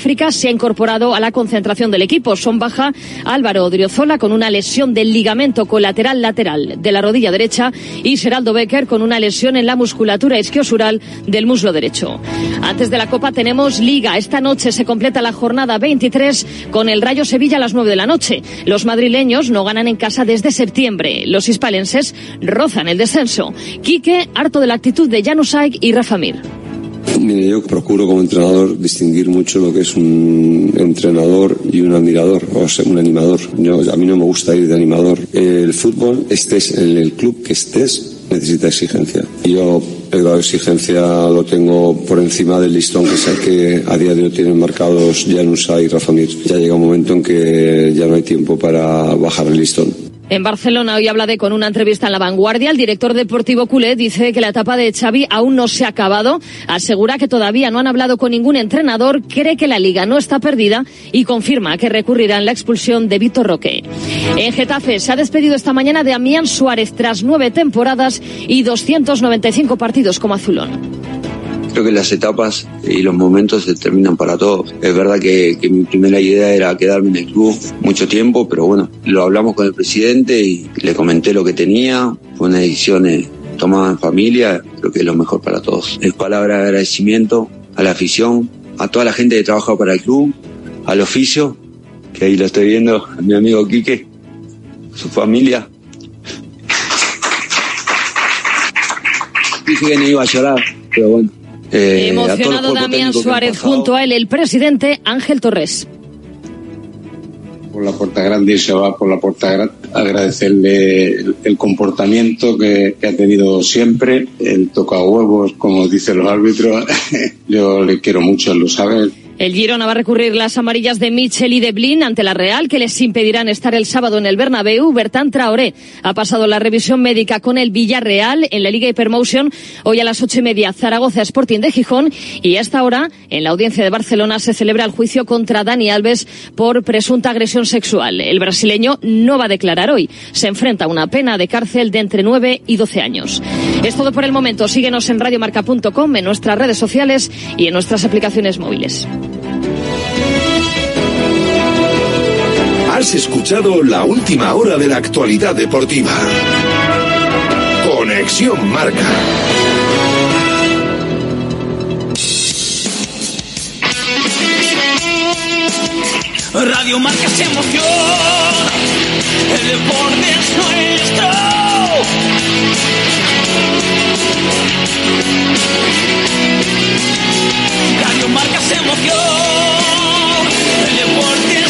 África se ha incorporado a la concentración del equipo. Son baja Álvaro Odriozola con una lesión del ligamento colateral lateral de la rodilla derecha y Geraldo Becker con una lesión en la musculatura isquiosural del muslo derecho. Antes de la Copa tenemos Liga. Esta noche se completa la jornada 23 con el Rayo Sevilla a las 9 de la noche. Los madrileños no ganan en casa desde septiembre. Los hispalenses rozan el descenso. Quique, harto de la actitud de Janusaj y Rafa Mir. Mire, yo procuro como entrenador distinguir mucho lo que es un entrenador y un admirador, o sea, un animador. Yo, a mí no me gusta ir de animador. El fútbol, estés en el club que estés, necesita exigencia. Yo el grado exigencia lo tengo por encima del listón que sé que a día de hoy tienen marcados Janusa y Rafa Mir. Ya llega un momento en que ya no hay tiempo para bajar el listón. En Barcelona hoy habla de con una entrevista en La Vanguardia. El director deportivo culé dice que la etapa de Xavi aún no se ha acabado. Asegura que todavía no han hablado con ningún entrenador, cree que la liga no está perdida y confirma que recurrirán la expulsión de Víctor Roque. En Getafe se ha despedido esta mañana de Amián Suárez tras nueve temporadas y 295 partidos como azulón. Creo que las etapas y los momentos se terminan para todos. Es verdad que, mi primera idea era quedarme en el club mucho tiempo, pero bueno, lo hablamos con el presidente y le comenté lo que tenía. Fue una decisión eh, tomada en familia, creo que es lo mejor para todos. Es palabra de agradecimiento a la afición, a toda la gente que trabaja para el club, al oficio, que ahí lo estoy viendo, a mi amigo Quique, su familia. Dije que no iba a llorar, pero bueno. Eh, Emocionado Damián Suárez, junto a él el presidente Ángel Torres. Por la puerta grande y se va por la puerta grande. Agradecerle el, comportamiento que, que, ha tenido siempre, el toca huevos, como dicen los árbitros. Yo le quiero mucho, él lo sabe el Girona va a recurrir las amarillas de Michel y de Blin ante la Real, que les impedirán estar el sábado en el Bernabéu. Bertán Traoré ha pasado la revisión médica con el Villarreal en la Liga Hypermotion. Hoy a las ocho y media, Zaragoza Sporting de Gijón. Y a esta hora, en la audiencia de Barcelona, se celebra el juicio contra Dani Alves por presunta agresión sexual. El brasileño no va a declarar hoy. Se enfrenta a una pena de cárcel de entre nueve y doce años. Es todo por el momento. Síguenos en radiomarca.com, en nuestras redes sociales y en nuestras aplicaciones móviles. Has escuchado la última hora de la actualidad deportiva. Conexión Marca. Radio Marca se emoción. El deporte es nuestro. Radio Marca se emoción. El deporte es.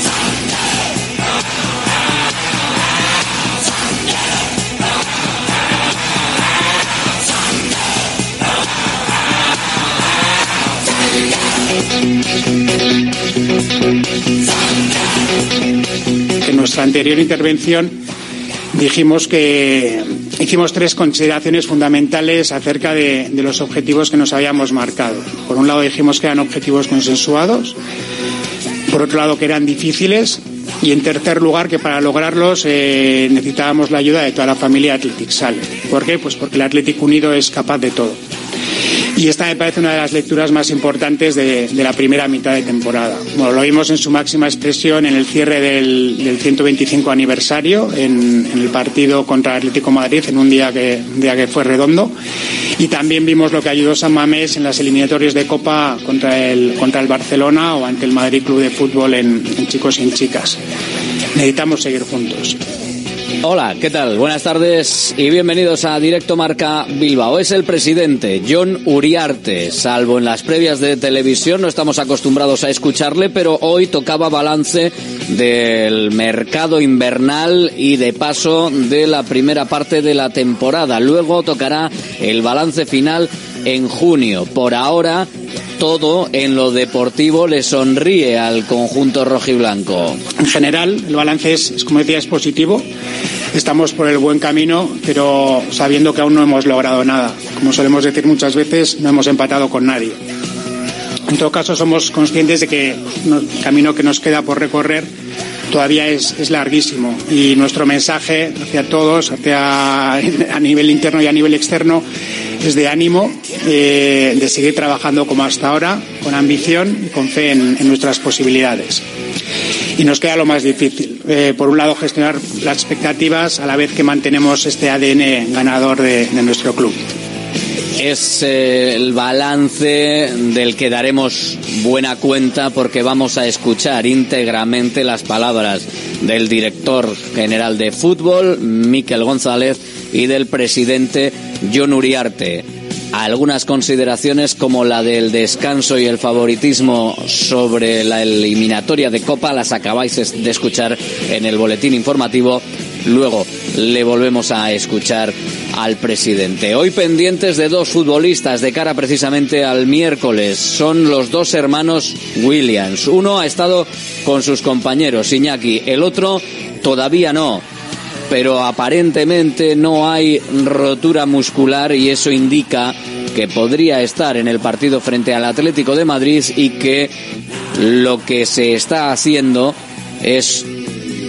En nuestra anterior intervención dijimos que hicimos tres consideraciones fundamentales acerca de, los objetivos que nos habíamos marcado. Por un lado dijimos que eran objetivos consensuados, por otro lado que eran difíciles y en tercer lugar que para lograrlos eh, necesitábamos la ayuda de toda la familia Athletic Sale. ¿Por qué? Pues porque el Athletic Unido es capaz de todo. Y esta me parece una de las lecturas más importantes de, la primera mitad de temporada. Bueno, lo vimos en su máxima expresión en el cierre del, del 125 aniversario, en, el partido contra Atlético Madrid, en un día que, día que fue redondo. Y también vimos lo que ayudó San Mamés en las eliminatorias de Copa contra el, contra el Barcelona o ante el Madrid Club de Fútbol en, en chicos y en chicas. Necesitamos seguir juntos. Hola, ¿qué tal? Buenas tardes y bienvenidos a Directo Marca Bilbao. Es el presidente John Uriarte. Salvo en las previas de televisión, no estamos acostumbrados a escucharle, pero hoy tocaba balance del mercado invernal y de paso de la primera parte de la temporada. Luego tocará el balance final en junio. Por ahora, todo en lo deportivo le sonríe al conjunto rojiblanco. En general, el balance es, es, como decía, es positivo. Estamos por el buen camino, pero sabiendo que aún no hemos logrado nada. Como solemos decir muchas veces, no hemos empatado con nadie. En todo caso, somos conscientes de que el camino que nos queda por recorrer todavía es, es, larguísimo y nuestro mensaje hacia todos, hacia, a nivel interno y a nivel externo, es de ánimo, eh, de seguir trabajando como hasta ahora, con ambición y con fe en, nuestras posibilidades. Y nos queda lo más difícil. Eh, por un lado, gestionar las expectativas a la vez que mantenemos este ADN ganador de nuestro club es eh, el balance del que daremos buena cuenta porque vamos a escuchar íntegramente las palabras del director general de fútbol, Miquel González, y del presidente John Uriarte. Algunas consideraciones como la del descanso y el favoritismo sobre la eliminatoria de Copa las acabáis de escuchar en el boletín informativo. Luego le volvemos a escuchar al presidente. Hoy pendientes de dos futbolistas de cara precisamente al miércoles. Son los dos hermanos Williams. Uno ha estado con sus compañeros, Iñaki. El otro todavía no. Pero aparentemente no hay rotura muscular y eso indica que podría estar en el partido frente al Atlético de Madrid y que lo que se está haciendo es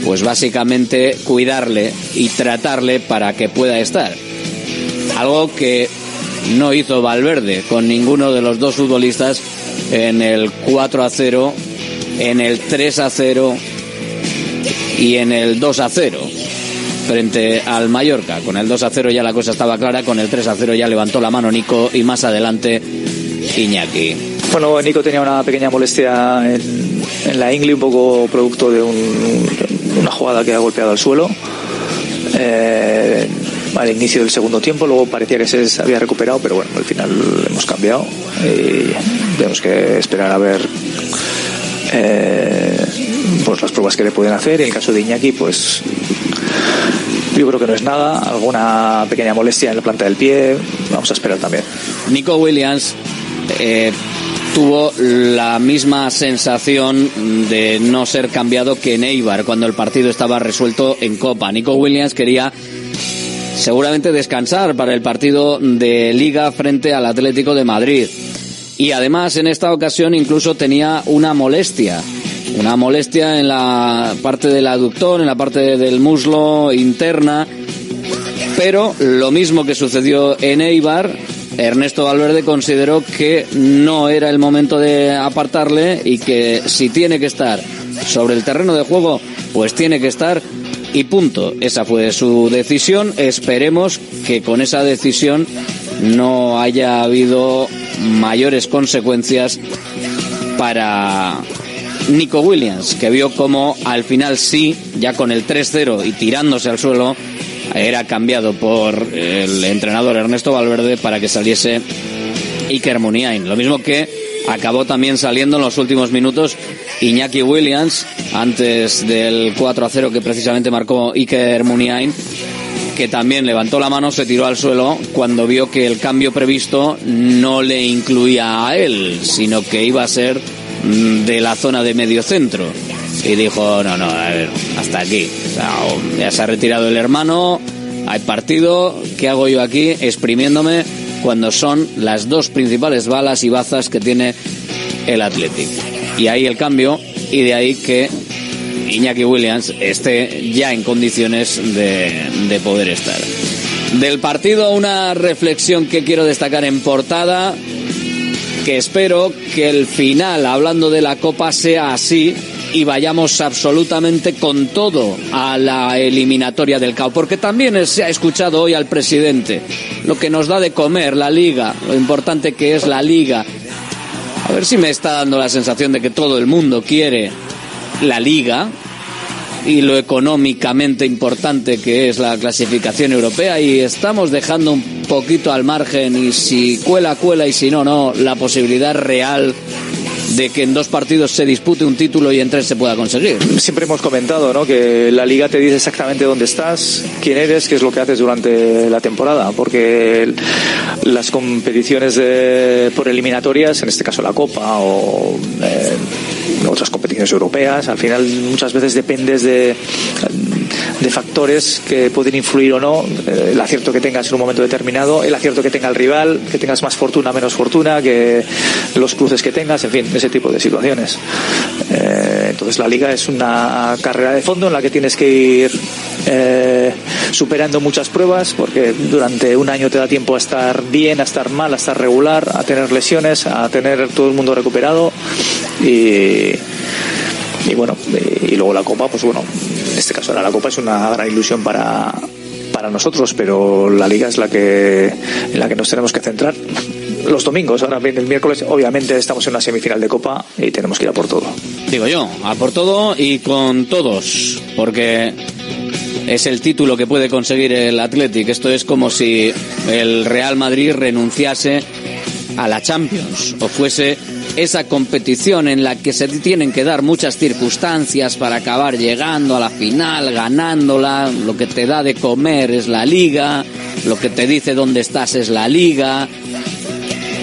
pues básicamente cuidarle y tratarle para que pueda estar. Algo que no hizo Valverde con ninguno de los dos futbolistas en el 4 a 0, en el 3 a 0 y en el 2 a 0 frente al Mallorca. Con el 2 a 0 ya la cosa estaba clara, con el 3 a 0 ya levantó la mano Nico y más adelante Iñaki. Bueno, Nico tenía una pequeña molestia en, la ingle, un poco producto de un, una jugada que ha golpeado al suelo. Eh, al inicio del segundo tiempo, luego parecía que se había recuperado, pero bueno, al final hemos cambiado y tenemos que esperar a ver eh, pues las pruebas que le pueden hacer. En el caso de Iñaki, pues yo creo que no es nada, alguna pequeña molestia en la planta del pie, vamos a esperar también. Nico Williams eh, tuvo la misma sensación de no ser cambiado que Neibar cuando el partido estaba resuelto en Copa. Nico Williams quería seguramente descansar para el partido de Liga frente al Atlético de Madrid. Y además en esta ocasión incluso tenía una molestia. Una molestia en la parte del aductor, en la parte del muslo interna. Pero lo mismo que sucedió en Eibar, Ernesto Valverde consideró que no era el momento de apartarle y que si tiene que estar sobre el terreno de juego, pues tiene que estar y punto. Esa fue su decisión. Esperemos que con esa decisión no haya habido mayores consecuencias para Nico Williams, que vio como al final sí, ya con el 3-0 y tirándose al suelo, era cambiado por el entrenador Ernesto Valverde para que saliese Iker Muniain. Lo mismo que acabó también saliendo en los últimos minutos Iñaki Williams antes del 4 a 0 que precisamente marcó Iker Muniain que también levantó la mano, se tiró al suelo cuando vio que el cambio previsto no le incluía a él, sino que iba a ser mm, de la zona de medio centro. Y dijo, no, no, a ver, hasta aquí. Ya se ha retirado el hermano, hay partido, ¿qué hago yo aquí exprimiéndome cuando son las dos principales balas y bazas que tiene el Athletic? Y ahí el cambio, y de ahí que Iñaki Williams esté ya en condiciones de, de poder estar. Del partido una reflexión que quiero destacar en portada que espero que el final, hablando de la Copa, sea así y vayamos absolutamente con todo a la eliminatoria del CAO, porque también se ha escuchado hoy al presidente lo que nos da de comer la liga, lo importante que es la liga. A ver si me está dando la sensación de que todo el mundo quiere la liga y lo económicamente importante que es la clasificación europea y estamos dejando un poquito al margen y si cuela, cuela y si no, no, la posibilidad real de que en dos partidos se dispute un título y en tres se pueda conseguir. Siempre hemos comentado ¿no? que la liga te dice exactamente dónde estás, quién eres, qué es lo que haces durante la temporada, porque las competiciones por eliminatorias, en este caso la Copa o eh, otras competiciones europeas, al final muchas veces dependes de de factores que pueden influir o no, eh, el acierto que tengas en un momento determinado, el acierto que tenga el rival, que tengas más fortuna, menos fortuna, que los cruces que tengas, en fin, ese tipo de situaciones. Eh, entonces la liga es una carrera de fondo en la que tienes que ir eh, superando muchas pruebas porque durante un año te da tiempo a estar bien, a estar mal, a estar regular, a tener lesiones, a tener todo el mundo recuperado y y bueno, y luego la Copa, pues bueno, en este caso ahora la Copa es una gran ilusión para, para nosotros, pero la Liga es la que, en la que nos tenemos que centrar. Los domingos, ahora bien el miércoles, obviamente estamos en una semifinal de Copa y tenemos que ir a por todo. Digo yo, a por todo y con todos, porque es el título que puede conseguir el Athletic. Esto es como si el Real Madrid renunciase a la Champions o fuese esa competición en la que se tienen que dar muchas circunstancias para acabar llegando a la final, ganándola, lo que te da de comer es la liga, lo que te dice dónde estás es la liga.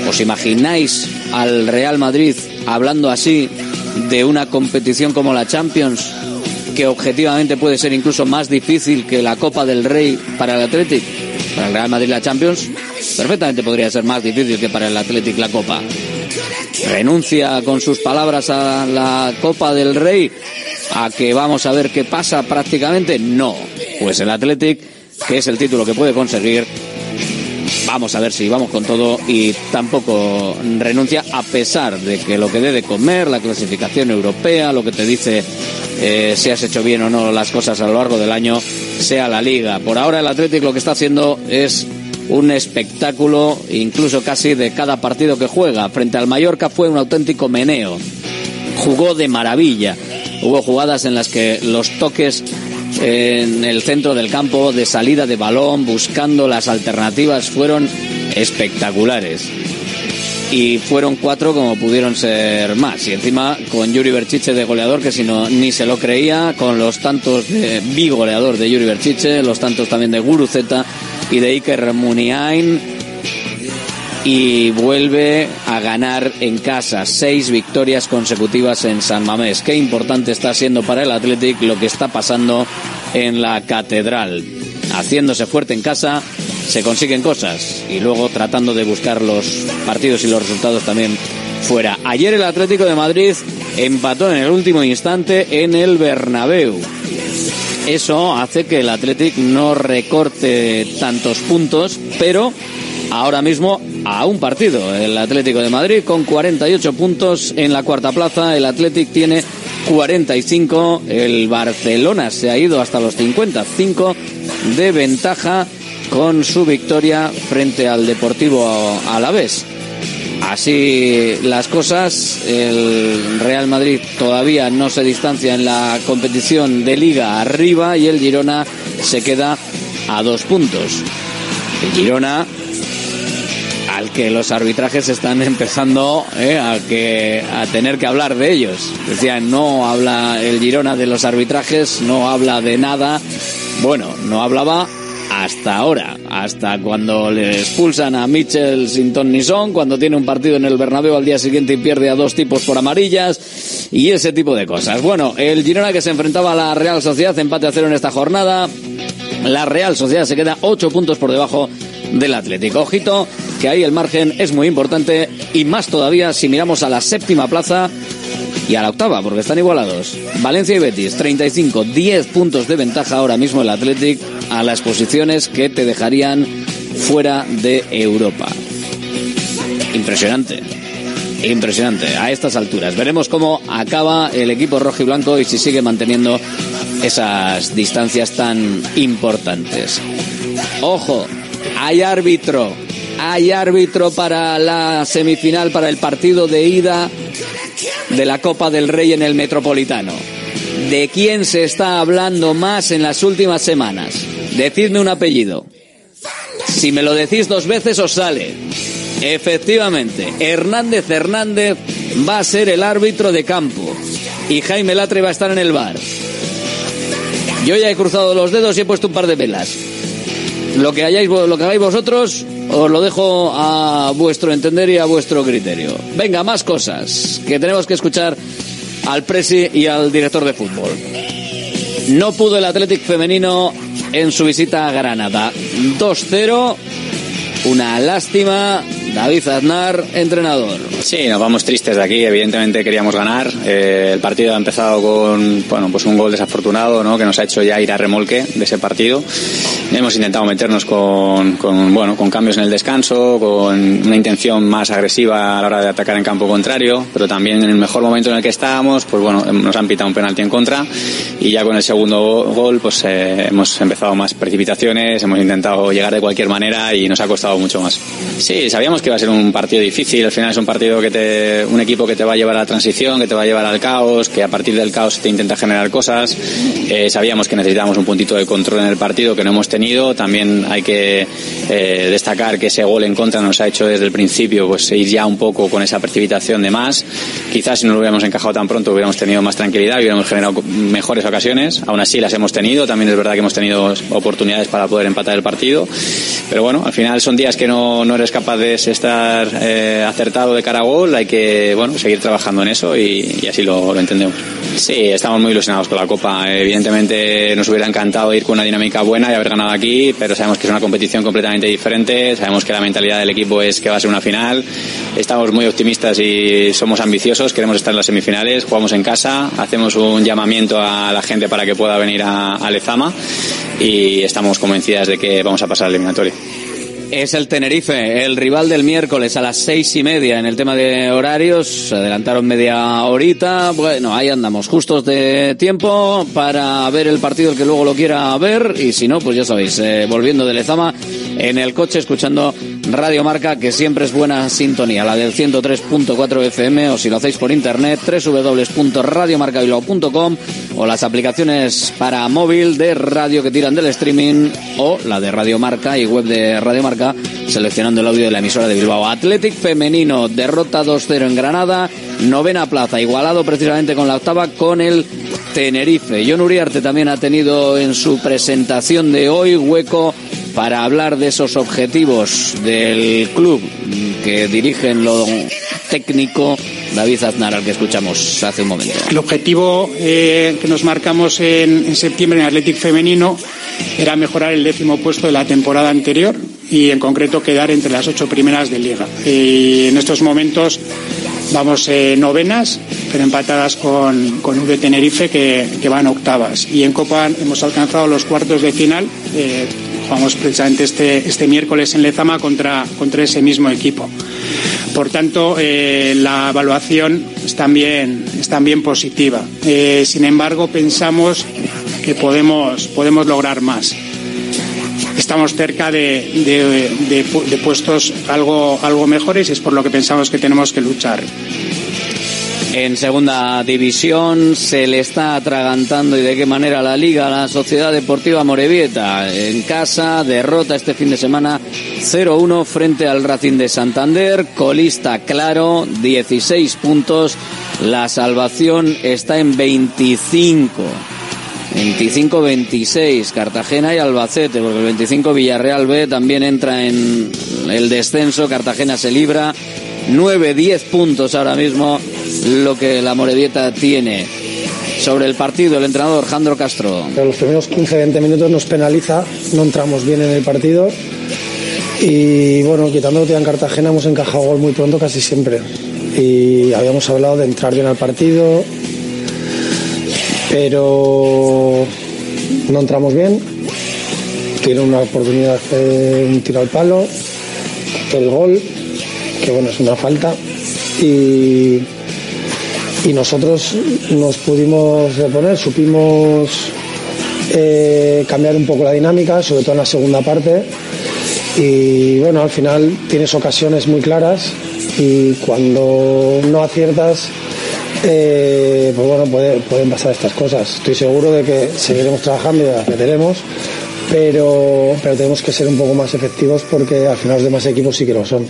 ¿Os imagináis al Real Madrid hablando así de una competición como la Champions, que objetivamente puede ser incluso más difícil que la Copa del Rey para el Athletic? Para el Real Madrid la Champions perfectamente podría ser más difícil que para el Athletic la Copa renuncia con sus palabras a la Copa del Rey, a que vamos a ver qué pasa prácticamente, no. Pues el Athletic, que es el título que puede conseguir, vamos a ver si vamos con todo y tampoco renuncia a pesar de que lo que debe comer, la clasificación europea, lo que te dice eh, si has hecho bien o no las cosas a lo largo del año, sea la liga. Por ahora el Athletic lo que está haciendo es un espectáculo incluso casi de cada partido que juega. Frente al Mallorca fue un auténtico meneo. Jugó de maravilla. Hubo jugadas en las que los toques en el centro del campo de salida de balón, buscando las alternativas, fueron espectaculares. Y fueron cuatro como pudieron ser más. Y encima con Yuri Berchiche de goleador, que si no ni se lo creía, con los tantos de bigoleador de Yuri Berchiche, los tantos también de Guruzeta y de Iker Muniain y vuelve a ganar en casa. Seis victorias consecutivas en San Mamés. Qué importante está siendo para el Athletic lo que está pasando en la catedral. Haciéndose fuerte en casa, se consiguen cosas y luego tratando de buscar los partidos y los resultados también fuera. Ayer el Atlético de Madrid empató en el último instante en el Bernabéu eso hace que el Athletic no recorte tantos puntos, pero ahora mismo a un partido. El Atlético de Madrid con 48 puntos en la cuarta plaza, el Athletic tiene 45, el Barcelona se ha ido hasta los 55 de ventaja con su victoria frente al Deportivo Alavés. Así las cosas, el Real Madrid todavía no se distancia en la competición de liga arriba y el Girona se queda a dos puntos. El Girona al que los arbitrajes están empezando eh, a, que, a tener que hablar de ellos. Decían, no habla el Girona de los arbitrajes, no habla de nada. Bueno, no hablaba hasta ahora, hasta cuando le expulsan a Mitchell sin ton ni son, cuando tiene un partido en el Bernabéu al día siguiente y pierde a dos tipos por amarillas y ese tipo de cosas. Bueno, el Girona que se enfrentaba a la Real Sociedad, empate a cero en esta jornada. La Real Sociedad se queda ocho puntos por debajo del Atlético. Ojito, que ahí el margen es muy importante y más todavía si miramos a la séptima plaza y a la octava, porque están igualados. Valencia y Betis, 35, 10 puntos de ventaja ahora mismo el Athletic a las posiciones que te dejarían fuera de Europa. Impresionante. impresionante a estas alturas. Veremos cómo acaba el equipo rojo y blanco y si sigue manteniendo esas distancias tan importantes. Ojo, hay árbitro, hay árbitro para la semifinal, para el partido de ida de la Copa del Rey en el Metropolitano. ¿De quién se está hablando más en las últimas semanas? Decidme un apellido. Si me lo decís dos veces os sale. Efectivamente, Hernández Hernández va a ser el árbitro de campo y Jaime Latre va a estar en el bar. Yo ya he cruzado los dedos y he puesto un par de velas. Lo que, hayáis, lo que hagáis vosotros os lo dejo a vuestro entender y a vuestro criterio. Venga, más cosas que tenemos que escuchar al presi y al director de fútbol. No pudo el Athletic femenino en su visita a Granada. 2-0, una lástima David Aznar, entrenador. Sí, nos vamos tristes de aquí. Evidentemente queríamos ganar. Eh, el partido ha empezado con bueno, pues un gol desafortunado ¿no? que nos ha hecho ya ir a remolque de ese partido. Hemos intentado meternos con, bueno, con cambios en el descanso, con una intención más agresiva a la hora de atacar en campo contrario, pero también en el mejor momento en el que estábamos, pues bueno, nos han pitado un penalti en contra y ya con el segundo gol pues eh, hemos empezado más precipitaciones, hemos intentado llegar de cualquier manera y nos ha costado mucho más. Sí, sabíamos que iba a ser un partido difícil, al final es un partido que te, un equipo que te va a llevar a la transición, que te va a llevar al caos, que a partir del caos te intenta generar cosas. Eh, sabíamos que necesitábamos un puntito de control en el partido que no hemos tenido también hay que eh, destacar que ese gol en contra nos ha hecho desde el principio pues ir ya un poco con esa precipitación de más. Quizás si no lo hubiéramos encajado tan pronto hubiéramos tenido más tranquilidad, hubiéramos generado mejores ocasiones. Aún así las hemos tenido. También es verdad que hemos tenido oportunidades para poder empatar el partido. Pero bueno, al final son días que no, no eres capaz de estar eh, acertado de cara a gol. Hay que bueno seguir trabajando en eso y, así lo, lo entendemos. Sí, estamos muy ilusionados con la Copa. Evidentemente nos hubiera encantado ir con una dinámica buena y haber ganado aquí, pero sabemos que es una competición completamente diferente, sabemos que la mentalidad del equipo es que va a ser una final, estamos muy optimistas y somos ambiciosos, queremos estar en las semifinales, jugamos en casa, hacemos un llamamiento a la gente para que pueda venir a, a Lezama y estamos convencidas de que vamos a pasar al eliminatorio es el Tenerife, el rival del miércoles a las seis y media en el tema de horarios. Se adelantaron media horita. Bueno, ahí andamos, justos de tiempo para ver el partido el que luego lo quiera ver. Y si no, pues ya sabéis, eh, volviendo de Lezama en el coche escuchando Radio Marca, que siempre es buena sintonía, la del 103.4 FM, o si lo hacéis por internet, www.radiomarcabilbao.com, o las aplicaciones para móvil de radio que tiran del streaming, o la de Radio Marca y web de Radio Marca, seleccionando el audio de la emisora de Bilbao. Athletic femenino, derrota 2-0 en Granada, novena plaza, igualado precisamente con la octava con el Tenerife. John Uriarte también ha tenido en su presentación de hoy hueco para hablar de esos objetivos del club que dirigen lo técnico David Aznar, al que escuchamos hace un momento. El objetivo eh, que nos marcamos en, septiembre en Athletic Femenino era mejorar el décimo puesto de la temporada anterior y en concreto quedar entre las ocho primeras de liga. Y en estos momentos vamos novenas, pero empatadas con, con Tenerife que, que, van octavas. Y en Copa hemos alcanzado los cuartos de final. Eh, Vamos precisamente este, este miércoles en Lezama contra, contra ese mismo equipo. Por tanto, eh, la evaluación es también, es también positiva. Eh, sin embargo, pensamos que podemos, podemos lograr más. Estamos cerca de, de, de, puestos algo, algo mejores y es por lo que pensamos que tenemos que luchar. En segunda división se le está atragantando y de qué manera la liga la Sociedad Deportiva Morevieta. En casa, derrota este fin de semana 0-1 frente al Racing de Santander. Colista claro, 16 puntos. La salvación está en 25. 25-26 Cartagena y Albacete, porque el 25 Villarreal B también entra en el descenso, Cartagena se libra, 9-10 puntos ahora mismo lo que la Morevieta tiene. Sobre el partido, el entrenador Jandro Castro. Pero los primeros 15-20 minutos nos penaliza, no entramos bien en el partido. Y bueno, quitando que en Cartagena hemos encajado gol muy pronto casi siempre. Y habíamos hablado de entrar bien al partido, pero no entramos bien. Tiene una oportunidad de un tiro al palo, el gol, que bueno, es una falta y, y nosotros nos pudimos reponer, supimos eh, cambiar un poco la dinámica, sobre todo en la segunda parte. Y bueno, al final tienes ocasiones muy claras y cuando no aciertas, eh, pues bueno, puede- pueden pasar estas cosas. Estoy seguro de que seguiremos trabajando y las meteremos, pero, pero tenemos que ser un poco más efectivos porque al final los demás equipos sí que lo son.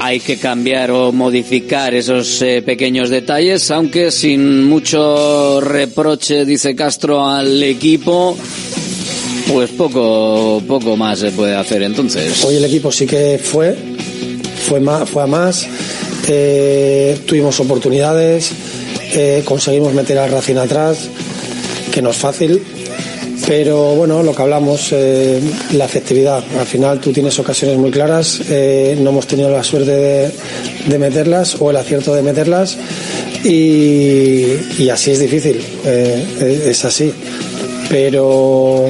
Hay que cambiar o modificar esos eh, pequeños detalles, aunque sin mucho reproche, dice Castro, al equipo, pues poco, poco más se puede hacer entonces. Hoy el equipo sí que fue, fue, más, fue a más, eh, tuvimos oportunidades, eh, conseguimos meter al Racing atrás, que no es fácil, pero bueno, lo que hablamos, eh, la efectividad. Al final tú tienes ocasiones muy claras, no hemos tenido la suerte de, meterlas o el acierto de meterlas y, así es difícil, es así. Pero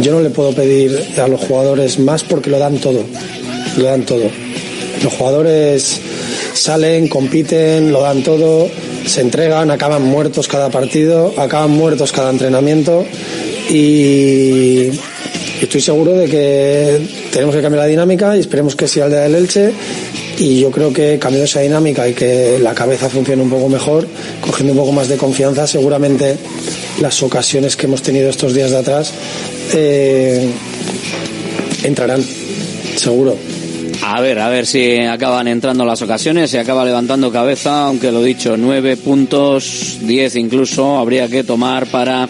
yo no le puedo pedir a los jugadores más porque lo dan todo, lo dan todo. Los jugadores salen, compiten, lo dan todo, se entregan, acaban muertos cada partido, acaban muertos cada entrenamiento y estoy seguro de que tenemos que cambiar la dinámica y esperemos que sea el día del Elche y yo creo que cambiando esa dinámica y que la cabeza funcione un poco mejor, cogiendo un poco más de confianza, seguramente las ocasiones que hemos tenido estos días de atrás eh, entrarán, seguro. A ver, a ver si acaban entrando las ocasiones, se acaba levantando cabeza, aunque lo dicho, nueve puntos, diez incluso, habría que tomar para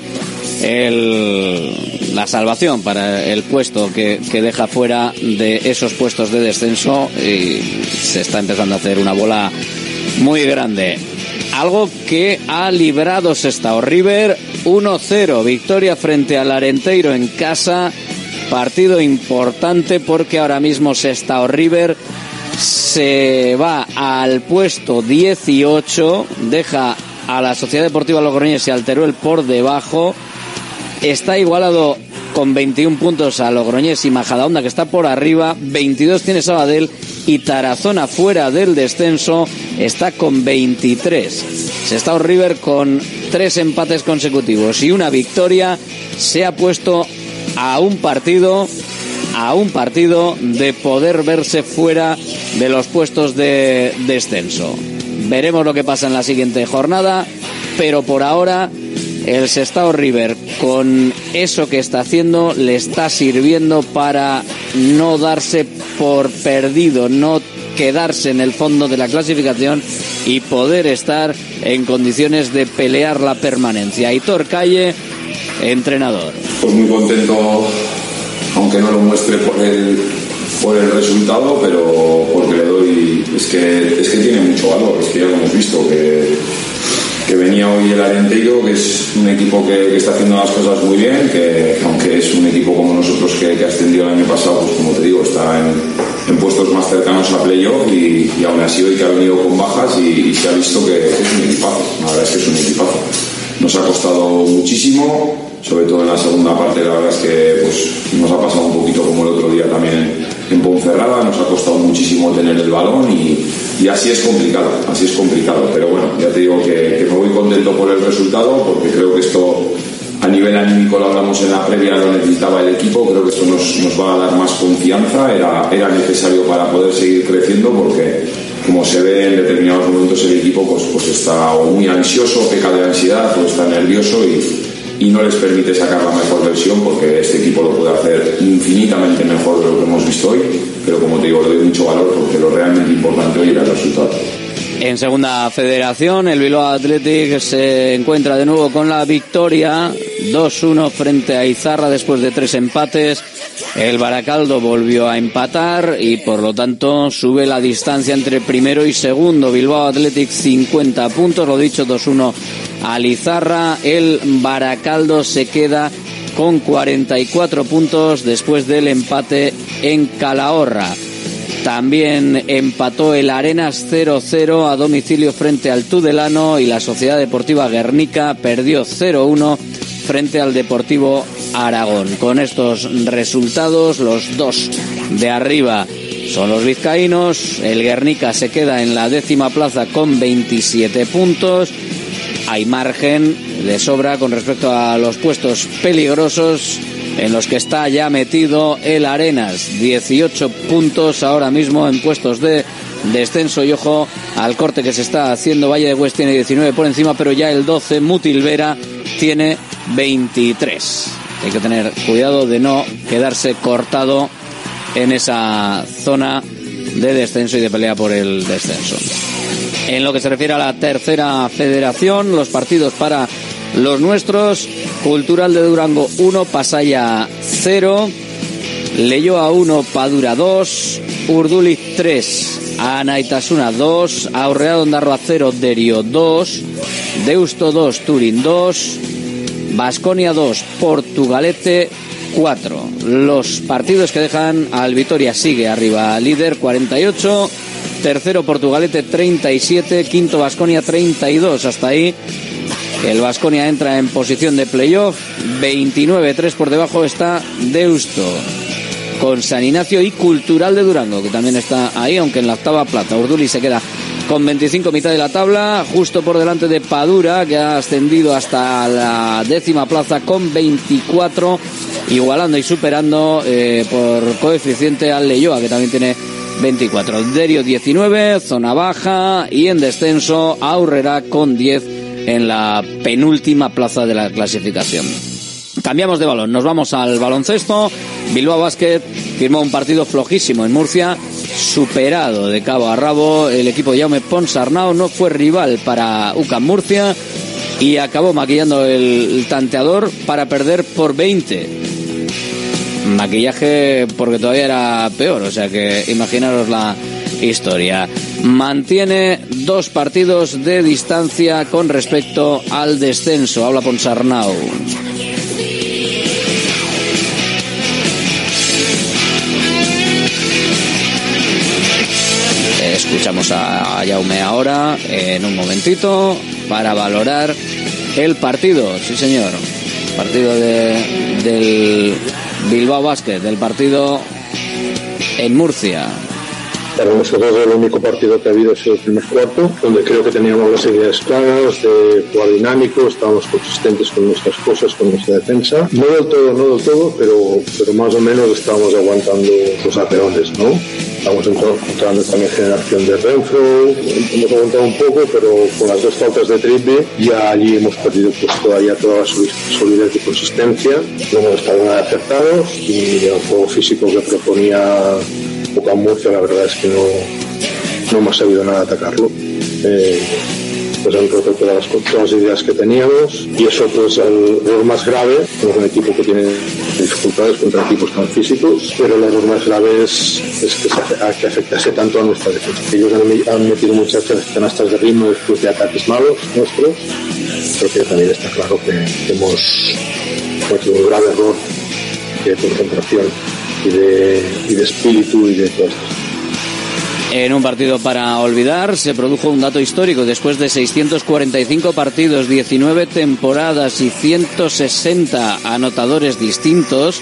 el, la salvación, para el puesto que, que deja fuera de esos puestos de descenso y se está empezando a hacer una bola muy grande. Algo que ha librado Sestao River 1-0, victoria frente al Arenteiro en casa. Partido importante porque ahora mismo Sestao River se va al puesto 18, deja a la Sociedad Deportiva Logroñés y al Teruel por debajo. Está igualado con 21 puntos a Logroñés y Majadahonda que está por arriba, 22 tiene Sabadell y Tarazona fuera del descenso está con 23. Sestao River con tres empates consecutivos y una victoria se ha puesto a un partido a un partido de poder verse fuera de los puestos de descenso. Veremos lo que pasa en la siguiente jornada, pero por ahora el Sestao River con eso que está haciendo le está sirviendo para no darse por perdido, no quedarse en el fondo de la clasificación y poder estar en condiciones de pelear la permanencia. Aitor Calle, entrenador. Pues muy contento, aunque no lo muestre por el, por el resultado, pero porque le doy. Es que, es que tiene mucho valor, es que ya lo hemos visto, que, que venía hoy el Arenteiro, que es un equipo que, que está haciendo las cosas muy bien, que aunque es un equipo como nosotros que, que ascendió el año pasado, pues como te digo, está en, en puestos más cercanos a playoff y, aún así hoy que ha venido con bajas y se ha visto que es un equipazo, la verdad es que es un equipazo. Nos ha costado muchísimo, sobre todo en la segunda parte, la verdad es que pues, nos ha pasado un poquito como el otro día también en, Ponferrada, nos ha costado muchísimo tener el balón y, así es complicado, así es complicado. Pero bueno, ya te digo que, que me voy contento por el resultado porque creo que esto a nivel anímico lo hablamos en la previa, lo necesitaba el equipo, creo que esto nos, nos va a dar más confianza, era, era necesario para poder seguir creciendo porque como se ve en determinados momentos el equipo pues, pues está o muy ansioso, peca de ansiedad o está nervioso y, y no les permite sacar la mejor versión porque este equipo lo puede hacer infinitamente mejor de lo que hemos visto hoy, pero como te digo, le doy mucho valor porque lo realmente importante hoy era el resultado. En segunda federación, el Bilbao Athletic se encuentra de nuevo con la victoria 2-1 frente a Izarra después de tres empates. El Baracaldo volvió a empatar y por lo tanto sube la distancia entre primero y segundo. Bilbao Athletic 50 puntos, lo dicho 2-1 al Izarra. El Baracaldo se queda con 44 puntos después del empate en Calahorra. También empató el Arenas 0-0 a domicilio frente al Tudelano y la Sociedad Deportiva Guernica perdió 0-1 frente al Deportivo Aragón. Con estos resultados, los dos de arriba son los vizcaínos. El Guernica se queda en la décima plaza con 27 puntos. Hay margen de sobra con respecto a los puestos peligrosos en los que está ya metido el Arenas. 18 puntos ahora mismo en puestos de descenso y ojo al corte que se está haciendo. Valle de West tiene 19 por encima, pero ya el 12 Mutilvera tiene 23. Hay que tener cuidado de no quedarse cortado en esa zona de descenso y de pelea por el descenso. En lo que se refiere a la tercera federación, los partidos para los nuestros, Cultural de Durango 1, Pasaya 0, Leyoa 1, Padura 2, Urduliz 3, Anaitasuna 2, Aurrea Ondarroa 0, Derio 2, Deusto 2, Turín 2, Basconia 2, Portugalete 4. Los partidos que dejan al Vitoria sigue arriba, líder 48, tercero Portugalete 37, quinto Basconia 32. Hasta ahí el Basconia entra en posición de playoff, 29, 3 por debajo está Deusto con San Ignacio y Cultural de Durango, que también está ahí, aunque en la octava plaza. Urduli se queda con 25 mitad de la tabla, justo por delante de Padura, que ha ascendido hasta la décima plaza con 24, igualando y superando eh, por coeficiente al Leyoa, que también tiene 24. Derio 19, zona baja y en descenso Aurrera con 10 en la penúltima plaza de la clasificación. Cambiamos de balón, nos vamos al baloncesto. Bilbao Basket firmó un partido flojísimo en Murcia, superado de cabo a rabo. El equipo de Jaume Ponsarnau no fue rival para UCAM Murcia y acabó maquillando el tanteador para perder por 20. Maquillaje porque todavía era peor, o sea que imaginaros la historia. Mantiene dos partidos de distancia con respecto al descenso. Habla Ponsarnau. Escuchamos a Jaume ahora en un momentito para valorar el partido. Sí, señor. Partido de, del Bilbao Basket, del partido en Murcia. Para nosotros el único partido que ha habido ha sido el primer cuarto, donde creo que teníamos las ideas claras de jugar dinámico, estábamos consistentes con nuestras cosas, con nuestra defensa. No del todo, no del todo, pero, pero más o menos estábamos aguantando los apeones, ¿no? Estamos encontrando también generación de Renfro, hemos aguantado un poco, pero con las dos faltas de triple ya allí hemos perdido pues todavía toda la solidez y consistencia, no hemos estado nada acertados y el juego físico que proponía poco a Murcia la verdad es que no, no hemos sabido nada atacarlo. Eh, pues han roto todas las, ideas que teníamos y eso pues el error más grave es un equipo que tiene dificultades contra equipos tan físicos pero el error más grave es, que, se, que afectase tanto a nuestra defensa. Ellos han, metido muchas canastas de ritmo después de ataques malos nuestros porque también está claro que hemos cometido un grave error de concentración y de, espíritu y de estas en un partido para olvidar se produjo un dato histórico. Después de 645 partidos, 19 temporadas y 160 anotadores distintos,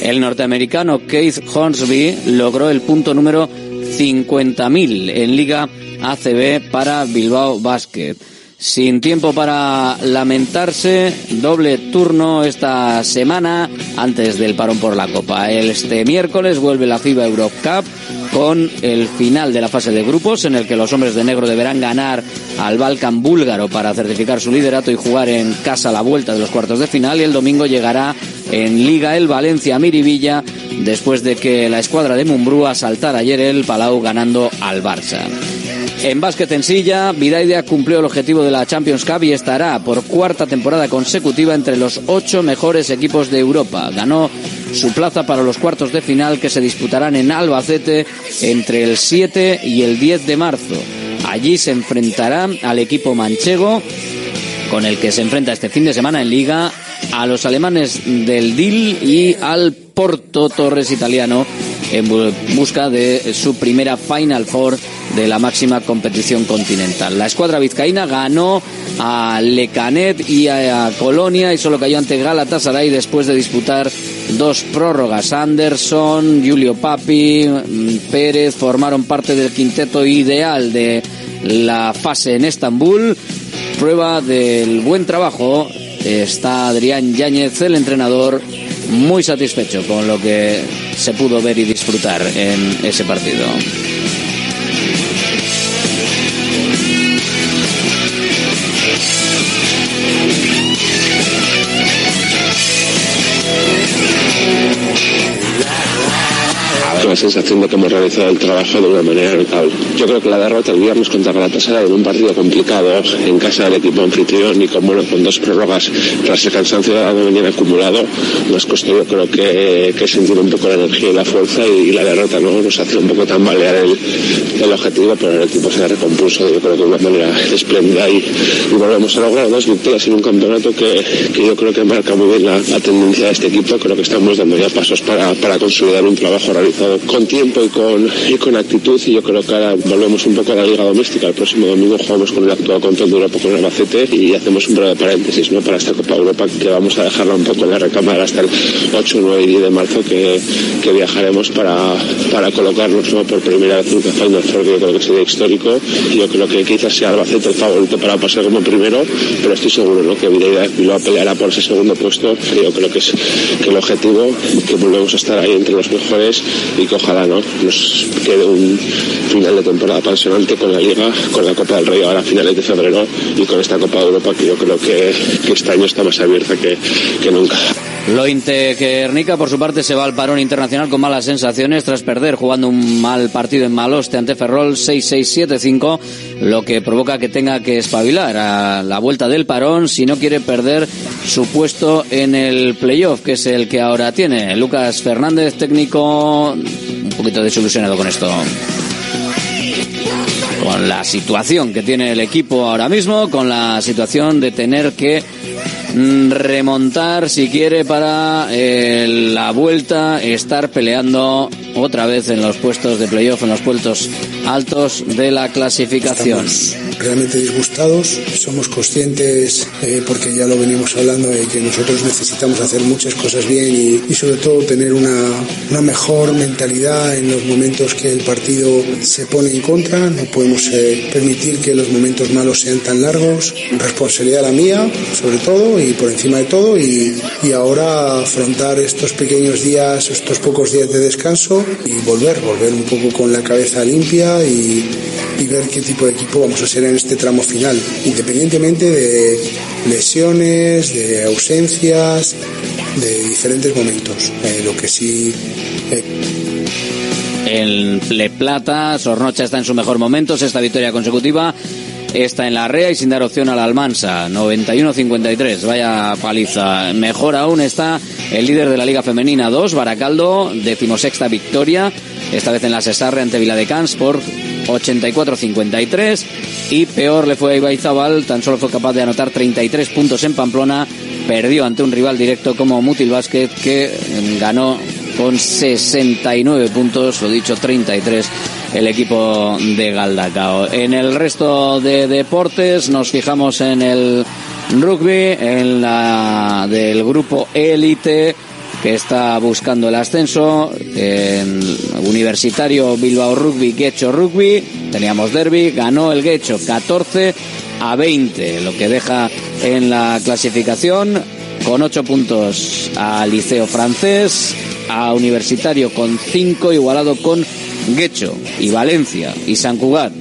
el norteamericano Keith Hornsby logró el punto número 50.000 en Liga ACB para Bilbao Basket. Sin tiempo para lamentarse, doble turno esta semana antes del parón por la Copa. Este miércoles vuelve la FIBA Europe Cup con el final de la fase de grupos en el que los hombres de negro deberán ganar al Balkan búlgaro para certificar su liderato y jugar en casa la vuelta de los cuartos de final y el domingo llegará en Liga el Valencia Miribilla después de que la escuadra de Mumbrúa saltara ayer el Palau ganando al Barça. En básquet en silla, Vidaidea cumplió el objetivo de la Champions Cup y estará por cuarta temporada consecutiva entre los ocho mejores equipos de Europa. Ganó su plaza para los cuartos de final que se disputarán en Albacete entre el 7 y el 10 de marzo. Allí se enfrentará al equipo manchego con el que se enfrenta este fin de semana en Liga a los alemanes del DIL y al Porto Torres italiano en busca de su primera Final Four de la máxima competición continental. La escuadra vizcaína ganó a Lecanet y a Colonia y solo cayó ante Galatasaray después de disputar dos prórrogas. Anderson, Julio Papi, Pérez formaron parte del quinteto ideal de la fase en Estambul. Prueba del buen trabajo. Está Adrián Yáñez, el entrenador, muy satisfecho con lo que se pudo ver y disfrutar en ese partido. Sensación de que hemos realizado el trabajo de una manera notable. Yo creo que la derrota el viernes contra Galatasaray en un partido complicado en casa del equipo anfitrión y con, bueno, con dos prórrogas tras el cansancio de venir acumulado nos costó yo creo que, que, sentir un poco la energía y la fuerza y, la derrota no nos hace un poco tambalear el, el objetivo pero el equipo se ha recompuso yo creo que de una manera espléndida y, volvemos a lograr dos victorias en un campeonato que, que yo creo que marca muy bien la, la, tendencia de este equipo creo que estamos dando ya pasos para, para consolidar un trabajo realizado con tiempo y con, y con actitud y yo creo que ahora volvemos un poco a la liga doméstica. El próximo domingo jugamos con el actual control de Europa con el Albacete y hacemos un breve paréntesis ¿no? para esta Copa Europa que vamos a dejarla un poco en la recámara hasta el 8, 9 y 10 de marzo que, que viajaremos para, para colocarnos ¿no? por primera vez en Final Four que yo creo que sería histórico. Yo creo que quizás sea Albacete el favorito para pasar como primero, pero estoy seguro ¿no? que Vidal Bilbao peleará por ese segundo puesto. Yo creo que es que el objetivo, que volvemos a estar ahí entre los mejores y que ojalá ¿no? nos quede un final de temporada apasionante con la Liga, con la Copa del Rey ahora a finales de febrero y con esta Copa de Europa que yo creo que, que este año está más abierta que, que nunca. Lointe Guernica, por su parte, se va al parón internacional con malas sensaciones tras perder jugando un mal partido en Maloste ante Ferrol 6-6-7-5, lo que provoca que tenga que espabilar a la vuelta del parón si no quiere perder su puesto en el playoff, que es el que ahora tiene. Lucas Fernández, técnico, un poquito desilusionado con esto con la situación que tiene el equipo ahora mismo, con la situación de tener que remontar si quiere para eh, la vuelta, estar peleando otra vez en los puestos de playoff, en los puestos altos de la clasificación. Estamos realmente disgustados, somos conscientes, eh, porque ya lo venimos hablando, de que nosotros necesitamos hacer muchas cosas bien y, y sobre todo tener una, una, mejor mentalidad en los momentos que el partido se pone en contra. No podemos eh, permitir que los momentos malos sean tan largos. Responsabilidad la mía, sobre todo, y por encima de todo, y, y ahora afrontar estos pequeños días, estos pocos días de descanso y volver, volver un poco con la cabeza limpia y, ver qué tipo de equipo vamos a ser en este tramo final, independientemente de lesiones, de ausencias, de diferentes momentos. Eh, lo que sí. Eh, el Le Plata, Sornocha está en su mejor momento, esta victoria consecutiva está en la REA y sin dar opción a la Almansa. 91-53, vaya paliza. Mejor aún está el líder de la Liga Femenina 2, Baracaldo, decimosexta victoria, esta vez en la Cesarre ante Viladecans por 84-53. Y peor le fue a Ibaizabal, tan solo fue capaz de anotar 33 puntos en Pamplona, perdió ante un rival directo como Mutil Basket que ganó con 69 puntos, lo dicho, 33 el equipo de Galdacao. En el resto de deportes nos fijamos en el rugby, en la del grupo élite que está buscando el ascenso, en Universitario Bilbao Rugby, Guecho Rugby, teníamos derby, ganó el Guecho 14 a 20, lo que deja en la clasificación con 8 puntos al Liceo Francés, a Universitario con 5, igualado con Guecho y Valencia y San Cugat.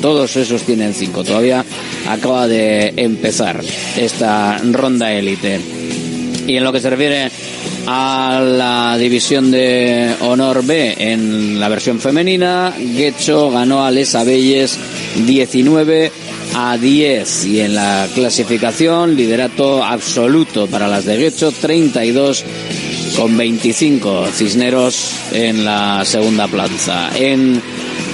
Todos esos tienen 5. Todavía acaba de empezar esta ronda élite. Y en lo que se refiere a la división de honor B en la versión femenina, Guecho ganó a Les Abelles 19 a 10 y en la clasificación liderato absoluto para las de Guecho 32 con 25 Cisneros en la segunda plaza. En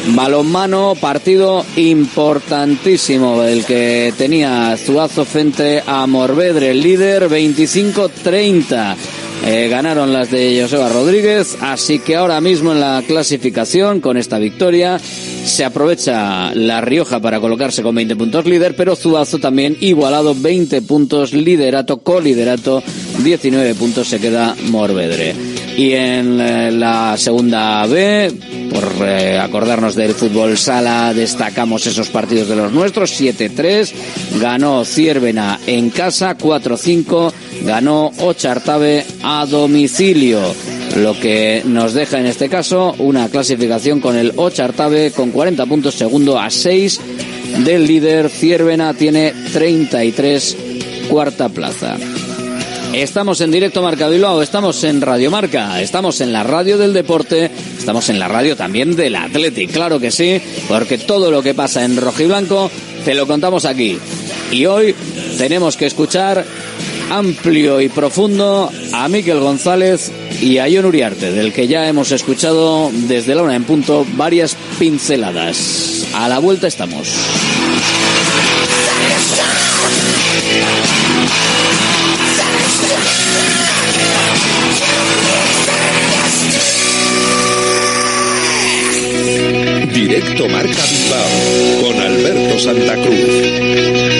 balonmano, partido importantísimo el que tenía Zuazo frente a Morvedre, el líder 25-30. Eh, ganaron las de Joseba Rodríguez, así que ahora mismo en la clasificación, con esta victoria, se aprovecha La Rioja para colocarse con 20 puntos líder, pero Zuazo también igualado 20 puntos liderato, coliderato, 19 puntos se queda Morvedre. Y en eh, la segunda B, por eh, acordarnos del fútbol sala, destacamos esos partidos de los nuestros. 7-3, ganó Ciervena en casa, 4-5, ganó Ochartabe a domicilio. Lo que nos deja en este caso una clasificación con el Ochartabe con 40 puntos, segundo a 6 del líder. Ciervena tiene 33, cuarta plaza. Estamos en directo Marca Bilbao, estamos en Radio Marca, estamos en la radio del deporte, estamos en la radio también del Athletic, claro que sí, porque todo lo que pasa en rojiblanco te lo contamos aquí. Y hoy tenemos que escuchar amplio y profundo a Miquel González y a Ion Uriarte, del que ya hemos escuchado desde la una en punto varias pinceladas. A la vuelta estamos. Directo Marca Bilbao con Alberto Santa Cruz.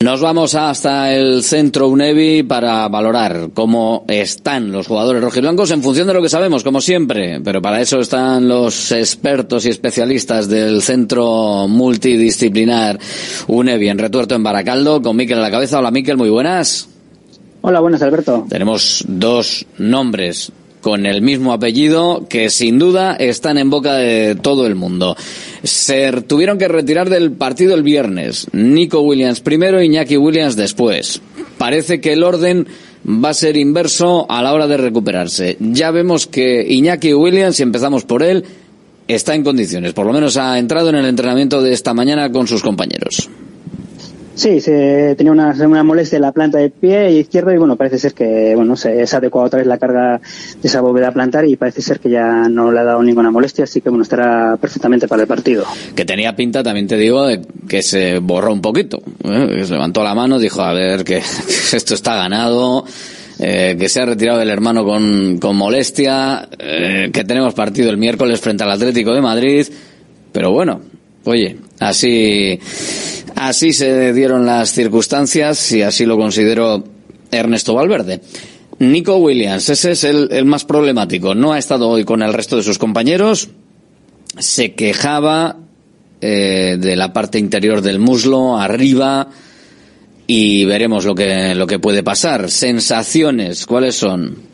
Nos vamos hasta el centro UNEVI para valorar cómo están los jugadores rojiblancos en función de lo que sabemos, como siempre. Pero para eso están los expertos y especialistas del centro multidisciplinar UNEVI en Retuerto en Baracaldo, con Miquel a la cabeza. Hola Miquel, muy buenas. Hola, buenas Alberto. Tenemos dos nombres con el mismo apellido que sin duda están en boca de todo el mundo. Se tuvieron que retirar del partido el viernes. Nico Williams primero, Iñaki Williams después. Parece que el orden va a ser inverso a la hora de recuperarse. Ya vemos que Iñaki Williams, si empezamos por él, está en condiciones. Por lo menos ha entrado en el entrenamiento de esta mañana con sus compañeros. Sí, se tenía una, una molestia en la planta del pie izquierdo y bueno, parece ser que bueno se, ha adecuado otra vez la carga de esa bóveda plantar y parece ser que ya no le ha dado ninguna molestia, así que bueno, estará perfectamente para el partido. Que tenía pinta, también te digo, de que se borró un poquito. ¿eh? Se levantó la mano, dijo, a ver, que esto está ganado. Eh, que se ha retirado el hermano con, con molestia, eh, que tenemos partido el miércoles frente al Atlético de Madrid, pero bueno, oye, así, así se dieron las circunstancias y así lo considero Ernesto Valverde. Nico Williams, ese es el, más problemático. No ha estado hoy con el resto de sus compañeros. Se quejaba eh, de la parte interior del muslo, arriba, y veremos lo que, lo que puede pasar. Sensaciones, ¿cuáles son?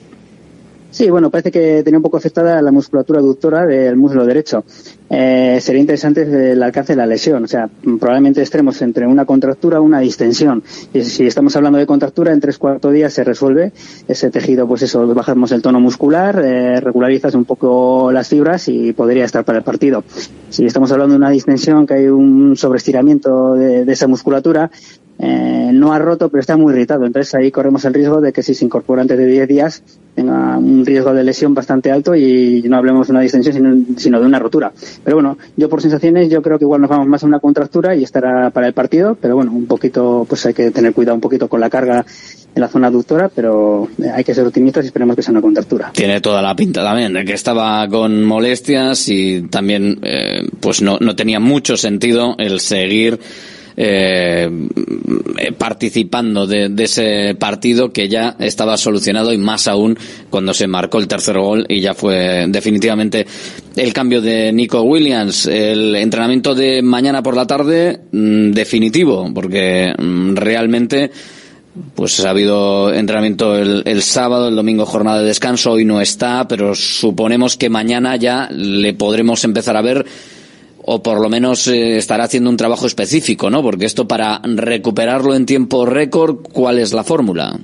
Sí, bueno, parece que tenía un poco afectada la musculatura aductora del muslo derecho. Eh, sería interesante el alcance de la lesión, o sea, probablemente extremos entre una contractura o una distensión. Y si estamos hablando de contractura, en tres cuatro días se resuelve ese tejido, pues eso, bajamos el tono muscular, eh, regularizas un poco las fibras y podría estar para el partido. Si estamos hablando de una distensión, que hay un sobreestiramiento de esa musculatura, eh, no ha roto, pero está muy irritado. Entonces ahí corremos el riesgo de que si se incorpora antes de 10 días tenga un riesgo de lesión bastante alto y no hablemos de una distensión, sino, sino, de una rotura. Pero bueno, yo por sensaciones, yo creo que igual nos vamos más a una contractura y estará para el partido, pero bueno, un poquito, pues hay que tener cuidado un poquito con la carga en la zona aductora, pero hay que ser optimistas y esperemos que sea una contractura. Tiene toda la pinta también de que estaba con molestias y también eh, pues no, no tenía mucho sentido el seguir eh, participando de, de, ese partido que ya estaba solucionado y más aún cuando se marcó el tercer gol y ya fue definitivamente el cambio de Nico Williams. El entrenamiento de mañana por la tarde mmm, definitivo porque mmm, realmente pues ha habido entrenamiento el, el, sábado, el domingo jornada de descanso, hoy no está, pero suponemos que mañana ya le podremos empezar a ver o por lo menos eh, estará haciendo un trabajo específico, ¿no? Porque esto para recuperarlo en tiempo récord, ¿cuál es la fórmula?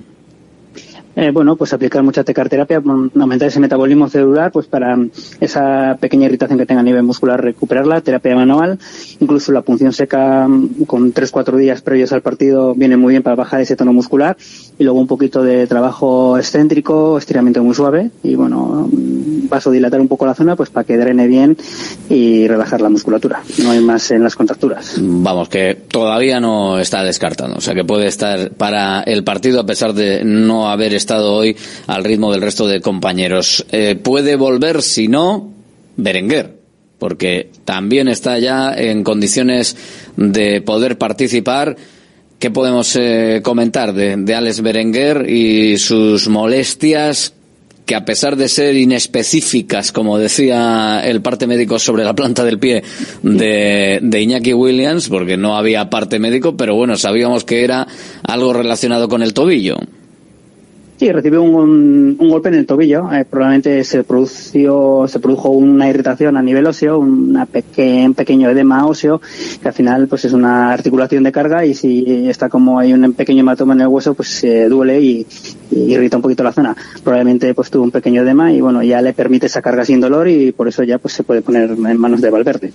Eh, bueno, pues aplicar mucha tecarterapia, aumentar ese metabolismo celular, pues para esa pequeña irritación que tenga a nivel muscular recuperarla, terapia manual, incluso la punción seca con 3-4 días previos al partido viene muy bien para bajar ese tono muscular y luego un poquito de trabajo excéntrico, estiramiento muy suave y bueno, vasodilatar un poco la zona pues para que drene bien y relajar la musculatura. No hay más en las contracturas. Vamos, que todavía no está descartado, o sea que puede estar para el partido a pesar de no haber estado hoy al ritmo del resto de compañeros. Eh, puede volver, si no, Berenguer, porque también está ya en condiciones de poder participar. ¿Qué podemos eh, comentar de, de Alex Berenguer y sus molestias que a pesar de ser inespecíficas, como decía el parte médico sobre la planta del pie de, de, Iñaki Williams, porque no había parte médico, pero bueno, sabíamos que era algo relacionado con el tobillo. Sí, recibió un, golpe en el tobillo. Eh, probablemente se produjo, se produjo una irritación a nivel óseo, una peque, un pequeño edema óseo, que al final pues es una articulación de carga y si está como hay un pequeño hematoma en el hueso, pues se duele y, y, irrita un poquito la zona. Probablemente pues tuvo un pequeño edema y bueno, ya le permite esa carga sin dolor y por eso ya pues se puede poner en manos de Valverde.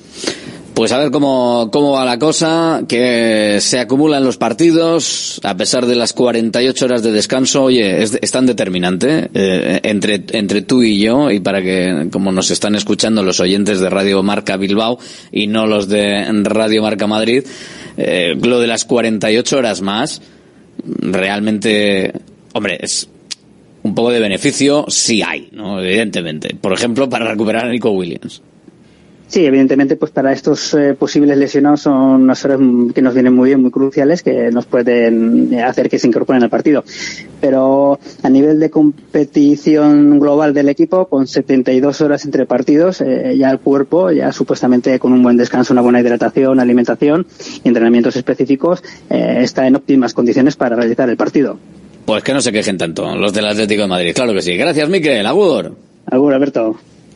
Pues a ver cómo, cómo va la cosa, que se acumulan los partidos, a pesar de las 48 horas de descanso, oye, es, tan determinante eh, entre, entre tú y yo, y para que, como nos están escuchando los oyentes de Radio Marca Bilbao y no los de Radio Marca Madrid, eh, lo de las 48 horas más, realmente, hombre, es un poco de beneficio, sí hay, ¿no? Evidentemente. Por ejemplo, para recuperar a Nico Williams. Sí, evidentemente, pues para estos eh, posibles lesionados son unas horas que nos vienen muy bien, muy cruciales, que nos pueden hacer que se incorporen al partido. Pero a nivel de competición global del equipo, con 72 horas entre partidos, eh, ya el cuerpo, ya supuestamente con un buen descanso, una buena hidratación, alimentación y entrenamientos específicos, eh, está en óptimas condiciones para realizar el partido. Pues que no se quejen tanto los del Atlético de Madrid, claro que sí. Gracias, Miquel. Agur. Agur, Alberto.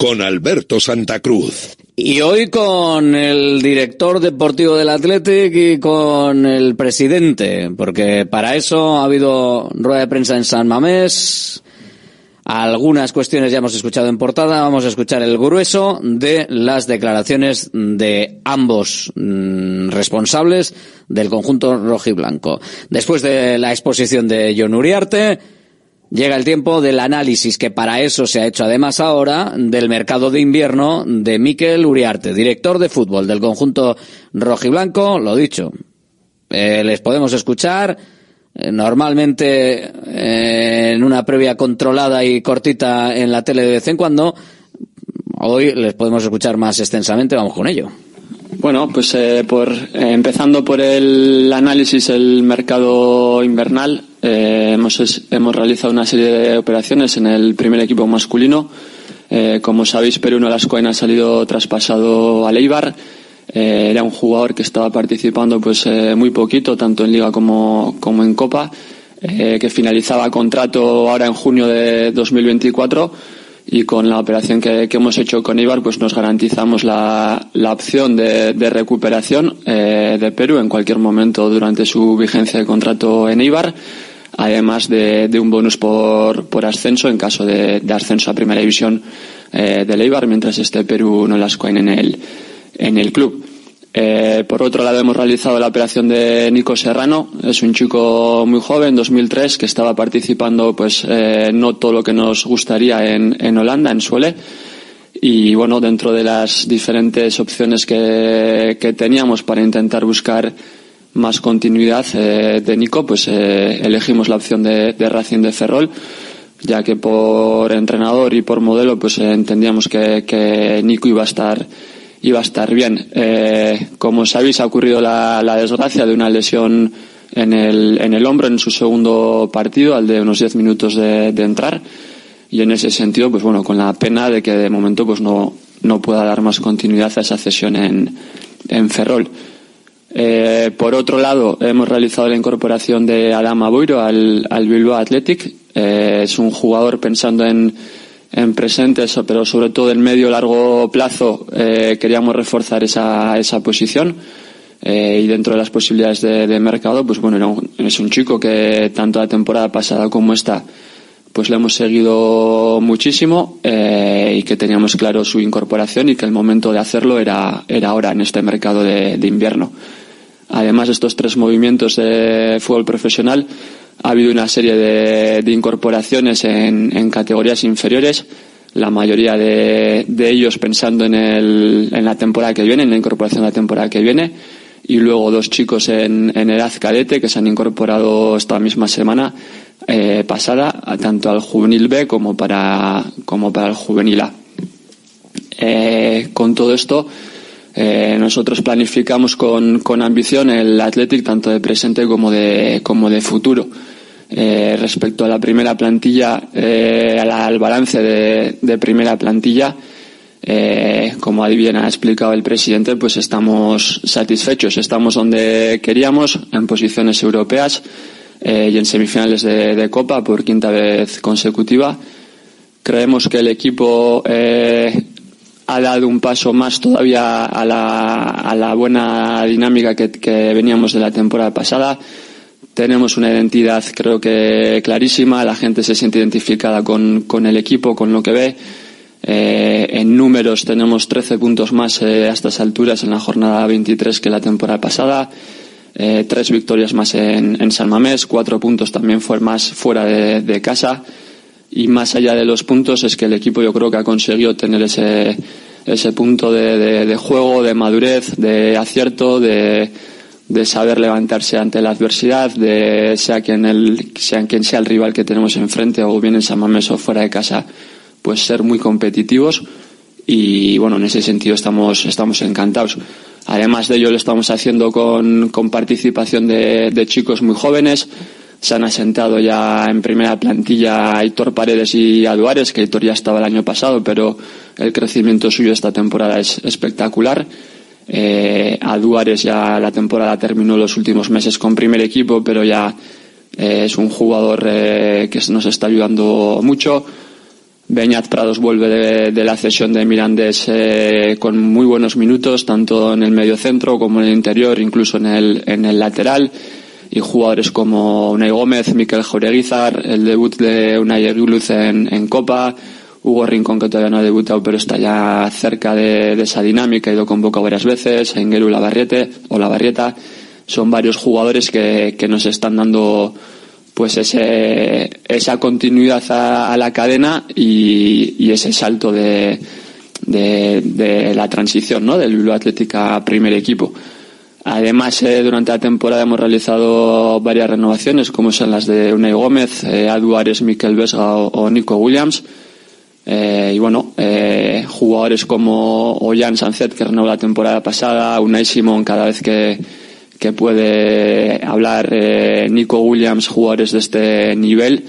con Alberto Santa Cruz. Y hoy con el director deportivo del Athletic y con el presidente, porque para eso ha habido rueda de prensa en San Mamés. Algunas cuestiones ya hemos escuchado en portada. Vamos a escuchar el grueso de las declaraciones de ambos mmm, responsables del conjunto rojiblanco. Después de la exposición de John Uriarte, Llega el tiempo del análisis, que para eso se ha hecho además ahora, del mercado de invierno de Miquel Uriarte, director de fútbol del conjunto rojiblanco. Lo dicho, eh, les podemos escuchar eh, normalmente eh, en una previa controlada y cortita en la tele de vez en cuando. Hoy les podemos escuchar más extensamente, vamos con ello. Bueno, pues eh, por, eh, empezando por el análisis del mercado invernal, eh, hemos, hemos realizado una serie de operaciones en el primer equipo masculino. Eh, como sabéis, Perú Nolascoen ha salido traspasado al Eibar. Eh, era un jugador que estaba participando pues muy poquito, tanto en Liga como, como en Copa, que finalizaba contrato ahora en junio de 2024 y con la operación que, que hemos hecho con Ibar pues nos garantizamos la, la opción de, de recuperación eh, de Perú en cualquier momento durante su vigencia de contrato en Ibar además de, de un bonus por, por ascenso en caso de, ascenso a primera división eh, del Eibar mientras esté Perú no las en el, en el club. Eh, por otro lado, hemos realizado la operación de Nico Serrano. Es un chico muy joven, 2003, que estaba participando, pues, eh, no todo lo que nos gustaría en, en Holanda, en Suele. Y bueno, dentro de las diferentes opciones que, que teníamos para intentar buscar más continuidad eh, de Nico, pues elegimos la opción de, de Racing de Ferrol, ya que por entrenador y por modelo, pues entendíamos que, que Nico iba a estar iba a estar bien. Eh, como sabéis, ha ocurrido la, desgracia de una lesión en el, en el hombro en su segundo partido, al de unos 10 minutos de, de entrar. Y en ese sentido, pues bueno, con la pena de que de momento pues no, no pueda dar más continuidad a esa cesión en, en Ferrol. Eh, por otro lado, hemos realizado la incorporación de Adama Boiro al, al Bilbao Athletic. Eh, es un jugador pensando en, en presentes, pero sobre todo en medio largo plazo eh, queríamos reforzar esa, esa posición. Eh, y dentro de las posibilidades de, de mercado, pues bueno, un- es un chico que tanto la temporada pasada como esta, pues le hemos seguido muchísimo eh, y que teníamos claro su incorporación y que el momento de hacerlo era, era ahora en este mercado de, de invierno. Además de estos tres movimientos de fútbol profesional, ha habido una serie de, incorporaciones en, en categorías inferiores, la mayoría de, de ellos pensando en, el, en la temporada que viene, en la incorporación de la temporada que viene, y luego dos chicos en, en edad cadete que se han incorporado esta misma semana eh, pasada, tanto al juvenil B como para, como para el juvenil A. Eh, con todo esto, eh, nosotros planificamos con, con ambición el Athletic tanto de presente como de, como de futuro. Eh, respecto a la primera plantilla, eh, al balance de, primera plantilla, eh, como bien ha explicado el presidente, pues estamos satisfechos. Estamos donde queríamos, en posiciones europeas y en semifinales de, Copa por quinta vez consecutiva. Creemos que el equipo ha dado un paso más todavía a la, a la buena dinámica que, que veníamos de la temporada pasada. Tenemos una identidad, creo que clarísima. La gente se siente identificada con, con el equipo, con lo que ve. Eh, en números tenemos 13 puntos más eh, a estas alturas en la jornada 23 que la temporada pasada. Eh, tres victorias más en, en San Mamés, cuatro puntos también fue más fuera de, casa. Y más allá de los puntos es que el equipo yo creo que ha conseguido tener ese, ese punto de- de juego, de madurez, de acierto, de, de saber levantarse ante la adversidad, de sea quien, el, sea quien sea el rival que tenemos enfrente o bien en San Mamés o fuera de casa, pues ser muy competitivos y bueno, en ese sentido estamos, estamos encantados. Además de ello lo estamos haciendo con, con participación de, chicos muy jóvenes. Se han asentado ya en primera plantilla Aitor Paredes y Aduares, que Aitor ya estaba el año pasado, pero el crecimiento suyo esta temporada es espectacular. Eh, Aduares ya la temporada terminó los últimos meses con primer equipo, pero ya eh, es un jugador eh, que nos está ayudando mucho. Beñat Prados vuelve de, la cesión de Mirandés eh, con muy buenos minutos, tanto en el medio centro como en el interior, incluso en el, en el lateral. Y jugadores como Unai Gómez, Miquel Jaureguizar, el debut de Unai Eguiluz en, en Copa, Hugo Rincón, que todavía no ha debutado, pero está ya cerca de, esa dinámica, ha ido convocado varias veces, Engeru Lavarriete o Lavarrieta. Son varios jugadores que, que nos están dando pues ese, esa continuidad a, la cadena y, ese salto de, de, la transición ¿no? del Bilbao Atlética a primer equipo. Además, eh, durante la temporada hemos realizado varias renovaciones, como son las de Unai Gómez, eh, Adu Miquel Vesga o Nico Williams. Eh, y bueno, eh, jugadores como Ollán Sancet, que renovó la temporada pasada, Unai Simón, cada vez que, que puede hablar, eh, Nico Williams, jugadores de este nivel,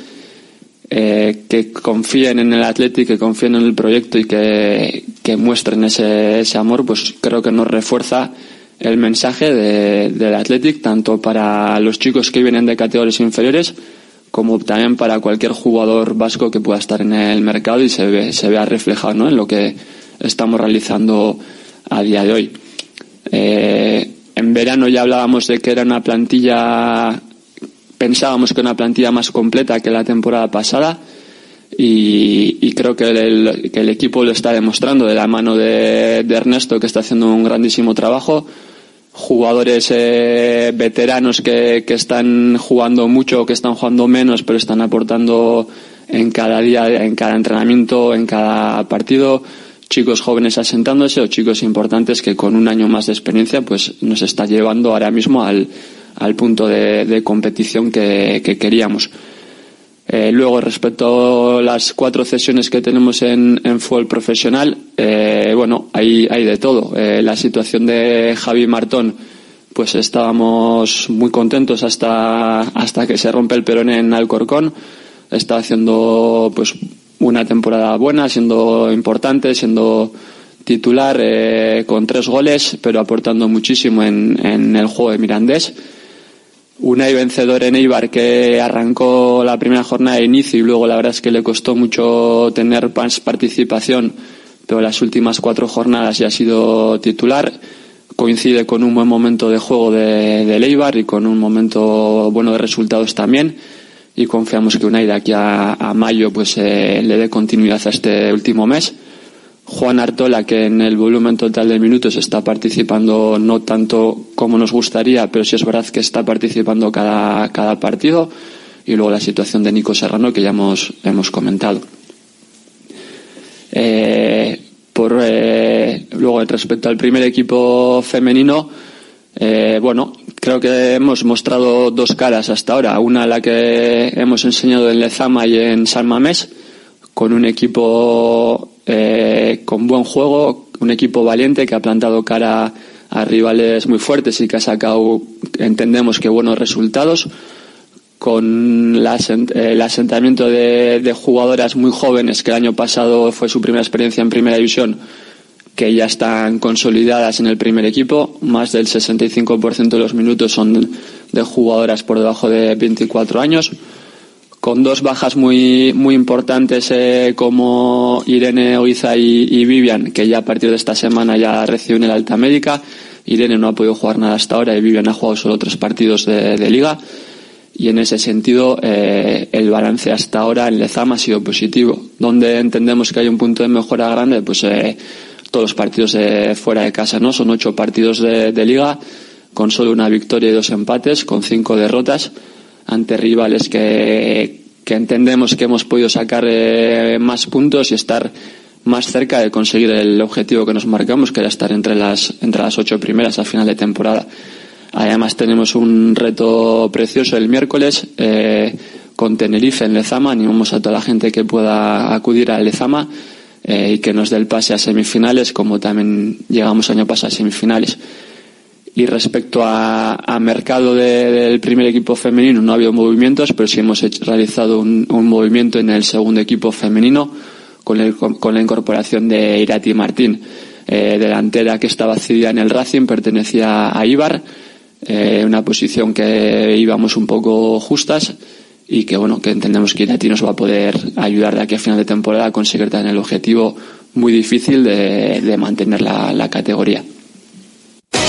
eh, que confíen en el Athletic, que confíen en el proyecto y que, que muestren ese, ese amor, pues creo que nos refuerza el mensaje de, del Athletic, tanto para los chicos que vienen de categorías inferiores, como también para cualquier jugador vasco que pueda estar en el mercado y se, ve, se vea reflejado ¿no? en lo que estamos realizando a día de hoy. Eh, en verano ya hablábamos de que era una plantilla, pensábamos que una plantilla más completa que la temporada pasada y, creo que el, que el, equipo lo está demostrando de la mano de Ernesto que está haciendo un grandísimo trabajo jugadores eh, veteranos que, que, están jugando mucho, que están jugando menos, pero están aportando en cada día, en cada entrenamiento, en cada partido, chicos jóvenes asentándose o chicos importantes que con un año más de experiencia pues nos está llevando ahora mismo al, al punto de, de competición que, que queríamos. Eh, luego, respecto a las cuatro cesiones que tenemos en, en fútbol profesional, eh, bueno, hay, hay de todo. Eh, la situación de Javi Martón, pues estábamos muy contentos hasta, hasta que se rompe el perón en Alcorcón. Está haciendo pues una temporada buena, siendo importante, siendo titular con tres goles, pero aportando muchísimo en el juego de Mirandés Unai vencedor en Eibar que arrancó la primera jornada de inicio y luego la verdad es que le costó mucho tener participación, pero las últimas cuatro jornadas ya ha sido titular. Coincide con un buen momento de juego de, Eibar y con un momento bueno de resultados también. Y confiamos que Unai de aquí a, a mayo pues eh, le dé continuidad a este último mes. Juan Artola, que en el volumen total de minutos está participando no tanto como nos gustaría, pero sí es verdad que está participando cada, cada partido. Y luego la situación de Nico Serrano, que ya hemos, hemos comentado. Eh, por, eh, luego, respecto al primer equipo femenino, eh, bueno, creo que hemos mostrado dos caras hasta ahora. Una la que hemos enseñado en Lezama y en San Mamés, con un equipo eh, con buen juego, un equipo valiente que ha plantado cara a rivales muy fuertes y que ha sacado, entendemos que buenos resultados, con la, el asentamiento de, de, jugadoras muy jóvenes, que el año pasado fue su primera experiencia en primera división, que ya están consolidadas en el primer equipo. Más del 65% de los minutos son de jugadoras por debajo de 24 años con dos bajas muy, muy importantes eh, como Irene Oiza y, Vivian, que ya a partir de esta semana ya reciben el alta médica. Irene no ha podido jugar nada hasta ahora y Vivian ha jugado solo tres partidos de, liga. Y en ese sentido, eh, el balance hasta ahora en Lezama ha sido positivo. Donde entendemos que hay un punto de mejora grande, pues eh, todos los partidos de fuera de casa, ¿no? Son ocho partidos de liga, con solo una victoria y dos empates, con cinco derrotas ante rivales que, entendemos que hemos podido sacar eh, más puntos y estar más cerca de conseguir el objetivo que nos marcamos, que era estar entre las, entre las ocho primeras a final de temporada. Además tenemos un reto precioso el miércoles eh, con Tenerife en Lezama. Animamos a toda la gente que pueda acudir a Lezama eh, y que nos dé el pase a semifinales, como también llegamos año pasado a semifinales. Y respecto a, mercado de, del primer equipo femenino, no ha habido movimientos, pero sí hemos hecho, realizado un, movimiento en el segundo equipo femenino con, el, con, la incorporación de Irati Martín, eh, delantera que estaba cedida en el Racing, pertenecía a Ibar, eh, una posición que íbamos un poco justas y que bueno, que entendemos que Irati nos va a poder ayudar de aquí a final de temporada a conseguir también el objetivo muy difícil de, de mantener la, la categoría.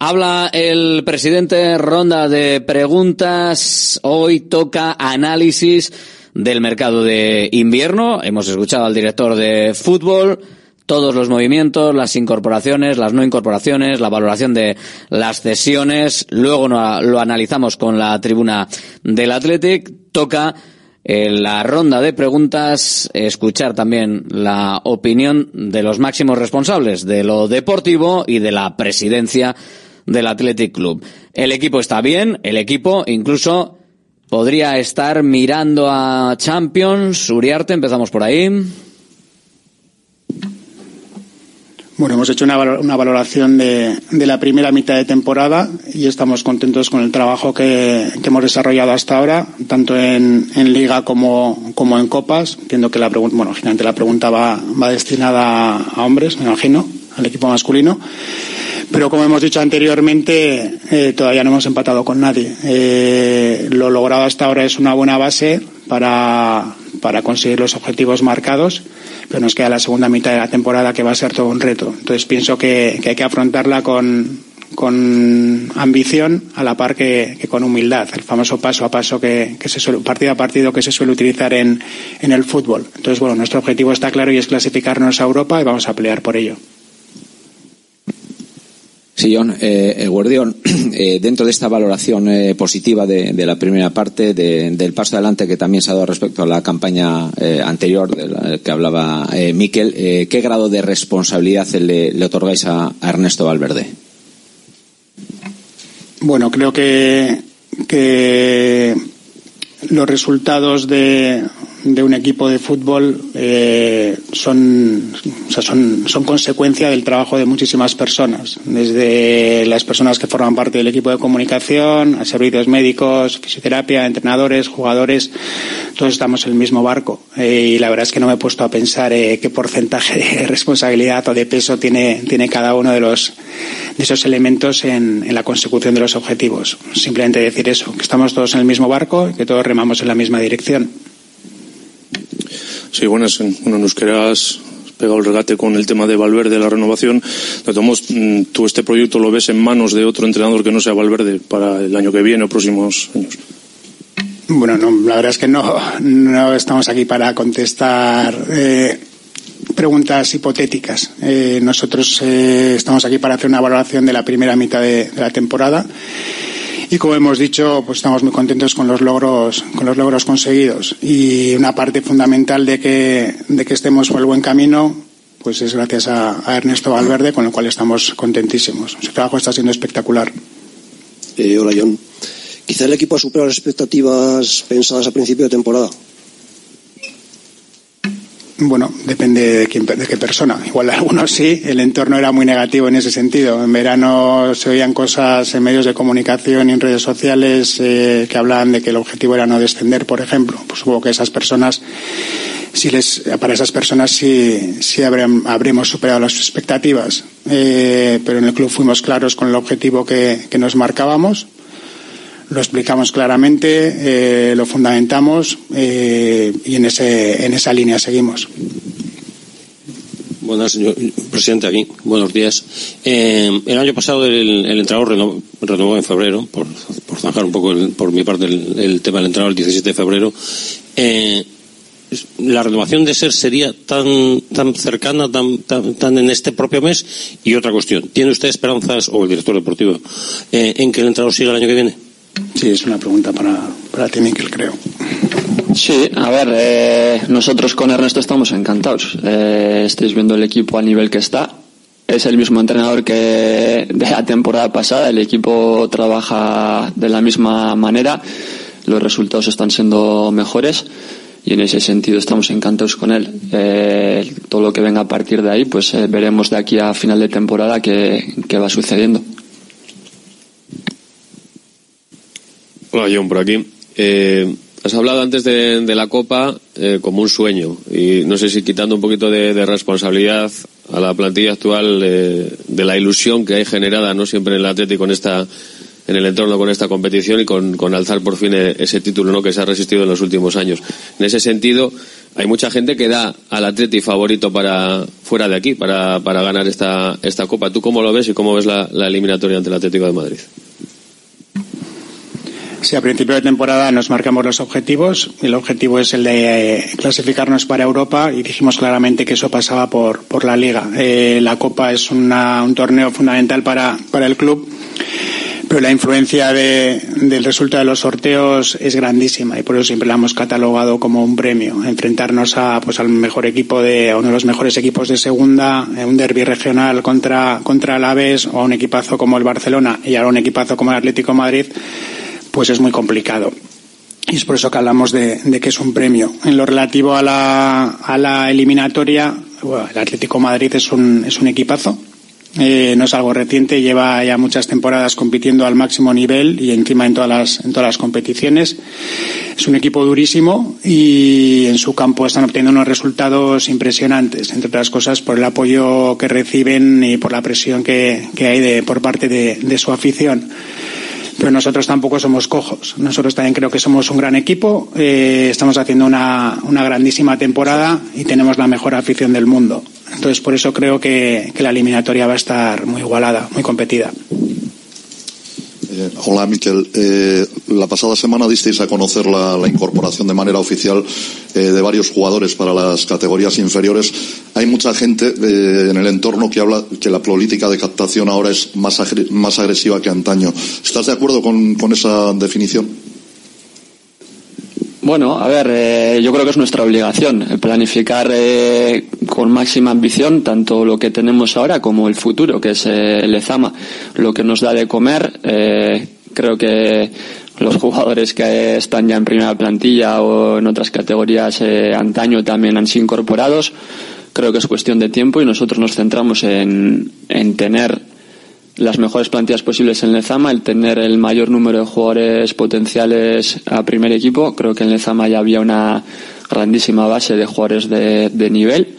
Habla el presidente, ronda de preguntas. Hoy toca análisis del mercado de invierno. Hemos escuchado al director de fútbol, todos los movimientos, las incorporaciones, las no incorporaciones, la valoración de las cesiones. Luego lo analizamos con la tribuna del Athletic. Toca en la ronda de preguntas escuchar también la opinión de los máximos responsables de lo deportivo y de la presidencia del Athletic Club. El equipo está bien, el equipo incluso podría estar mirando a Champions. Uriarte, empezamos por ahí. Bueno, hemos hecho una, valoración de, la primera mitad de temporada y estamos contentos con el trabajo que, hemos desarrollado hasta ahora, tanto en, Liga como, como, en Copas. Entiendo que la pregunta, bueno, la pregunta va, va destinada a hombres, me imagino, al equipo masculino. Pero como hemos dicho anteriormente, eh, todavía no hemos empatado con nadie. Eh, lo logrado hasta ahora es una buena base para, para conseguir los objetivos marcados, pero nos queda la segunda mitad de la temporada que va a ser todo un reto. Entonces pienso que, hay que afrontarla con, con ambición a la par que, que, con humildad, el famoso paso a paso que, que se suele, partido a partido que se suele utilizar en, en el fútbol. Entonces, bueno, nuestro objetivo está claro y es clasificarnos a Europa y vamos a pelear por ello. Sí, John, eh, eh Guardión, eh, dentro de esta valoración eh, positiva de, la primera parte, de, del paso adelante que también se ha dado respecto a la campaña eh, anterior que hablaba Miquel, ¿qué grado de responsabilidad le, le otorgáis a, a, Ernesto Valverde? Bueno, creo que, que los resultados de, de un equipo de fútbol eh, son, o sea, son, consecuencia del trabajo de muchísimas personas, desde las personas que forman parte del equipo de comunicación, a servicios médicos, fisioterapia, entrenadores, jugadores, todos estamos en el mismo barco. Eh, y la verdad es que no me he puesto a pensar eh, qué porcentaje de responsabilidad o de peso tiene, tiene cada uno de los de esos elementos en, en la consecución de los objetivos. Simplemente decir eso, que estamos todos en el mismo barco y que todos remamos en la misma dirección. Sí, buenas. Bueno, nos querías pegado el regate con el tema de Valverde, la renovación. De todos mm, tú este proyecto lo ves en manos de otro entrenador que no sea Valverde para el año que viene o próximos años. Bueno, no, la verdad es que no, no estamos aquí para contestar eh, preguntas hipotéticas. Eh, nosotros eh, estamos aquí para hacer una valoración de la primera mitad de la temporada y como hemos dicho, pues estamos muy contentos con los logros, con los logros conseguidos. Y una parte fundamental de que, de que estemos por el buen camino, pues es gracias a, Ernesto Valverde, con lo cual estamos contentísimos. Su trabajo está siendo espectacular. Eh, hola, John. Quizá el equipo ha superado las expectativas pensadas a principio de temporada. Bueno, depende de, quién, de qué persona. Igual algunos sí, el entorno era muy negativo en ese sentido. En verano se oían cosas en medios de comunicación y en redes sociales eh, que hablaban de que el objetivo era no descender, por ejemplo. Pues supongo que esas personas, si les, para esas personas sí, sí habrán, habremos superado las expectativas. Eh, pero en el club fuimos claros con el objetivo que, que nos marcábamos lo explicamos claramente, eh, lo fundamentamos eh, y en, ese, en esa línea seguimos. Buenas, señor presidente, aquí. Buenos días. Eh, el año pasado el, el entrenador renovó, renovó, en febrero, por, zanjar un poco el, por mi parte el, el, tema del entrenador el 17 de febrero. Eh, la renovación de ser sería tan tan cercana, tan, tan, tan, en este propio mes. Y otra cuestión, ¿tiene usted esperanzas, o el director deportivo, eh, en que el entrenador siga el año que viene? Sí, es una pregunta para, para ti, Miquel, creo. Sí, a ver, eh, nosotros con Ernesto estamos encantados. Eh, estáis viendo el equipo al nivel que está. Es el mismo entrenador que de la temporada pasada. El equipo trabaja de la misma manera. Los resultados están siendo mejores y en ese sentido estamos encantados con él. Eh, todo lo que venga a partir de ahí, pues eh, veremos de aquí a final de temporada qué, qué va sucediendo. Hola, John, por aquí. Eh, has hablado antes de, la Copa eh, como un sueño y no sé si quitando un poquito de, responsabilidad a la plantilla actual eh, de la ilusión que hay generada no siempre en el Atlético con esta en el entorno con esta competición y con, alzar por fin ese título ¿no? que se ha resistido en los últimos años. En ese sentido, hay mucha gente que da al Atleti favorito para fuera de aquí, para, para ganar esta, esta Copa. ¿Tú cómo lo ves y cómo ves la, la eliminatoria ante el Atlético de Madrid? Sí, a principio de temporada nos marcamos los objetivos. El objetivo es el de clasificarnos para Europa y dijimos claramente que eso pasaba por, por la Liga. Eh, la Copa es una, un torneo fundamental para, para el club pero la influencia de, del resultado de los sorteos es grandísima y por eso siempre la hemos catalogado como un premio. Enfrentarnos a, pues, al mejor equipo de, a uno de los mejores equipos de segunda, un derby regional contra, contra el Aves o a un equipazo como el Barcelona y ahora un equipazo como el Atlético Madrid, pues es muy complicado. Y es por eso que hablamos de, que es un premio. En lo relativo a la, a la eliminatoria, bueno, el Atlético Madrid es un, es un equipazo eh, no es algo reciente, lleva ya muchas temporadas compitiendo al máximo nivel y encima en todas las, en todas las competiciones. Es un equipo durísimo y en su campo están obteniendo unos resultados impresionantes, entre otras cosas por el apoyo que reciben y por la presión que, que hay de, por parte de su afición pero nosotros tampoco somos cojos. Nosotros también creo que somos un gran equipo, eh, estamos haciendo una, una, grandísima temporada y tenemos la mejor afición del mundo. Entonces, por eso creo que, que la eliminatoria va a estar muy igualada, muy competida. Eh, hola, Miquel. Eh, la pasada semana disteis a conocer la, incorporación de manera oficial eh, de varios jugadores para las categorías inferiores. Hay mucha gente en el entorno que habla que la política de captación ahora es más, agre más agresiva que antaño. ¿Estás de acuerdo con esa definición? Bueno, a ver, eh, yo creo que es nuestra obligación planificar eh, con máxima ambición tanto lo que tenemos ahora como el futuro, que es eh, el Ezama, lo que nos da de comer. Eh, creo que los jugadores que están ya en primera plantilla o en otras categorías eh, antaño también han sido incorporados. Creo que es cuestión de tiempo y nosotros nos centramos en, en tener las mejores plantillas posibles en Lezama, el tener el mayor número de jugadores potenciales a primer equipo. Creo que en Lezama ya había una grandísima base de jugadores de, de nivel,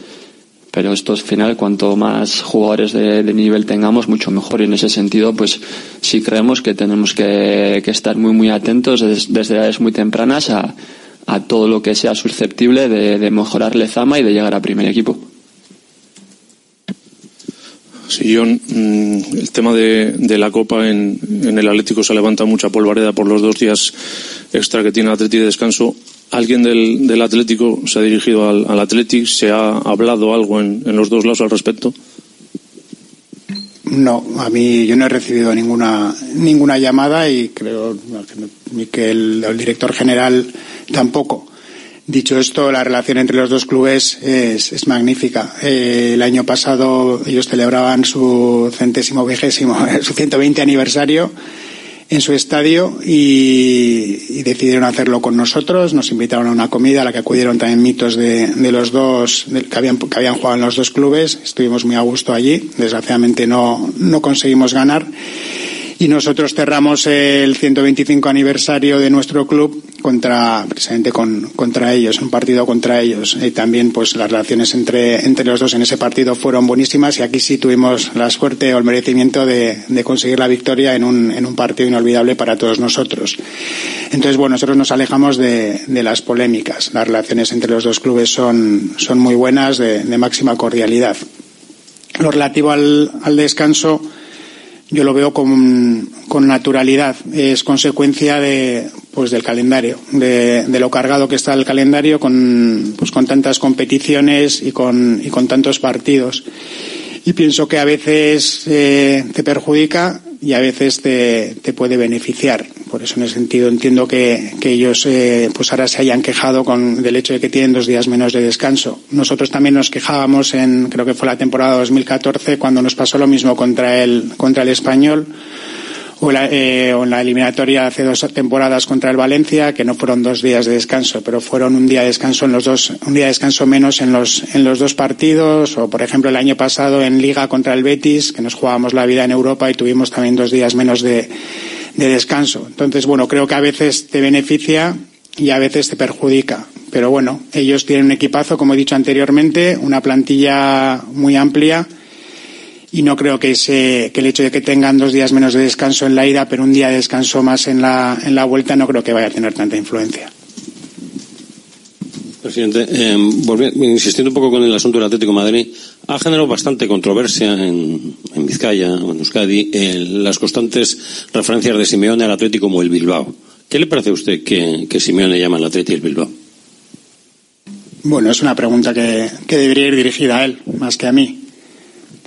pero esto al final, cuanto más jugadores de, de, nivel tengamos, mucho mejor. Y en ese sentido, pues sí creemos que tenemos que, que estar muy, muy atentos desde, desde edades muy tempranas a, a todo lo que sea susceptible de, de mejorar Lezama y de llegar a primer equipo. Sí, John, el tema de, la Copa en, en, el Atlético se levanta mucha polvareda por los dos días extra que tiene el Atlético de descanso. ¿Alguien del, Atlético se ha dirigido al, Atlético? ¿Se ha hablado algo en, los dos lados al respecto? No, a mí yo no he recibido ninguna ninguna llamada y creo que el director general tampoco. Dicho esto, la relación entre los dos clubes es, magnífica. Eh, el año pasado ellos celebraban su centésimo vigésimo, su 120 aniversario en su estadio y, decidieron hacerlo con nosotros. Nos invitaron a una comida a la que acudieron también mitos de, los dos que, habían, que habían jugado en los dos clubes. Estuvimos muy a gusto allí. Desgraciadamente no, no conseguimos ganar y nosotros cerramos el 125 aniversario de nuestro club contra precisamente con, contra ellos, un partido contra ellos. Y también pues las relaciones entre, entre los dos en ese partido fueron buenísimas y aquí sí tuvimos la suerte o el merecimiento de, de conseguir la victoria en un, en un partido inolvidable para todos nosotros. Entonces, bueno, nosotros nos alejamos de, de las polémicas. Las relaciones entre los dos clubes son, son muy buenas, de, de máxima cordialidad. Lo relativo al, al descanso, yo lo veo con, con, naturalidad. Es consecuencia de, pues, del calendario, de, de, lo cargado que está el calendario con, pues, con tantas competiciones y con, y con tantos partidos. Y pienso que a veces eh, te perjudica y a veces te, te, puede beneficiar. Por eso, en ese sentido, entiendo que, que ellos eh, pues ahora se hayan quejado con, del hecho de que tienen dos días menos de descanso. Nosotros también nos quejábamos en, creo que fue la temporada 2014, cuando nos pasó lo mismo contra el, contra el español o, la, eh, en la eliminatoria hace dos temporadas contra el Valencia, que no fueron dos días de descanso, pero fueron un día de descanso en los dos, un día de descanso menos en los, en los dos partidos, o por ejemplo el año pasado en Liga contra el Betis, que nos jugábamos la vida en Europa y tuvimos también dos días menos de, de descanso. Entonces, bueno, creo que a veces te beneficia y a veces te perjudica. Pero bueno, ellos tienen un equipazo, como he dicho anteriormente, una plantilla muy amplia y no creo que, ese, que el hecho de que tengan dos días menos de descanso en la ida, pero un día de descanso más en la, en la vuelta, no creo que vaya a tener tanta influencia. Presidente, eh, volviendo, insistiendo un poco con el asunto del Atlético de Madrid, ha generado bastante controversia en, en Vizcaya o en Euskadi eh, las constantes referencias de Simeone al Atlético como el Bilbao. ¿Qué le parece a usted que, que Simeone llama al Atlético el Bilbao? Bueno, es una pregunta que, que debería ir dirigida a él, más que a mí.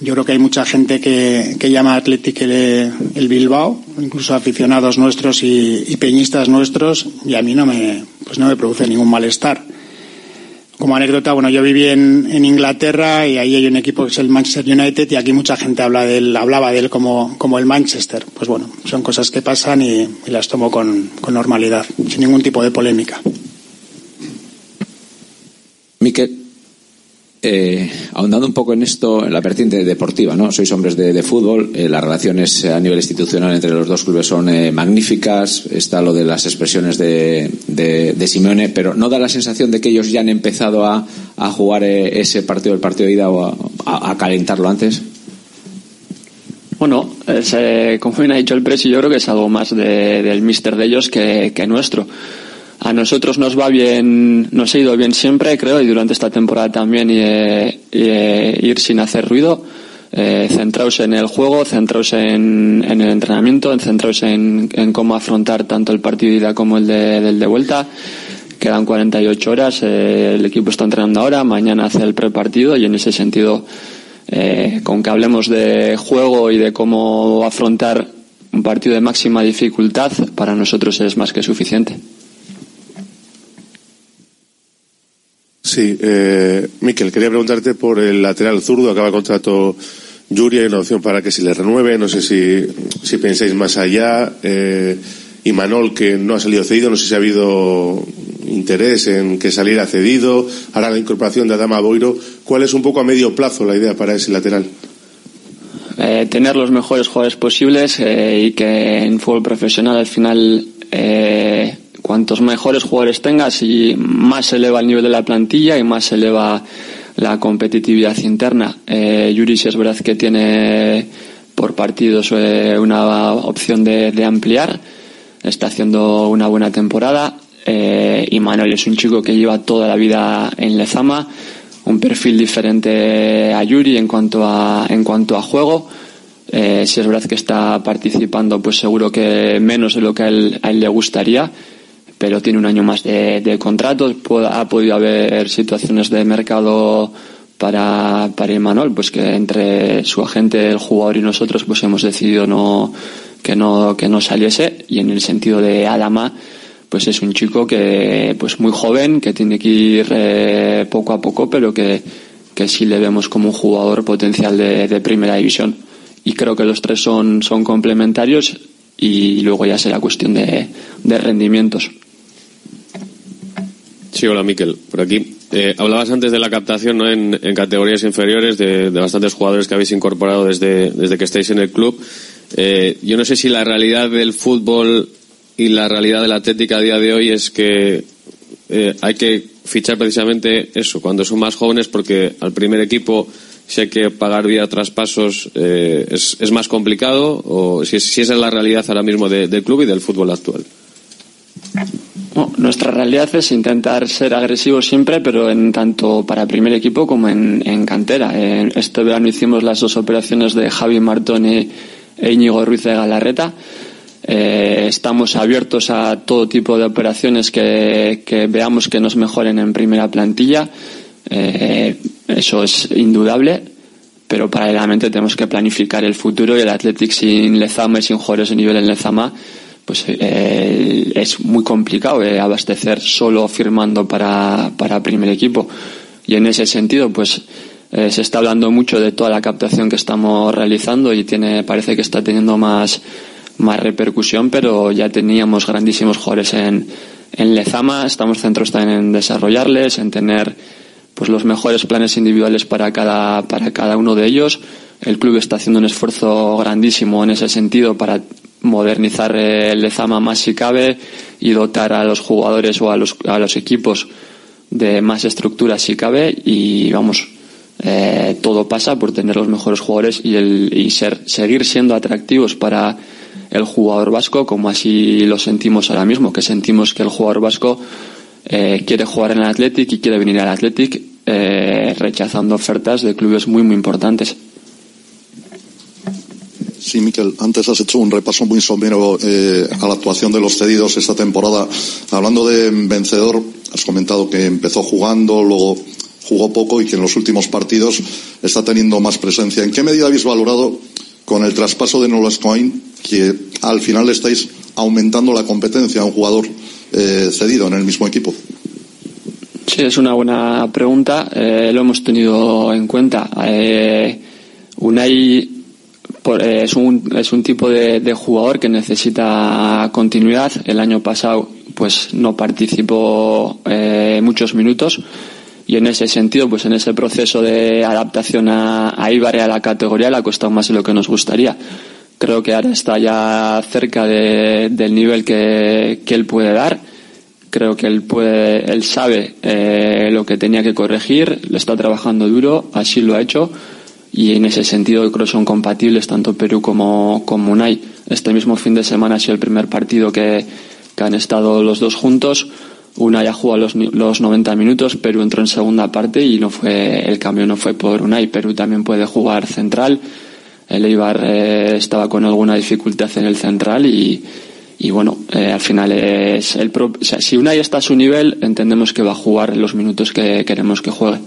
Yo creo que hay mucha gente que, llama Athletic el, Bilbao, incluso aficionados nuestros y, peñistas nuestros, y a mí no me, pues no me produce ningún malestar. Como anécdota, bueno, yo viví en, Inglaterra y ahí hay un equipo que es el Manchester United y aquí mucha gente habla de él, hablaba de él como, como el Manchester. Pues bueno, son cosas que pasan y, y las tomo con, con normalidad, sin ningún tipo de polémica. Miquel eh, ahondando un poco en esto, en la vertiente deportiva, ¿no? Sois hombres de, fútbol, eh, las relaciones a nivel institucional entre los dos clubes son eh, magníficas, está lo de las expresiones de, de, Simeone, pero ¿no da la sensación de que ellos ya han empezado a, jugar ese partido, el partido de ida, o a, calentarlo antes? Bueno, es, como bien ha dicho el presi, yo creo que es algo más de, del mister de ellos que nuestro a nosotros nos va bien, nos ha ido bien siempre, creo, y durante esta temporada también y, y, ir sin hacer ruido, eh, centraos en el juego, centraos en, en el entrenamiento, centraos en, en, cómo afrontar tanto el partido de ida como el de, del de vuelta. Quedan 48 horas, eh, el equipo está entrenando ahora, mañana hace el prepartido y en ese sentido, eh, con que hablemos de juego y de cómo afrontar un partido de máxima dificultad, para nosotros es más que suficiente. Sí, eh, Miquel, quería preguntarte por el lateral zurdo, acaba el contrato Yuri, hay una opción para que se le renueve, no sé si, si pensáis más allá, eh, y Manol, que no ha salido cedido, no sé si ha habido interés en que saliera cedido, ahora la incorporación de Adama Boiro, ¿cuál es un poco a medio plazo la idea para ese lateral? Eh, tener los mejores jugadores posibles eh, y que en fútbol profesional al final eh, cuantos mejores jugadores tengas y más se eleva el nivel de la plantilla y más se eleva la competitividad interna. Eh, Yuri si es verdad que tiene por partidos eh, una opción de, de, ampliar, está haciendo una buena temporada eh, y Manuel es un chico que lleva toda la vida en Lezama, un perfil diferente a Yuri en cuanto a, en cuanto a juego. Eh, si es verdad que está participando, pues seguro que menos de lo que a él, a él le gustaría pero tiene un año más de, de contrato. Ha podido haber situaciones de mercado para, para Imanol, pues que entre su agente, el jugador y nosotros, pues hemos decidido no, que no, que no saliese. Y en el sentido de Adama, pues es un chico que, pues muy joven, que tiene que ir eh, poco a poco, pero que, que sí le vemos como un jugador potencial de, de primera división. Y creo que los tres son, son complementarios y luego ya será cuestión de, de rendimientos. Sí, hola Miquel, por aquí. Eh, hablabas antes de la captación ¿no? en, categorías inferiores de, bastantes jugadores que habéis incorporado desde, desde que estáis en el club. Eh, yo no sé si la realidad del fútbol y la realidad de la atlética a día de hoy es que eh, hay que fichar precisamente eso, cuando son más jóvenes, porque al primer equipo si hay que pagar vía traspasos eh, es, es, más complicado o si, si, esa es la realidad ahora mismo de, del club y del fútbol actual. Nuestra realidad es intentar ser agresivos siempre, pero en tanto para primer equipo como en, en cantera. En este verano hicimos las dos operaciones de Javi Martoni e Íñigo Ruiz de Galarreta. Eh, estamos abiertos a todo tipo de operaciones que, que, veamos que nos mejoren en primera plantilla. Eh, eso es indudable, pero paralelamente tenemos que planificar el futuro y el Athletic sin Lezama y sin jugadores de nivel en Lezama pues eh, es muy complicado eh, abastecer solo firmando para, para primer equipo. Y en ese sentido, pues eh, se está hablando mucho de toda la captación que estamos realizando y tiene, parece que está teniendo más, más repercusión, pero ya teníamos grandísimos jugadores en, en Lezama, estamos centros también en desarrollarles, en tener pues los mejores planes individuales para cada, para cada uno de ellos. El club está haciendo un esfuerzo grandísimo en ese sentido para modernizar el Lezama más si cabe y dotar a los jugadores o a los, a los equipos de más estructura si cabe y vamos eh, todo pasa por tener los mejores jugadores y, el, y ser, seguir siendo atractivos para el jugador vasco como así lo sentimos ahora mismo que sentimos que el jugador vasco eh, quiere jugar en el Athletic y quiere venir al Athletic eh, rechazando ofertas de clubes muy muy importantes Sí, Miquel, antes has hecho un repaso muy somero eh, a la actuación de los cedidos esta temporada. Hablando de vencedor, has comentado que empezó jugando, luego jugó poco y que en los últimos partidos está teniendo más presencia. ¿En qué medida habéis valorado con el traspaso de Nolas Coin que al final estáis aumentando la competencia a un jugador eh, cedido en el mismo equipo? Sí, es una buena pregunta. Eh, lo hemos tenido en cuenta. Eh, Unai es un, es un tipo de, de, jugador que necesita continuidad. El año pasado pues no participó eh, muchos minutos y en ese sentido, pues en ese proceso de adaptación a, a Ibar y a la categoría le ha costado más de lo que nos gustaría. Creo que ahora está ya cerca de, del nivel que, que, él puede dar. Creo que él puede, él sabe eh, lo que tenía que corregir, le está trabajando duro, así lo ha hecho y en ese sentido creo que son compatibles tanto Perú como, como Unai. Este mismo fin de semana ha sido el primer partido que, que han estado los dos juntos. Unai ha jugado los, los 90 minutos, Perú entró en segunda parte y no fue el cambio no fue por Unai. Perú también puede jugar central. El Eibar eh, estaba con alguna dificultad en el central y, y bueno, eh, al final es el pro, o sea, si Unai está a su nivel, entendemos que va a jugar los minutos que queremos que juegue.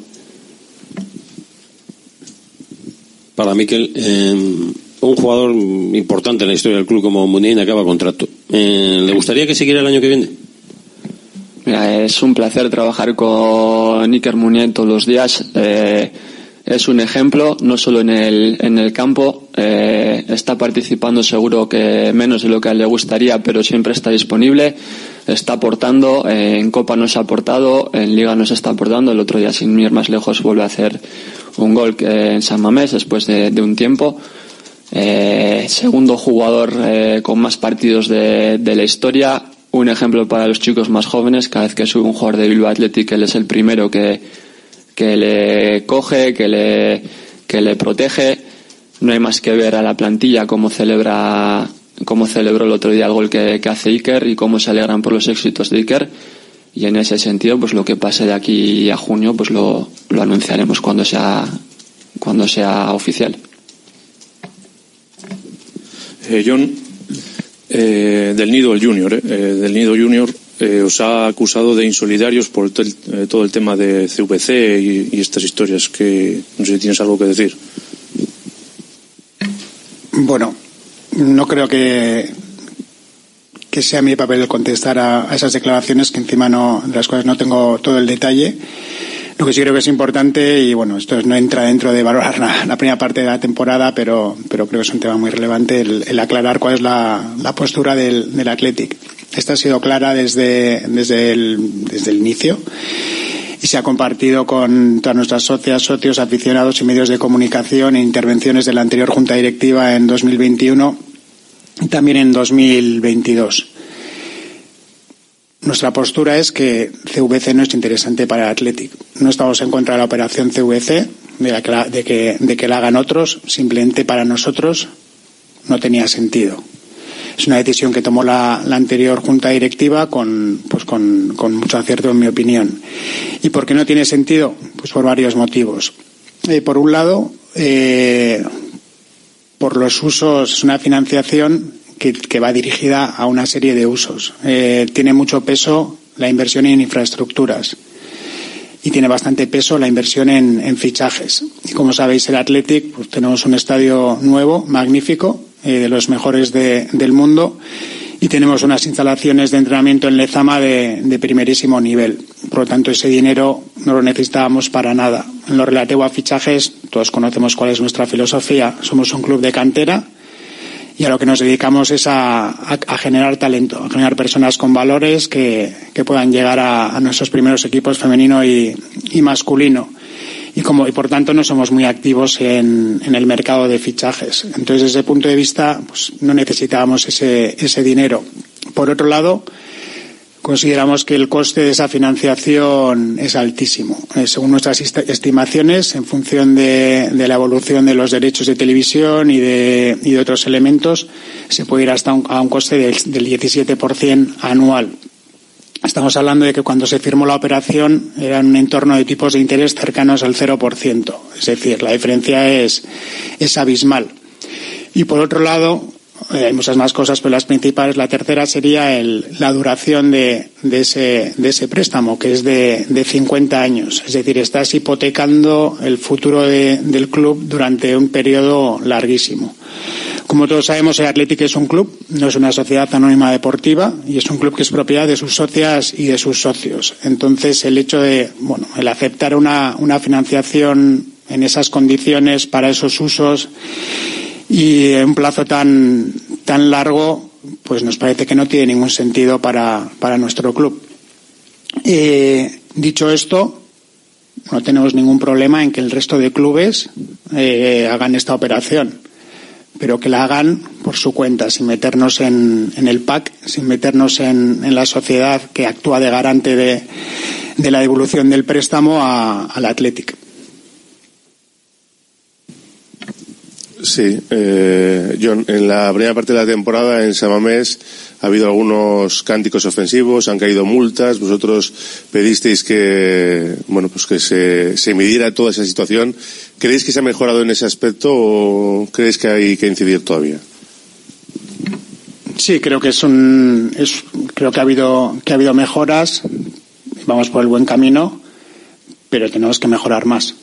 Para Miquel, eh, un jugador importante en la historia del club como Muniain acaba contrato. Eh, ¿Le gustaría que siguiera el año que viene? Mira, es un placer trabajar con Iker Muniain todos los días. Eh, es un ejemplo, no solo en el, en el campo, eh, está participando seguro que menos de lo que le gustaría, pero siempre está disponible, está aportando, eh, en Copa nos ha aportado, en Liga nos está aportando, el otro día sin ir más lejos vuelve a hacer un gol en San Mamés después de, un tiempo. Eh, segundo jugador eh, con más partidos de, de, la historia. Un ejemplo para los chicos más jóvenes. Cada vez que sube un jugador de Bilbao Athletic, él es el primero que, que le coge, que le, que le protege. No hay más que ver a la plantilla cómo celebra, cómo celebró el otro día el gol que, que hace Iker y cómo se alegran por los éxitos de Iker y en ese sentido pues lo que pase de aquí a junio pues lo, lo anunciaremos cuando sea cuando sea oficial. Eh, John eh, del Nido el Junior eh, del Nido Junior eh, os ha acusado de insolidarios por el, eh, todo el tema de CVC y, y, estas historias que no sé si tienes algo que decir. Bueno no creo que que sea mi papel contestar a, esas declaraciones que encima no, de las cuales no tengo todo el detalle. Lo que sí creo que es importante, y bueno, esto no entra dentro de valorar la, primera parte de la temporada, pero, pero creo que es un tema muy relevante el, aclarar cuál es la, la postura del, del Athletic. Esta ha sido clara desde, desde, el, desde el inicio y se ha compartido con todas nuestras socias, socios, aficionados y medios de comunicación e intervenciones de la anterior Junta Directiva en 2021 y también en 2022. Nuestra postura es que CVC no es interesante para el Athletic. No estamos en contra de la operación CVC, de, la que la, de, que, de que la hagan otros, simplemente para nosotros no tenía sentido. Es una decisión que tomó la, anterior junta directiva con, pues con, con, mucho acierto, en mi opinión. ¿Y por qué no tiene sentido? Pues por varios motivos. Eh, por un lado, eh, por los usos, es una financiación que, que, va dirigida a una serie de usos. Eh, tiene mucho peso la inversión en infraestructuras y tiene bastante peso la inversión en, en fichajes. Y como sabéis, el Athletic, pues tenemos un estadio nuevo, magnífico, eh, de los mejores de, del mundo y tenemos unas instalaciones de entrenamiento en Lezama de, de, primerísimo nivel. Por lo tanto, ese dinero no lo necesitábamos para nada. En lo relativo a fichajes, todos conocemos cuál es nuestra filosofía. Somos un club de cantera y a lo que nos dedicamos es a, a, generar talento, a generar personas con valores que, que puedan llegar a, a, nuestros primeros equipos femenino y, y masculino y como y por tanto no somos muy activos en, el mercado de fichajes. Entonces, desde ese punto de vista, pues, no necesitábamos ese, dinero. Por otro lado, consideramos que el coste de esa financiación es altísimo. Eh, según nuestras estimaciones, en función de, de, la evolución de los derechos de televisión y de, y de otros elementos, se puede ir hasta un, a un coste del, del 17% anual. Estamos hablando de que cuando se firmó la operación era un entorno de tipos de interés cercanos al 0%. Es decir, la diferencia es, es abismal. Y por otro lado, eh, hay muchas más cosas, pero las principales, la tercera sería el, la duración de, ese, de ese préstamo, que es de, de 50 años. Es decir, estás hipotecando el futuro de, del club durante un periodo larguísimo. Como todos sabemos, el Athletic es un club, no es una sociedad anónima deportiva y es un club que es propiedad de sus socias y de sus socios. Entonces, el hecho de, bueno, el aceptar una, una financiación en esas condiciones para esos usos y en un plazo tan, tan largo, pues nos parece que no tiene ningún sentido para, para nuestro club. Eh, dicho esto, no tenemos ningún problema en que el resto de clubes eh, hagan esta operación pero que la hagan por su cuenta, sin meternos en, en el PAC, sin meternos en, en, la sociedad que actúa de garante de, de la devolución del préstamo al Athletic. Sí, eh, John, en la primera parte de la temporada en Samamés ha habido algunos cánticos ofensivos, han caído multas, vosotros pedisteis que, bueno, pues que se, se midiera toda esa situación. ¿Creéis que se ha mejorado en ese aspecto o creéis que hay que incidir todavía? Sí, creo que es un, es, creo que ha habido, que ha habido mejoras, vamos por el buen camino, pero tenemos que mejorar más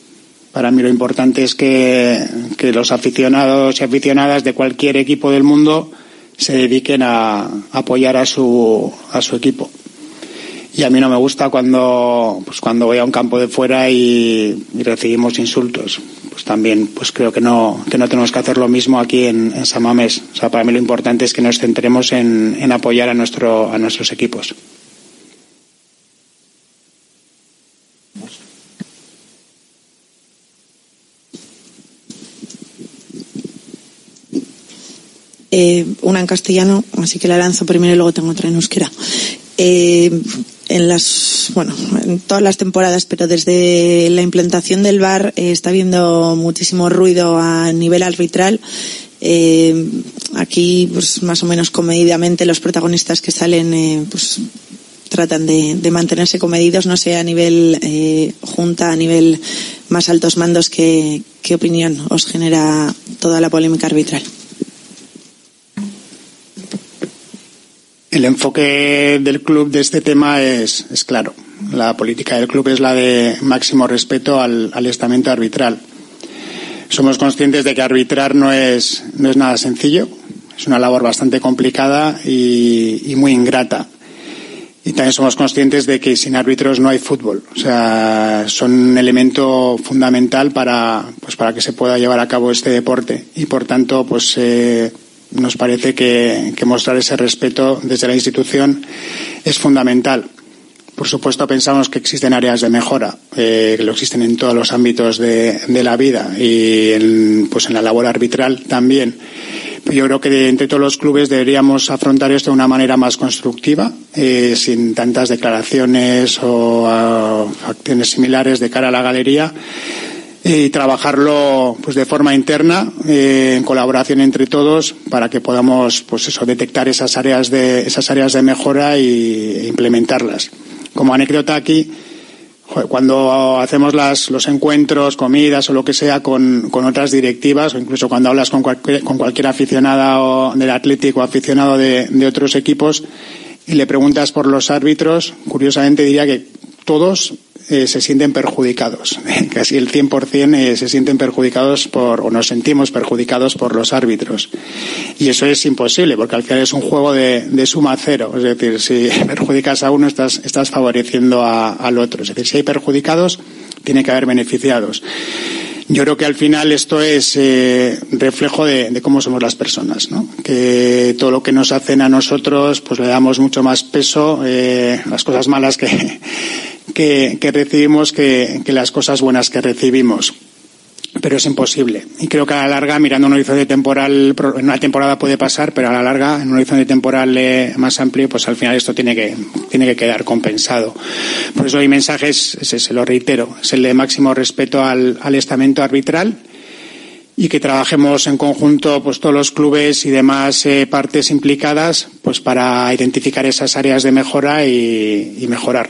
para mí lo importante es que, que, los aficionados y aficionadas de cualquier equipo del mundo se dediquen a, apoyar a su, a su equipo. Y a mí no me gusta cuando, pues cuando voy a un campo de fuera y, recibimos insultos. Pues también pues creo que no, que no tenemos que hacer lo mismo aquí en, en Samamés. O sea, para mí lo importante es que nos centremos en, en apoyar a, nuestro, a nuestros equipos. Eh, una en castellano, así que la lanzo primero y luego tengo otra en euskera. Eh, en las, bueno, en todas las temporadas, pero desde la implantación del VAR eh, está habiendo muchísimo ruido a nivel arbitral. Eh, aquí, pues más o menos comedidamente, los protagonistas que salen, eh, pues tratan de, mantenerse comedidos, no sé a nivel junta, a nivel más altos mandos, ¿qué, qué opinión os genera toda la polémica arbitral? El enfoque del club de este tema es, es claro. La política del club es la de máximo respeto al, al, estamento arbitral. Somos conscientes de que arbitrar no es, no es nada sencillo. Es una labor bastante complicada y, y muy ingrata. Y también somos conscientes de que sin árbitros no hay fútbol. O sea, son un elemento fundamental para, pues, para que se pueda llevar a cabo este deporte. Y por tanto, pues, eh, nos parece que, mostrar ese respeto desde la institución es fundamental. Por supuesto, pensamos que existen áreas de mejora, eh, que lo existen en todos los ámbitos de, la vida y en, pues en la labor arbitral también. Yo creo que entre todos los clubes deberíamos afrontar esto de una manera más constructiva, eh, sin tantas declaraciones o acciones similares de cara a la galería y trabajarlo pues de forma interna eh, en colaboración entre todos para que podamos pues eso detectar esas áreas de esas áreas de mejora y, e implementarlas. Como anécdota aquí cuando hacemos las, los encuentros, comidas o lo que sea con, con otras directivas, o incluso cuando hablas con cualquier, con cualquier aficionado del Atlético o aficionado de, de otros equipos y le preguntas por los árbitros, curiosamente diría que todos eh, se sienten perjudicados. Casi el 100% eh, se sienten perjudicados por, o nos sentimos perjudicados por los árbitros. Y eso es imposible, porque al final es un juego de, suma cero. Es decir, si perjudicas a uno, estás, favoreciendo a, al otro. Es decir, si hay perjudicados, tiene que haber beneficiados. Yo creo que al final esto es eh, reflejo de, de, cómo somos las personas, ¿no? Que todo lo que nos hacen a nosotros, pues le damos mucho más peso, eh, las cosas malas que, que, recibimos que, las cosas buenas que recibimos pero es imposible. Y creo que a la larga, mirando un horizonte temporal, en una temporada puede pasar, pero a la larga, en un horizonte temporal eh, más amplio, pues al final esto tiene que, tiene que quedar compensado. Por eso mi mensaje es, es lo reitero, es el de máximo respeto al, al estamento arbitral y que trabajemos en conjunto pues todos los clubes y demás eh, partes implicadas pues para identificar esas áreas de mejora y mejorar.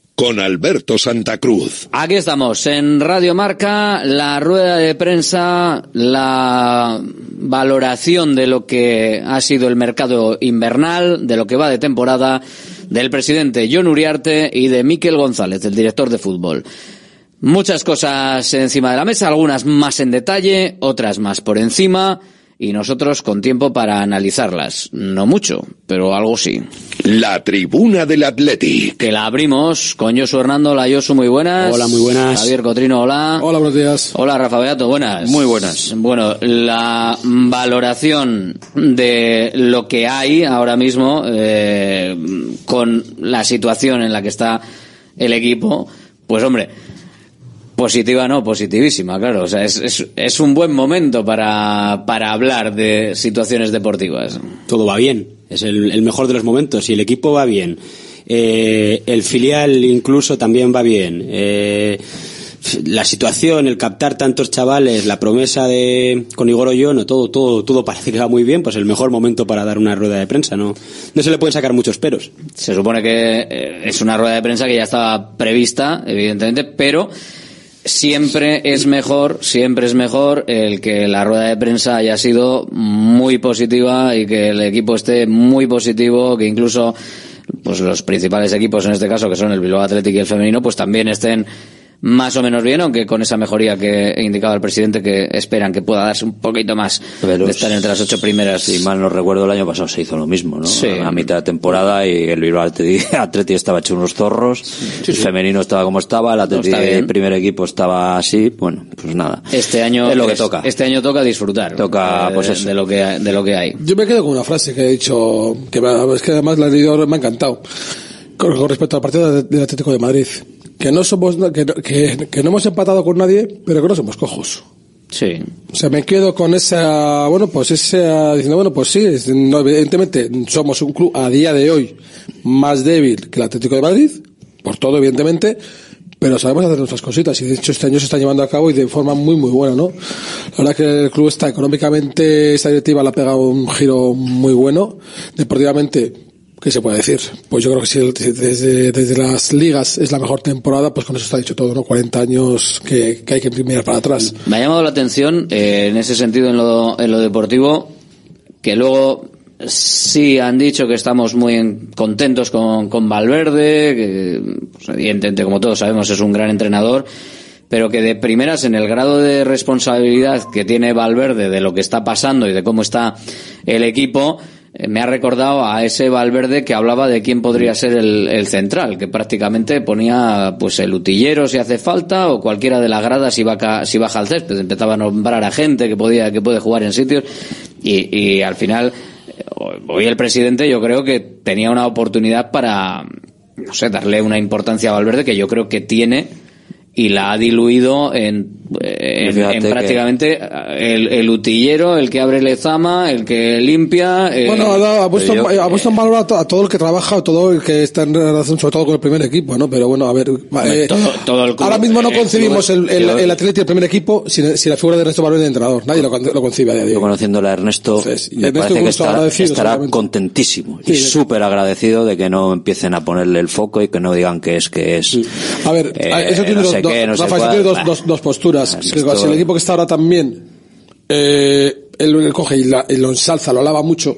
con Alberto Santa Cruz. Aquí estamos, en Radio Marca, la rueda de prensa, la valoración de lo que ha sido el mercado invernal, de lo que va de temporada, del presidente John Uriarte y de Miquel González, el director de fútbol. Muchas cosas encima de la mesa, algunas más en detalle, otras más por encima y nosotros con tiempo para analizarlas. No mucho, pero algo sí. La tribuna del Atleti. Que la abrimos con Josu Hernando. Hola Josu, muy buenas. Hola, muy buenas. Javier Cotrino, hola. Hola, buenos días. Hola Rafa Beato, buenas. Muy buenas. Bueno, la valoración de lo que hay ahora mismo eh, con la situación en la que está el equipo, pues hombre, Positiva no, positivísima, claro. O sea, es, es, es un buen momento para, para hablar de situaciones deportivas. Todo va bien, es el, el mejor de los momentos y el equipo va bien. Eh, el filial incluso también va bien. Eh, la situación, el captar tantos chavales, la promesa de con Igor Oyono, todo, todo, todo parece que va muy bien, pues el mejor momento para dar una rueda de prensa, no, no se le pueden sacar muchos peros. Se supone que eh, es una rueda de prensa que ya estaba prevista, evidentemente, pero siempre es mejor, siempre es mejor el que la rueda de prensa haya sido muy positiva y que el equipo esté muy positivo, que incluso pues los principales equipos en este caso que son el Bilbao Athletic y el femenino pues también estén más o menos bien, aunque con esa mejoría que he indicado al presidente que esperan que pueda darse un poquito más Pero de estar entre las ocho primeras. Si mal no recuerdo, el año pasado se hizo lo mismo, ¿no? Sí. A mitad de temporada y el Bilbao Atleti, estaba hecho unos zorros, el femenino estaba como estaba, el Atleti bien. el primer equipo estaba así, bueno, pues nada. Este año Es lo que toca. Este año toca disfrutar. Toca, eh, pues de, eso. de lo que de lo que hay. Yo me quedo con una frase que he dicho, que me- es que además la he leído, me ha encantado, con, con respecto al partido de- del Atlético de Madrid. Que no somos, que, que, que no hemos empatado con nadie, pero que no somos cojos. Sí. O sea, me quedo con esa, bueno, pues esa, diciendo, bueno, pues sí, no, evidentemente somos un club a día de hoy más débil que el Atlético de Madrid, por todo, evidentemente, pero sabemos hacer nuestras cositas y de hecho este año se está llevando a cabo y de forma muy, muy buena, ¿no? La verdad que el club está económicamente, esta directiva le ha pegado un giro muy bueno, deportivamente, ¿qué se puede decir? Pues yo creo que si desde, desde las ligas es la mejor temporada, pues con eso está dicho todo, ¿no? 40 años que, que hay que mirar para atrás. Me ha llamado la atención eh, en ese sentido en lo, en lo deportivo que luego sí han dicho que estamos muy en- contentos con, con Valverde, que pues, evidentemente como todos sabemos es un gran entrenador, pero que de primeras en el grado de responsabilidad que tiene Valverde de lo que está pasando y de cómo está el equipo, me ha recordado a ese Valverde que hablaba de quién podría ser el, el central, que prácticamente ponía pues el utillero si hace falta o cualquiera de las gradas si, baja, si baja al césped. Empezaba a nombrar a gente que podía que puede jugar en sitios y, y al final eh, hoy el presidente yo creo que tenía una oportunidad para no sé darle una importancia a Valverde que yo creo que tiene y la ha diluido en, en, Fíjate en que- prácticamente el, el utillero, el que abre lezama, el que limpia. eh, Bueno, ha, dado- ha puesto, yo- ha puesto en valor a, to- a todo el que trabaja o todo el que está en relación, sobre todo con el primer equipo, ¿no? Pero bueno, a ver. eh, todo- todo el club- ahora mismo no el concebimos el, el, yo- el Atleti del primer equipo sin, sin la figura de Ernesto Valverde de entrenador. Nadie lo, lo concibe a día de Yo hoy. conociéndole a Ernesto, me Ernesto parece que estará, estará contentísimo y Sí. súper agradecido de que no empiecen a ponerle el foco y que no digan que es que es. A ver, eh, eso tiene, no dos, sé dos- Rafa, cuál. tiene dos, dos Que esto- si el equipo que está ahora también, eh, él, él coge y, la- y lo ensalza, lo alaba mucho,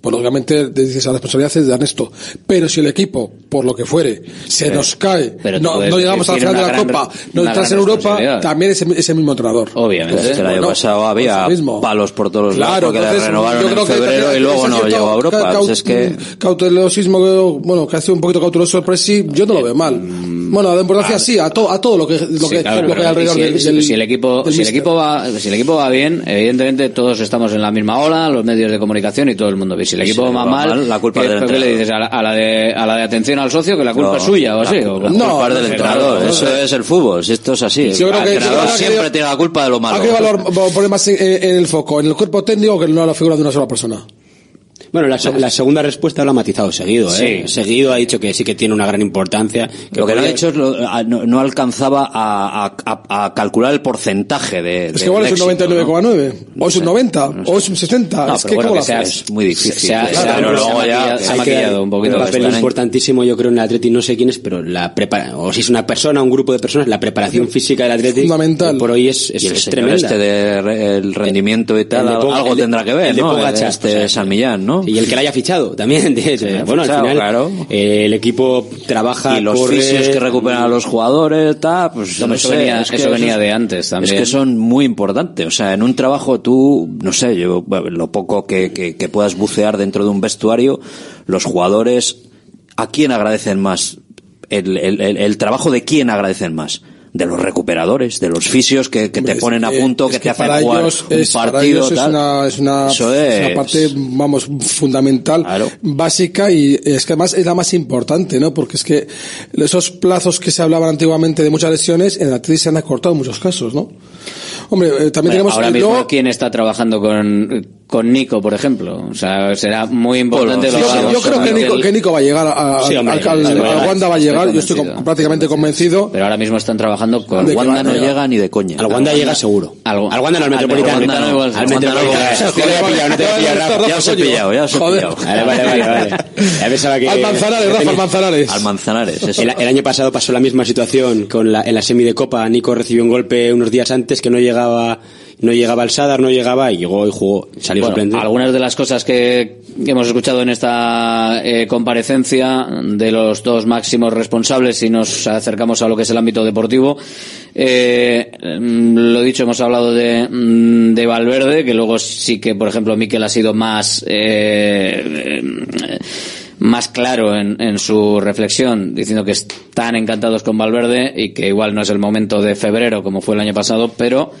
pues lógicamente dices la responsabilidad es de Ernesto. Pero si el equipo, por lo que fuere, se Pero- nos cae, no, no llegamos a la final de la gran- Copa, no estás en Europa, también es ese mismo entrenador. Obviamente. Es que el año Bueno, pasado había mismo. palos por todos los lados Claro, le entonces, renovaron yo en creo que febrero ese- y luego no llegó a Europa. ca- Pues es que cautelosismo que, bueno, que ha sido un poquito cauteloso el Presi, yo no lo veo mal. Bueno, de importancia sí, a, to- a todo lo que, lo. Sí, que, claro, lo que hay alrededor si, del, si- del- si el equipo del si el equipo va si el equipo va bien evidentemente todos estamos en la misma ola los medios de comunicación y todo el mundo bien si el Si equipo va va mal, mal, la culpa ¿qué, del qué le dices a la, a la de a la de atención al socio que la culpa No, es suya o la- así la o- culpa No, es del no, entrenador. no, no, Eso no. es el fútbol. Si esto es así. Yo creo el que- entrenador siempre tiene la culpa de lo malo. Hay que valor, poner más en, en el foco, en el cuerpo técnico que no en la figura de una sola persona. Bueno, la, la segunda respuesta lo ha matizado seguido, ¿eh? Sí. Seguido ha dicho que sí que tiene una gran importancia. Lo que no ha hecho es lo- a- no, no alcanzaba a, a- a- calcular el porcentaje de. Es que igual del es un éxito, 99,9, o es un sé, 90, no sé. o es un 60. No, es que bueno, ¿cómo que sea- es muy difícil. se pero luego ya maquillado- se ha que- maquillado un poquito un papel cuestión. importantísimo yo creo en el Atleti no sé quién es pero la prepara o si es una persona un grupo de personas la preparación física del Atleti Fundamental. por hoy es, es, y el es señor tremenda este de re- el rendimiento y tal, El algo tendrá que ver, ¿no? Este San Millán, ¿no? Y el que la haya fichado también bueno fichado, al final claro. eh, el equipo trabaja y los corre, fisios que recuperan a los jugadores, tal, pues No, no eso sé, venía- es que eso venía es- de antes también. Es que son muy importantes. O sea, en un trabajo tú, no sé, yo, lo poco que, que, que puedas bucear dentro de un vestuario, los jugadores, ¿a quién agradecen más? El, el, el, el trabajo de quién agradecen más? De los recuperadores, de los fisios que, que te Es ponen a punto, es que, te hacen para jugar ellos un es, para partido. ellos es tal. una, es una, Eso es una parte, vamos, fundamental, básica y es que además es la más importante, ¿no? Porque es que esos plazos que se hablaban antiguamente de muchas lesiones, en la Atleti se han acortado en muchos casos, ¿no? Hombre, eh, también Bueno, tenemos ahora mismo luego- quién está trabajando con con Nico por ejemplo o sea será muy importante yo, lo yo hablamos creo con que Nico, que Nico va a llegar a, Sí, hombre, al, al- al convencido. Wanda va a Estoy llegar, yo estoy com- prácticamente convencido. pero ahora mismo están trabajando con Wanda no llega. llega ni de coña. al Wanda llega seguro al, al Wanda no al Metropolitano al al Metropolitano. Ya os he pillado, ya os he pillado. Vale, vale, vale, Al Manzanares, Rafa, al Manzanares. Al Manzanares, eso. El, el año pasado pasó la misma situación con la, en la semi de Copa. Nico recibió un golpe unos días antes que no llegaba no llegaba al Sadar, no llegaba y llegó y jugó, salió Bueno, algunas de las cosas que hemos escuchado en esta eh, comparecencia de los dos máximos responsables, si nos acercamos a lo que es el ámbito deportivo, eh, mm, lo dicho, hemos hablado de, mm, de Valverde, que luego sí que, por ejemplo, Miquel ha sido más eh, más claro en, en su reflexión, diciendo que están encantados con Valverde y que igual no es el momento de febrero como fue el año pasado, pero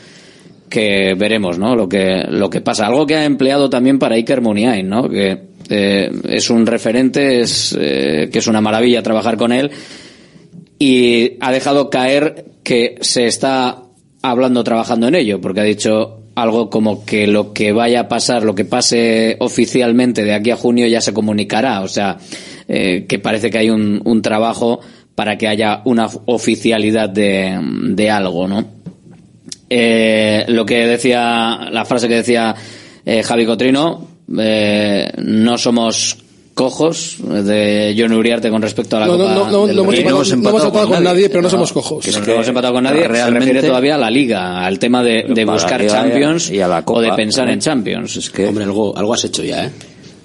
que veremos, ¿no? Lo que, lo que pasa. Algo que ha empleado también para Iker Muniain, ¿no? Que eh, es un referente, es, eh, que es una maravilla trabajar con él y ha dejado caer que se está hablando, trabajando en ello, porque ha dicho algo como que lo que vaya a pasar, lo que pase oficialmente de aquí a junio ya se comunicará, o sea, eh, que parece que hay un, un trabajo para que haya una oficialidad de, de algo, ¿no? Eh, lo que decía, la frase que decía eh, Javi Cotrino, eh, no somos cojos de John Uriarte con respecto a la No, no, Copa no, no, del no hemos Rey. empatado- no hemos empatado con nadie, pero no somos cojos. Que Es no que hemos empatado con nadie, se realmente- refiere todavía a la Liga, al tema de, de buscar Champions y a la o Copa de pensar en Champions. Es que, Hombre, algo, algo has hecho ya, ¿eh?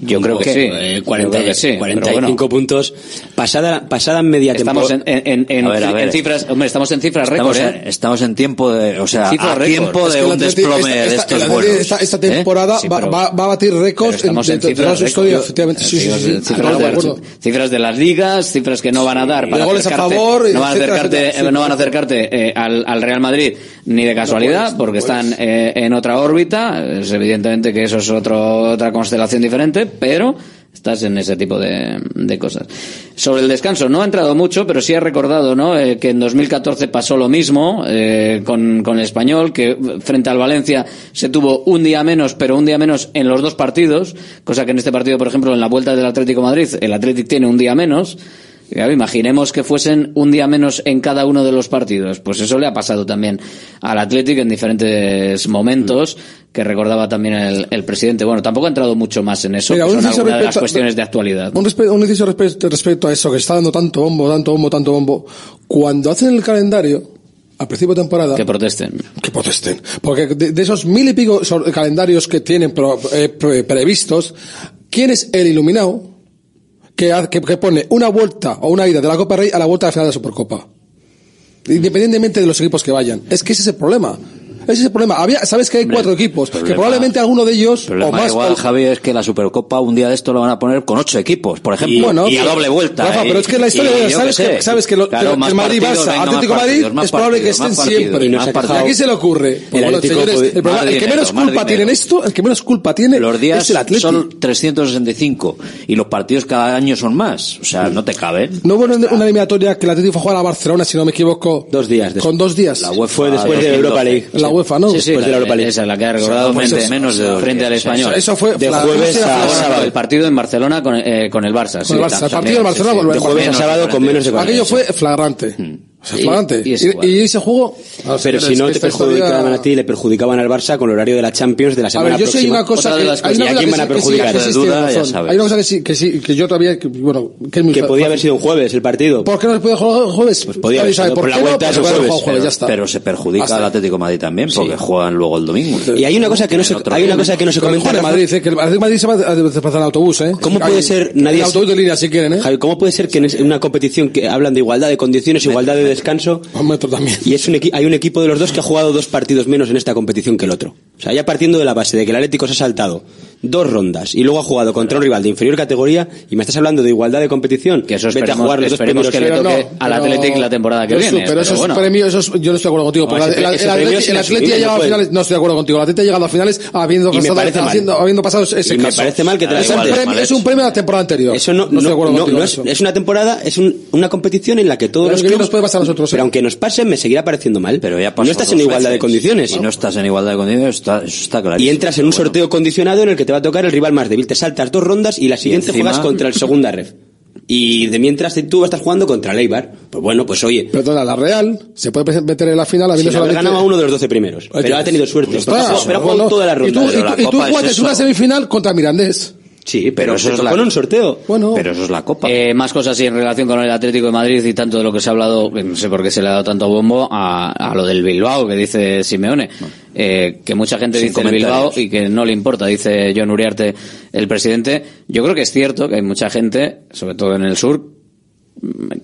Yo creo que sí. Eh, Yo 40, creo que sí, pero 45 bueno. puntos. Pasada, pasada media Estamos en, temporada. en, en, A ver, a en ver. cifras, hombre, estamos en cifras récord, en, ¿eh? estamos en tiempo de, o sea, a tiempo Es de que un desplome esta- de estos. Esta, esta ¿Eh? temporada Sí, va, pero- va, va a batir récords en, estamos en de, de cifras historia, efectivamente. Sí, sí, sí, sí. Cifras, de de, cifras de las ligas, cifras que no van a dar para De goles a acercarte, favor, no van a acercarte, no van a acercarte eh, al, al Real Madrid ni de casualidad, porque están eh, en otra órbita. Es evidentemente que eso es otro, otra constelación diferente, pero estás en ese tipo de, de cosas. Sobre el descanso, no ha entrado mucho, pero sí ha recordado ¿no? Eh, que en 2014 pasó lo mismo eh, con, con el español, que frente al Valencia se tuvo un día menos, pero un día menos en los dos partidos, cosa que en este partido, por ejemplo, en la vuelta del Atlético Madrid, el Atlético tiene un día menos. Claro, imaginemos que fuesen un día menos en cada uno de los partidos. Pues eso le ha pasado también al Atlético en diferentes momentos, que recordaba también el, el presidente. Bueno, tampoco ha entrado mucho más en eso, Mira, que son de las cuestiones de actualidad. Un, respe- un inciso respecto, respecto a eso, que está dando tanto bombo, tanto bombo, tanto bombo. Cuando hacen el calendario, a principio de temporada, Que protesten. que protesten. Porque de, de esos mil y pico calendarios que tienen pro- eh, pre- previstos, ¿quién es el iluminado que, que, que pone una vuelta o una ida de la Copa Rey a la vuelta de la final de la Supercopa? Independientemente de los equipos que vayan. Es que ese es el problema. Ese es el problema. Había, sabes que hay cuatro equipos, que probablemente alguno de ellos, problema o más, igual, o- Javi, es que la Supercopa un día de esto lo van a poner con ocho equipos, por ejemplo. Y- bueno, y a doble vuelta. Rafa, ¿eh? pero es que la historia, Y sabes que, sé. sabes que, lo, Claro, que más el Madrid Barça, Atlético Madrid, es probable que estén siempre. más ¿Y partidos. a quién se le ocurre? El bueno, Atlético señores, puede- el, problema- más el que menos culpa tiene en esto, el que menos culpa tiene Los días es el Atlético. son 365 y los partidos cada año son más. O sea, no te caben. No hubo una, eliminatoria que el Atlético fue a jugar a Barcelona, si no me equivoco. Dos días después. Con dos días. La UEFA Fue después de la Europa League. La UEFA, ¿no? Sí, sí, Después de la Europa League. esa es la que ha recordado Pues frente, eso- menos de dos frente al español. Eso fue De la- jueves la- a la- sábado. el partido en Barcelona con, eh, con el Barça. Con el Barça. El partido sí, Barcelona con el De jueves a Barça. sábado con menos de 40. Aquello fue flagrante. O sea, Y- y es Y, ese juego. Pero si no te perjudicaban a ti, le perjudicaban al Barça con el horario de la Champions de la A semana ver, yo sé una cosa que, las hay una ¿Y a cosa quién que van a perjudicar? sí, duda, ya sabes. Hay una cosa que sí, que sí, que yo todavía, que, bueno, que es muy Que podía haber sido un jueves el partido. ¿Por qué no se puede jugar el jueves? Pues podía haber sido, ¿Por la no? vuelta el jueves. ya está. Pero se perjudica Hasta al. Atlético Madrid también, porque juegan luego el domingo. Y hay una cosa que no se, hay una cosa que no se comenta. Rafa. Madrid, que el Madrid se va a desplazar en autobús, ¿eh? ¿Cómo puede ser nadie autobús de línea si quieren, ¿eh? ¿cómo puede ser que en una competición que hablan de igualdad de condiciones, igualdad de descanso, Un metro también. y es un hay un equipo de los dos que ha jugado dos partidos menos en esta competición que el otro? O sea, ya partiendo de la base de que el Atlético se ha saltado dos rondas y luego ha jugado contra un rival de inferior categoría y me estás hablando de igualdad de competición, Que eso vete a jugar los dos que le Pero toque no, al pero- Athletic la temporada que pero viene. eso- Pero eso es bueno. premio, eso es- yo no estoy de acuerdo contigo. No, el, Atleti ha llegado a finales, no estoy de acuerdo contigo. El Atleti ha llegado a finales habiendo me pasado, haciendo- habiendo pasado ese Y me caso. parece mal que te es, un premio, es un premio a la temporada anterior. Eso no, estoy de no, acuerdo no- contigo no en es, eso. es una temporada, es un- una competición en la que todos Pero los ¿qué clubes, nos puede pasar a nosotros, eh? pero aunque nos pase, me seguirá pareciendo mal. Pero ya no estás en igualdad de condiciones. Si no estás en igualdad de condiciones, está, eso clarísimo. Y entras en un sorteo condicionado en el que te va a tocar el rival más débil. Te saltas dos rondas y la siguiente encima- juegas contra el segunda ref. Y de mientras tú estás jugando contra el Eibar. Pues bueno, pues oye. Perdona, la Real se puede meter en la final habiendo le habrá solamente... ganado a uno de los 12 primeros. Pero ha tenido suerte. Pues pero, ha jugado- Y tú, y Pero tú- la y tú es jugaste una semifinal contra Mirandés. Sí, pero, eso es la... un sorteo. Bueno, Pero eso es la Copa. Eh, más cosas sí en relación con el Atlético de Madrid y tanto de lo que se ha hablado, que no sé por qué se le ha dado tanto bombo a, a lo del Bilbao que dice Simeone. Eh, que mucha gente Sin dice el. Bilbao y que no le importa, dice John Uriarte, el presidente. Yo creo que es cierto que hay mucha gente, sobre todo en el sur,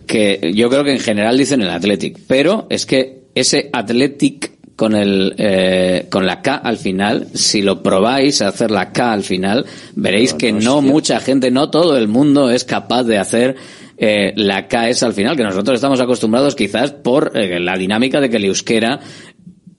que yo creo que en general dicen el Athletic, pero es que ese Athletic con el eh, con la K al final, si lo probáis a hacer la K al final, veréis que no mucha gente, no todo el mundo es capaz de hacer eh, la K esa al final, que nosotros estamos acostumbrados quizás por eh, la dinámica de que el euskera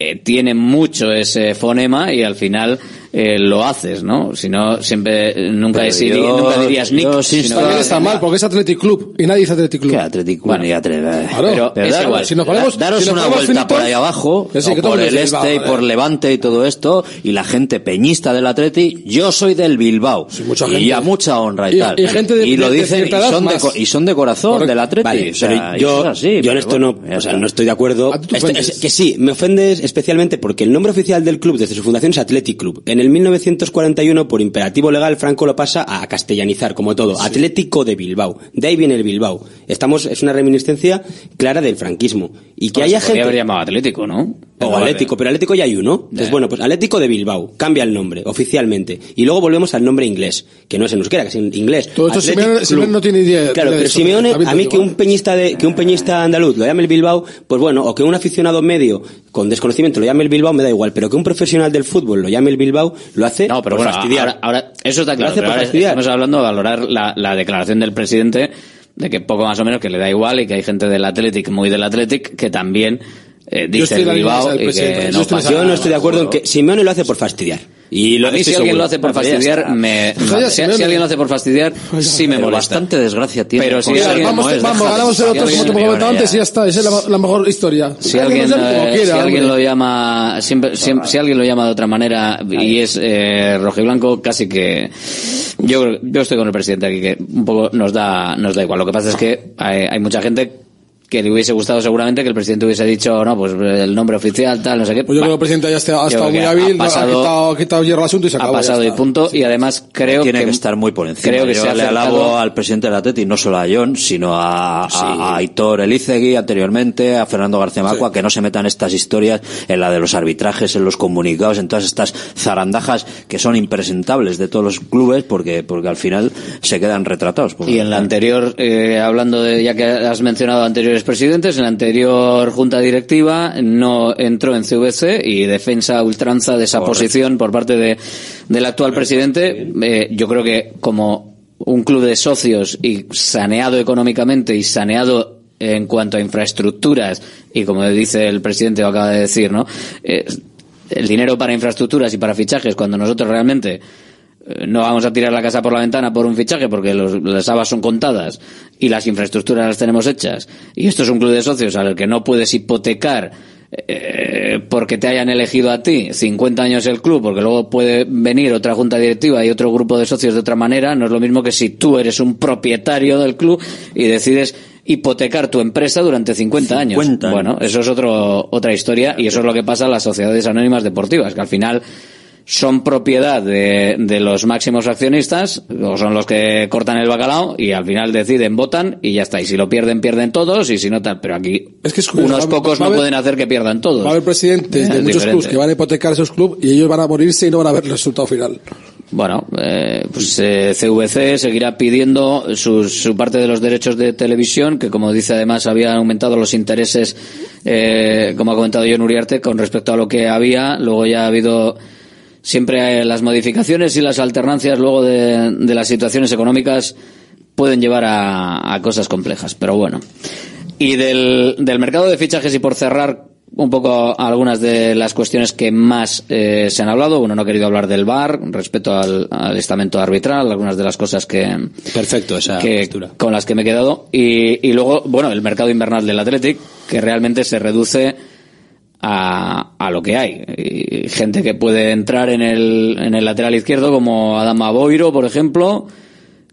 eh, tiene mucho ese fonema y al final eh, lo haces, ¿no? Si no, siempre, eh, nunca, Pero desi- yo- nunca dirías Nick. yo sí sino está mal porque es Athletic Club y nadie dice Athletic Club. ¿Qué Atlético? Bueno, ya te- Claro, pero es da- igual. Si nos ponemos- daros si nos una vuelta finitos, por ahí abajo, sí, o por el este Bilbao, y por. Levante y todo esto, y la gente peñista del Atleti, yo soy del Bilbao. gente. Y a mucha honra y, Y- tal. y gente de- lo de- de dicen, y son, de, y son de corazón Correcto. del Atleti. Vale, o sea, pero y yo, así, yo en pero esto no, o sea, no estoy de acuerdo. A ti te Este- que sí, me ofendes especialmente porque el nombre oficial del club desde su fundación es Athletic Club. En el 1941, por imperativo legal, Franco lo pasa a castellanizar, como todo. Atlético de Bilbao. De ahí viene el Bilbao. Estamos, es una reminiscencia clara del franquismo. Y que Bueno, haya se gente... haber llamado Atlético, ¿no? O Atlético, pero Atlético ya hay uno. Entonces, bueno, pues Atlético de Bilbao. Cambia el nombre, oficialmente. Y luego volvemos al nombre inglés, que no es en euskera, que es en inglés. Todo esto Simeone, no tiene idea. Claro, pero eso. Simeone, a mí que un peñista de, que un peñista andaluz lo llame el Bilbao, pues bueno, o que un aficionado medio con desconocimiento lo llame el Bilbao, me da igual, pero que un profesional del fútbol lo llame el Bilbao, lo hace No, pero por bueno, fastidiar. ahora, ahora- eso está claro. hace pero por ahora fastidiar. estamos hablando de valorar la, la declaración del presidente de que poco más o menos que le da igual y que hay gente del Athletic, muy del Athletic, que también eh, Yo dice el Bilbao y que yo no pasa Yo no estoy de acuerdo en que Simeone lo hace por fastidiar. Y lo A mí si alguien lo hace por fastidiar, me, si, alguien lo hace por fastidiar, sí me molesta. bastante desgracia tiene. Pero si alguien- Vamos, es, vamos, ganamos el otro como te comentaba antes y ya está. Esa es la, la mejor historia. Si que alguien, eh, si alguien lo llama, siempre, siempre- si alguien lo llama de otra manera y es eh, rojiblanco, casi que yo creo- yo estoy con el presidente aquí que un poco nos da nos da igual. Lo que pasa es que hay, hay mucha gente que le hubiese gustado seguramente que el presidente hubiese dicho no pues el nombre oficial tal no sé qué. Pues yo creo que el presidente ya está, ha estado muy hábil, ha ha pasado- quitado, ha quitado hierro al asunto y se acabó. ha pasado y punto y además creo tiene que, que, estar muy por encima. creo que Yo se ha le alabo al presidente del Atleti, no solo a John, sino a, a- a Aitor Elizegui anteriormente, a Fernando García Macua, que no se metan estas historias en la de los arbitrajes, en los comunicados, en todas estas zarandajas que son impresentables de todos los clubes porque, porque al final se quedan retratados. Porque- Y en la anterior, eh, hablando de, ya que has mencionado anteriores presidentes, en la anterior junta directiva no entró en CVC y defensa ultranza de esa posición por parte de, del actual presidente. Eh, yo creo que como un club de socios y saneado económicamente y saneado en cuanto a infraestructuras y como dice el presidente lo acaba de decir, ¿no? Eh, el dinero para infraestructuras y para fichajes cuando nosotros realmente no vamos a tirar la casa por la ventana por un fichaje porque los- las habas son contadas y las infraestructuras las tenemos hechas y esto es un club de socios al que no puedes hipotecar eh, porque te hayan elegido a ti 50 años el club porque luego puede venir otra junta directiva y otro grupo de socios de otra manera no es lo mismo que si tú eres un propietario del club y decides hipotecar tu empresa durante 50 años. 50 años. Bueno, eso es otro, otra historia y eso es lo que pasa en las sociedades anónimas deportivas, que al final son propiedad de, de los máximos accionistas, o son los que cortan el bacalao y al final deciden, votan y ya está. Y si lo pierden, pierden todos y si no tal. Pero aquí Es que es curioso, unos va- pocos va no haber- pueden hacer que pierdan todos. Va a haber presidentes Es de muchos clubes que van a hipotecar esos clubes y ellos van a morirse y no van a ver el resultado final. Bueno, eh, pues eh, CVC seguirá pidiendo su, su parte de los derechos de televisión, que como dice además había aumentado los intereses, eh, como ha comentado John Uriarte, con respecto a lo que había. Luego ya ha habido siempre las modificaciones y las alternancias luego de, de las situaciones económicas pueden llevar a, a cosas complejas, pero bueno. Y del, del mercado de fichajes y por cerrar un poco algunas de las cuestiones que más eh, se han hablado. Uno no ha querido hablar del VAR respecto al, al estamento arbitral, algunas de las cosas que, Perfecto esa que- con las que me he quedado. Y, y luego, bueno, el mercado invernal del Athletic, que realmente se reduce a, a lo que hay. Y gente que puede entrar en el, en el lateral izquierdo, como Adama Boiro, por ejemplo,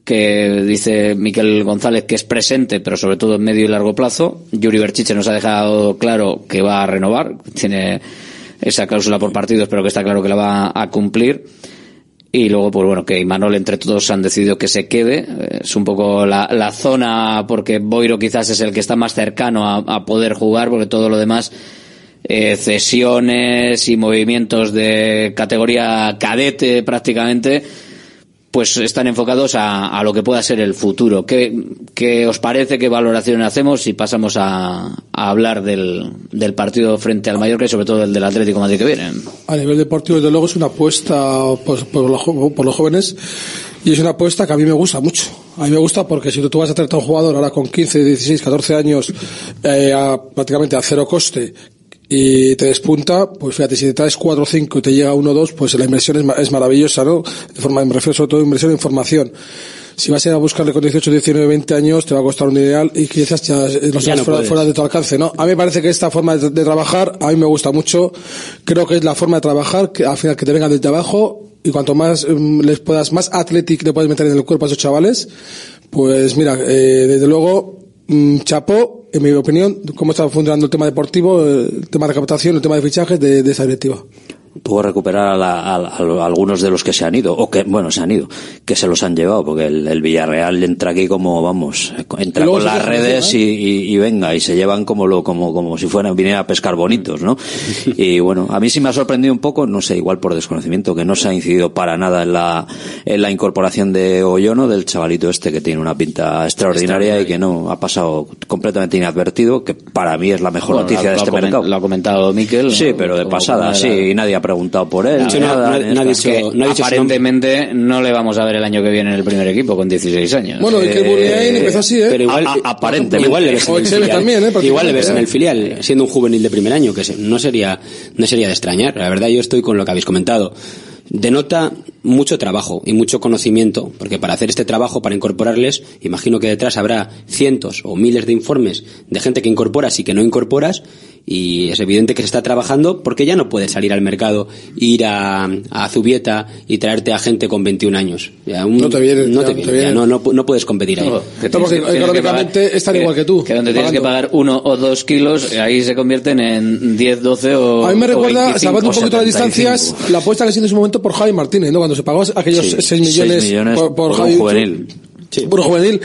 que dice Miquel González que es presente, pero sobre todo en medio y largo plazo. Yuri Berchiche nos ha dejado claro que va a renovar, tiene esa cláusula por partidos, pero que está claro que la va a cumplir. y luego, pues bueno, que Imanol entre todos han decidido que se quede. Es un poco la, la zona, porque Boiro quizás es el que está más cercano a, a poder jugar, porque todo lo demás, eh, cesiones y movimientos de categoría cadete prácticamente, pues están enfocados a, a lo que pueda ser el futuro. ¿Qué, qué os parece? ¿Qué valoración hacemos? Si pasamos a, a hablar del, del partido frente al Mallorca y sobre todo el del Atlético de Madrid que viene. A nivel deportivo, desde luego, es una apuesta pues, por, los, por los jóvenes y es una apuesta que a mí me gusta mucho. A mí me gusta porque si tú vas a traer a un jugador ahora con 15, 16, 14 años eh, a- prácticamente a cero coste y te despunta, pues fíjate, si te traes 4 o 5 y te llega 1 o 2, pues la inversión es, es maravillosa, ¿no? De forma, me refiero sobre todo a inversión en formación. Si vas a ir a buscarle con 18, 19, 20 años, te va a costar un ideal y quizás ya eh, los Ya has no fuera, fuera de tu alcance, ¿no? A mí me parece que esta forma de, de trabajar, a mí me gusta mucho. Creo que es la forma de trabajar, que al final que te vengan desde abajo y cuanto más mm, les puedas, más athletic le puedes meter en el cuerpo a esos chavales, pues mira, eh, desde luego, chapó, en mi opinión, cómo está funcionando el tema deportivo, el tema de captación, el tema de fichajes de, de esa directiva. Puedo recuperar a, la- a- a algunos de los que se han ido, o que, bueno, se han ido, que se los han llevado, porque el, el Villarreal entra aquí como, vamos, entra con las redes y, encima, y- y venga, y se llevan como lo, como, como si fueran, vinieran a pescar bonitos, ¿no? Y bueno, a mí sí me ha sorprendido un poco, no sé, igual por desconocimiento, que no se ha incidido para nada en la, en la incorporación de Oyono, del chavalito este que tiene una pinta extraordinaria y que no, ha pasado completamente inadvertido, que para mí es la mejor Bueno, noticia lo- de este mercado. Lo ha comentado Miquel. Sí, pero de pasada, sí, y nadie ha preguntado por él. No, nada, no- ni no ha dicho- no ha dicho su aparentemente no le vamos a ver el año que viene en el primer equipo con 16 años. Bueno, y que el Muniain empezó así, ¿eh? Pero igual, A- a- aparentemente. igual le ves en el filial. también, ¿eh? Igual le ves en ¿eh? el filial, siendo un juvenil de primer año, que se- no sería, no sería de extrañar. La verdad, yo estoy con lo que habéis comentado. Denota mucho trabajo y mucho conocimiento, porque para hacer este trabajo, para incorporarles, imagino que detrás habrá cientos o miles de informes de gente que incorporas y que no incorporas, y es evidente que se está trabajando porque ya no puedes salir al mercado, ir a, a Zubieta y traerte a gente con 21 años. Ya un- No te viene, no ya te viene, ya no, no, no puedes competir ahí. No, que No, porque económicamente pagar- están que- igual que tú, Que donde tienes que pagar uno o dos kilos, ahí se convierten en 10, 12 o. A mí me recuerda, 25, salvando un poquito las 75. distancias, la apuesta que se hizo en su momento por Javi Martínez, ¿no? Cuando se pagó aquellos Sí, 6 millones, seis millones por, por por un Javi juvenil. Puro juvenil,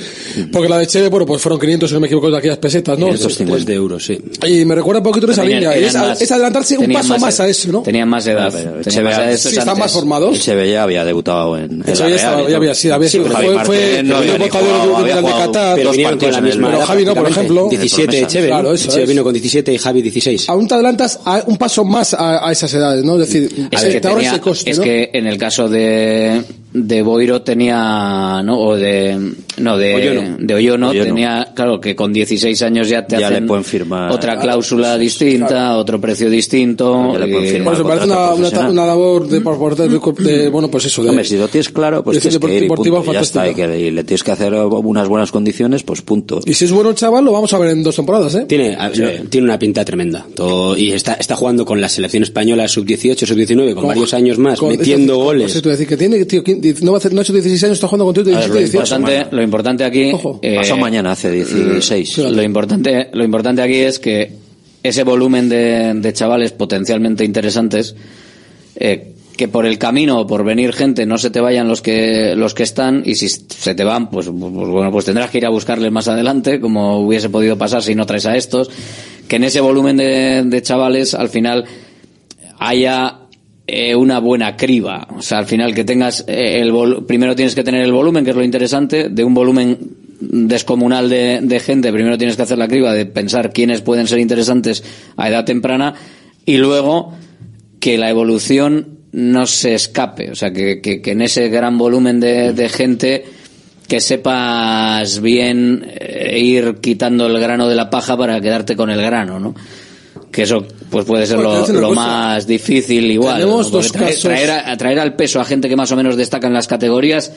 porque la de Cheve, bueno, pues fueron 500, si no me equivoco, de aquellas pesetas, ¿no? Pues de euros, sí. Y me recuerda un poquito de esa Tenían- línea, es, más- es adelantarse un paso más, ed- a eso, ¿no? Tenían más edad. Pero tenían Echeve- más edad Sí, están más formados. Echeve ya había debutado en, en Echeve la ya estaba- Real ya había- sí, había sido- pero fue- fue- no fue había ni votado del de Qatar. Pero dos vinieron con partidos la misma Pero Javi no, por ejemplo. 17 promesa. Echeve, ¿no? Claro, eso Echeve es. vino con 17 y Javi 16. Aún te adelantas a un paso más a, esas edades, ¿no? Es decir, Es se- que, te ahorras tenía- ese coste, es que en el caso de, de Boiro tenía, ¿no? O de, no, de Oyono. de Oyono, Oyono. tenía, claro, que con 16 años ya te Ya hacen le pueden firmar. otra cláusula distinta, otro precio distinto. Ya le pueden y- me parece una, una, una labor de, por parte de, de- bueno, pues eso, de, Hombre, si lo tienes claro, pues de tienes que ir y deportivo punto, ya está, y, fantástico. que, y le tienes que hacer unas buenas condiciones, pues punto. Y si es bueno el chaval, lo vamos a ver en dos temporadas, ¿eh? Tiene, a- tiene una pinta tremenda. Todo- y está, está jugando con la selección española sub-18, sub-19, con, Con- varios años más, con- metiendo esto- goles. Pues esto, decir, que tiene, tío, no va a hacer, no ha hecho 16 años, está jugando con tío de A ver, 17, lo 18. importante, lo importante aquí, eh, Pasó mañana, hace 16. lo importante, lo importante aquí es que ese volumen de, de chavales potencialmente interesantes, eh, que por el camino o por venir gente no se te vayan los que los que están y si se te van pues, pues bueno pues tendrás que ir a buscarles más adelante como hubiese podido pasar si no traes a estos. Que en ese volumen de, de chavales al final haya eh, una buena criba. O sea, al final que tengas eh, el primero tienes que tener el volumen, que es lo interesante, de un volumen descomunal de, de gente, primero tienes que hacer la criba de pensar quiénes pueden ser interesantes a edad temprana y luego que la evolución no se escape, o sea, que, que- que en ese gran volumen de, de gente que sepas bien eh, ir quitando el grano de la paja para quedarte con el grano, ¿no? Que eso pues puede ser lo, más difícil igual. Tenemos ¿no? Porque dos traer, casos- traer a- traer al peso a gente que más o menos destaca en las categorías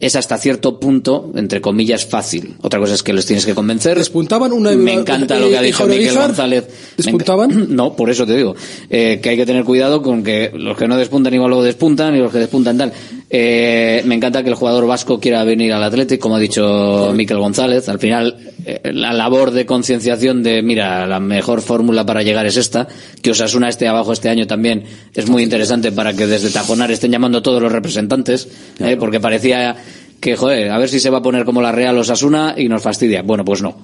es hasta cierto punto, entre comillas, fácil. Otra cosa es que los tienes que convencer. Despuntaban una Me encanta lo que ha dicho Miguel González. ¿Despuntaban? No, por eso te digo. Eh, que hay que tener cuidado con que los que no despuntan igual luego despuntan y los que despuntan tal. Eh, me encanta que el jugador vasco quiera venir al Atlético, como ha dicho Miquel González. Al final, la labor de concienciación de, mira, la mejor fórmula para llegar es esta, que Osasuna esté abajo este año también es muy interesante para que desde Tajonar estén llamando todos los representantes, eh, porque parecía que, joder, a ver si se va a poner como la Real Osasuna y nos fastidia. Bueno, pues no.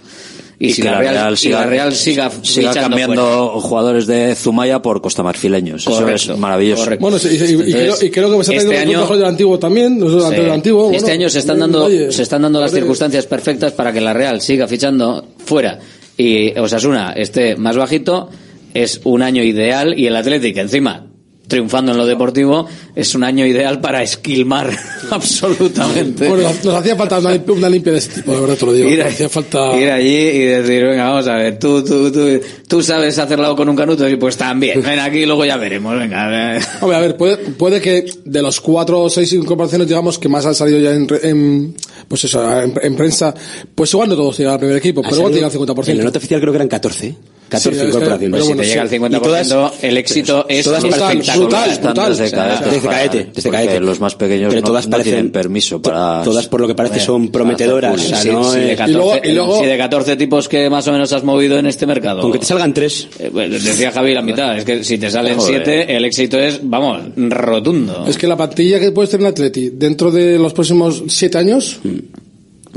Y, si que la Real, y la Real siga, siga cambiando fuera. jugadores de Zumaya por costamarfileños. Eso Correcto, es maravilloso. correcto. Bueno, sí, y, y- y Entonces, creo, y creo que me está este año- los mejores del antiguo también, los Sí. del antiguo. este bueno, año se están también, dando oye, se están dando las circunstancias perfectas para que la Real siga fichando fuera y Osasuna esté más bajito es un año ideal y el Atlético encima triunfando en lo deportivo es un año ideal para esquilmar absolutamente Bueno, nos, hacía falta una, limp- una limpia de ese tipo, de verdad te lo digo. Ir, Nos hacía falta... ir allí y decir, venga, vamos a ver, tú, tú, tú, tú sabes hacerlo con un canuto y pues también, ven aquí y luego ya veremos, venga. Hombre, a ver, puede, puede que de los cuatro o seis incorporaciones, digamos, que más han salido ya en, re- en- pues eso, en, en prensa, pues igual no todos llegan al primer equipo, pero igual llega al 50%. En la nota oficial creo que eran 14. 14 Sí, es que- incorporaciones. pero si bueno, te llega al sí. 50%, Y todas- el éxito es todas espectacular. brutal, brutal. desde cadete, desde cadete. los más pequeños Pero no, todas no parecen- tienen permiso para... Todas por lo que parece son prometedoras. o sea, Si, no si de es- 14, Y luego- y luego- si de 14 tipos que más o menos has movido en este mercado. Con que te salgan tres. Eh, bueno, decía Javi la mitad, es que si te salen Joder. 7, el éxito es, vamos, rotundo. Es que la plantilla que puedes tener en Atleti dentro de los próximos siete años,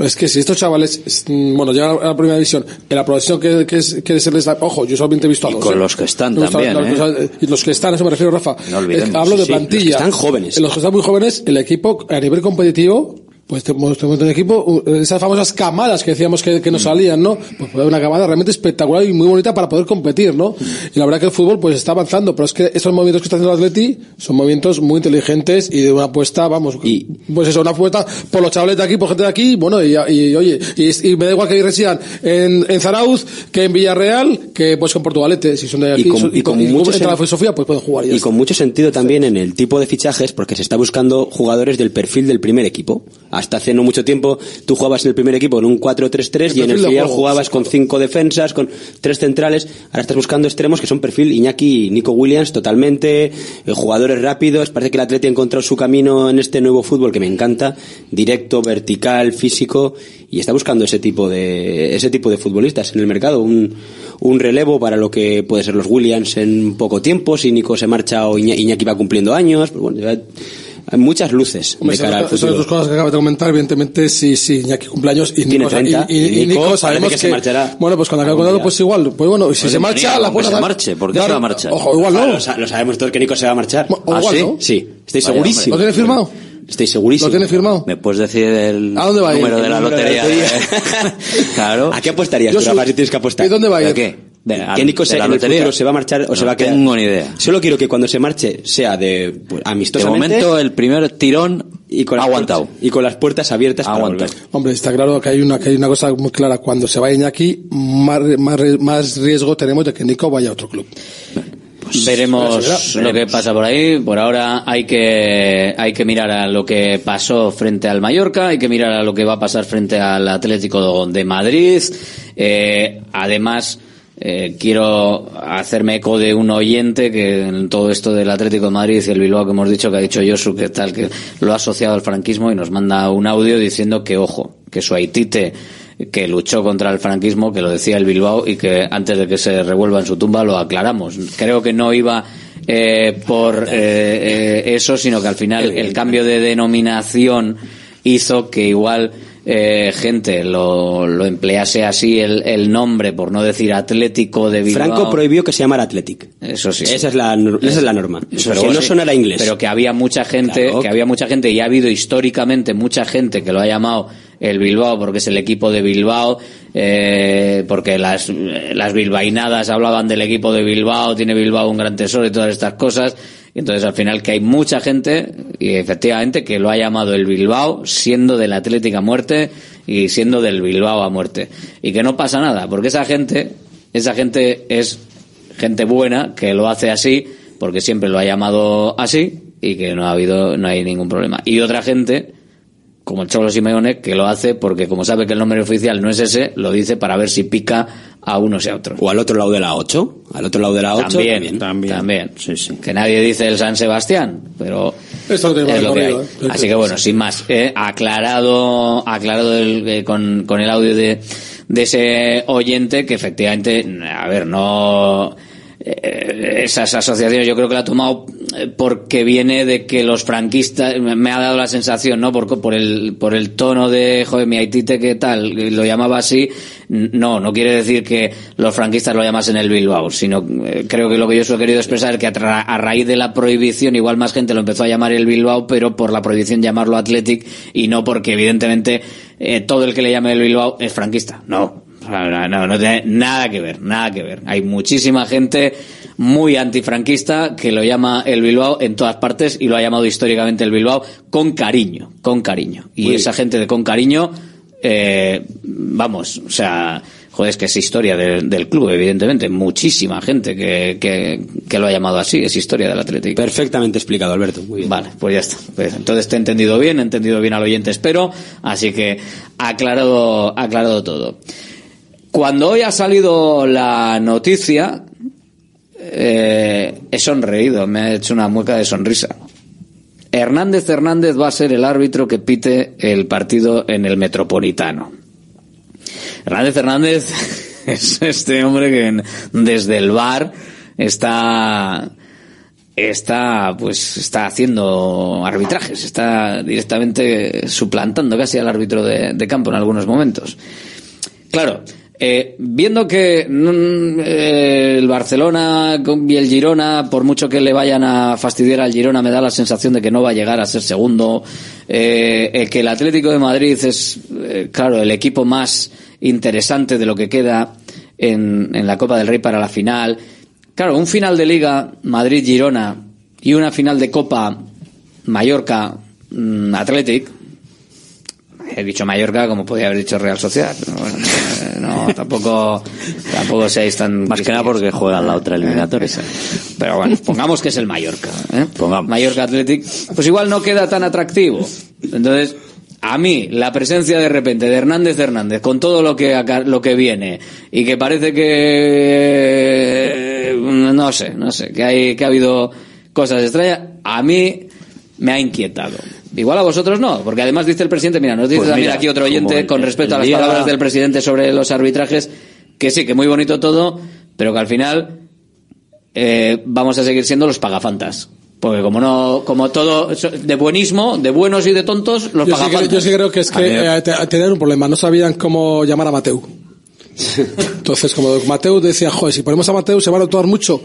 es que si estos chavales, es- mm, bueno, llegan a la primera división, en la progresión que, que, es- que se les da, ojo, yo solamente he visto a Y dos. con ¿eh? los que están también, los, ¿eh? los- y los que están, a eso me refiero, Rafa. No olvidemos, Eh, hablo de sí, los que plantilla. están jóvenes. Los que están muy jóvenes, el equipo, a nivel competitivo, pues tenemos, tenemos un equipo, esas famosas camadas que decíamos que, que Mm. nos salían, ¿no? Pues una camada realmente espectacular y muy bonita para poder competir, ¿no? Mm. Y la verdad que el fútbol pues está avanzando, pero es que estos movimientos que está haciendo el Atleti son movimientos muy inteligentes y de una apuesta, vamos, pues eso, una apuesta por los chavales de aquí, por gente de aquí, bueno, y, y, oye, y, y me da igual que residan en, en Zarauz, que en Villarreal, que pues con Portugalete, si son de aquí, Y con- son- y con y mucho entra la filosofía, pues pueden jugar Y con mucho sentido también en el tipo de fichajes, porque se está buscando jugadores del perfil del primer equipo. Hasta hace no mucho tiempo tú jugabas en el primer equipo en un 4-3-3 y en el filial jugabas con cinco defensas, con tres centrales. Ahora estás buscando extremos que son perfil Iñaki y Nico Williams totalmente, eh, jugadores rápidos. Parece que el Atleti ha encontrado su camino en este nuevo fútbol que me encanta, directo, vertical, físico y está buscando ese tipo de ese tipo de futbolistas en el mercado, un, un relevo para lo que puede ser los Williams en poco tiempo, si Nico se marcha o Iña- Iñaki va cumpliendo años, pues bueno, muchas luces Hombre, de cara al las dos futuro. cosas que acabas de comentar, evidentemente, sí, sí, Iñaki cumpleaños y Tiene Nico, 30, y, y- y y Nico sabemos que se marchará bueno, pues cuando acabe contrato, pues igual, pues bueno, si Oye, se marcha, la puerta se marche, ¿por qué se va a marchar? Ojo, igual Ah, no. lo, sa- lo sabemos todos que Nico se va a marchar. O ¿Ah, igual sí? no. Sí, estoy Vaya, segurísimo. ¿Lo tiene firmado? Estoy segurísimo. ¿Lo tiene firmado? ¿Me puedes decir el ¿A dónde va número de la lotería? claro. ¿A qué apostarías tú, Rafa, si tienes que apostar? ¿Y dónde va a ¿De ir? qué? De, que al- Nico de se, la en el futuro se va a marchar o se No va a quedar. tengo ni idea. Solo quiero que cuando se marche sea de pues, De amistosamente momento, el primer tirón y con aguantado. puertas- y con las puertas abiertas para Aguantado. volver. Hombre, está claro que hay una, que hay una cosa muy clara. Cuando se vaya Iñaki, más, más, más riesgo tenemos de que Nico vaya a otro club. veremos verá, lo que pasa por ahí. Por ahora hay que hay que mirar a lo que pasó frente al Mallorca, hay que mirar a lo que va a pasar frente al Atlético de Madrid. Eh, además, eh, quiero hacerme eco de un oyente que en todo esto del Atlético de Madrid y el Bilbao que hemos dicho que ha dicho Josu que tal que lo ha asociado al franquismo y nos manda un audio diciendo que ojo, que su Haitite que luchó contra el franquismo, que lo decía el Bilbao y que antes de que se revuelva en su tumba lo aclaramos. Creo que no iba eh, por eh, eh, eso, sino que al final el cambio de denominación hizo que igual eh, gente lo, lo emplease así el, el nombre, por no decir Atlético de Bilbao. Franco prohibió que se llamara Athletic. Eso sí. Esa es la, esa es la norma. Eso que sí. no sonara inglés. Pero que había mucha gente, Claro. que había mucha gente y ha habido históricamente mucha gente que lo ha llamado el Bilbao porque es el equipo de Bilbao, eh, porque las, las bilbainadas hablaban del equipo de Bilbao, tiene Bilbao un gran tesoro y todas estas cosas. Y entonces al final que hay mucha gente, y efectivamente, que lo ha llamado el Bilbao, siendo del Atlético a muerte y siendo del Bilbao a muerte. Y que no pasa nada, porque esa gente, esa gente es gente buena que lo hace así porque siempre lo ha llamado así y que no ha habido no hay ningún problema y otra gente como el Cholo Simeone que lo hace porque como sabe que el nombre oficial no es ese lo dice para ver si pica a unos y a otros O al otro lado de la 8. Al otro lado de la 8. también también, que nadie dice el San Sebastián pero Esto lo tenemos es lo que hay. ¿eh? Así que bueno, sin más, eh, aclarado, aclarado el- eh, con, con el audio de, de ese oyente que efectivamente, a ver, no eh, esas asociaciones yo creo que la ha tomado porque viene de que los franquistas me ha dado la sensación no por, por el por el tono de joder mi Haitite que tal lo llamaba así no no quiere decir que los franquistas lo llamasen el Bilbao sino eh, creo que lo que yo he querido expresar es que a raíz de la prohibición igual más gente lo empezó a llamar el Bilbao pero por la prohibición llamarlo Athletic y no porque evidentemente eh, todo el que le llame el Bilbao es franquista no. No, no, no tiene nada que ver, nada que ver. Hay muchísima gente muy antifranquista que lo llama el Bilbao en todas partes y lo ha llamado históricamente el Bilbao con cariño, con cariño. Y esa gente de con cariño, eh, vamos, o sea, joder, es que es historia del, del club, evidentemente. Muchísima gente que, que, que lo ha llamado así, es historia del Atlético. Perfectamente explicado, Alberto. Muy bien. Vale, pues ya está. Pues entonces te he entendido bien, he entendido bien al oyente, espero. Así que aclarado, aclarado todo. Cuando hoy ha salido la noticia, eh, he sonreído, me ha hecho una mueca de sonrisa. Hernández Hernández va a ser el árbitro que pite el partido en el Metropolitano. Hernández Hernández es este hombre que desde el bar está está pues está haciendo arbitrajes, está directamente suplantando casi al árbitro de campo en algunos momentos. Claro, eh, viendo que mm, eh, el Barcelona y el Girona, por mucho que le vayan a fastidiar al Girona, me da la sensación de que no va a llegar a ser segundo. Eh, que el Atlético de Madrid es, eh, claro, el equipo más interesante de lo que queda en, la Copa del Rey para la final. Claro, un final de Liga Madrid-Girona y una final de Copa Mallorca-Athletic. He dicho Mallorca como podía haber dicho Real Sociedad, pero bueno, eh, no, tampoco, tampoco seáis tan... Más que nada porque juegan la otra eliminatoria. Pero bueno, pongamos que es el Mallorca. ¿eh? Mallorca Athletic. Pues igual no queda tan atractivo. Entonces, a mí, la presencia de repente de Hernández Hernández, con todo lo que, acá- lo que viene, y que parece que, eh, no sé, no sé, que, hay, que ha habido cosas extrañas, a mí me ha inquietado. Igual a vosotros no, porque además dice el presidente, mira, nos dice Pues también mira, aquí otro oyente el- con respecto a las día- palabras del presidente sobre los arbitrajes, que sí, que muy bonito todo, pero que al final eh, vamos a seguir siendo los pagafantas. Porque como no, como todo so- de buenismo, de buenos y de tontos, los Yo sí, creo, pagafantas. yo sí creo que es que eh, te- tenían un problema, no sabían cómo llamar a Mateu. Entonces, como Mateu decía, joder, si ponemos a Mateu se van a actuar mucho.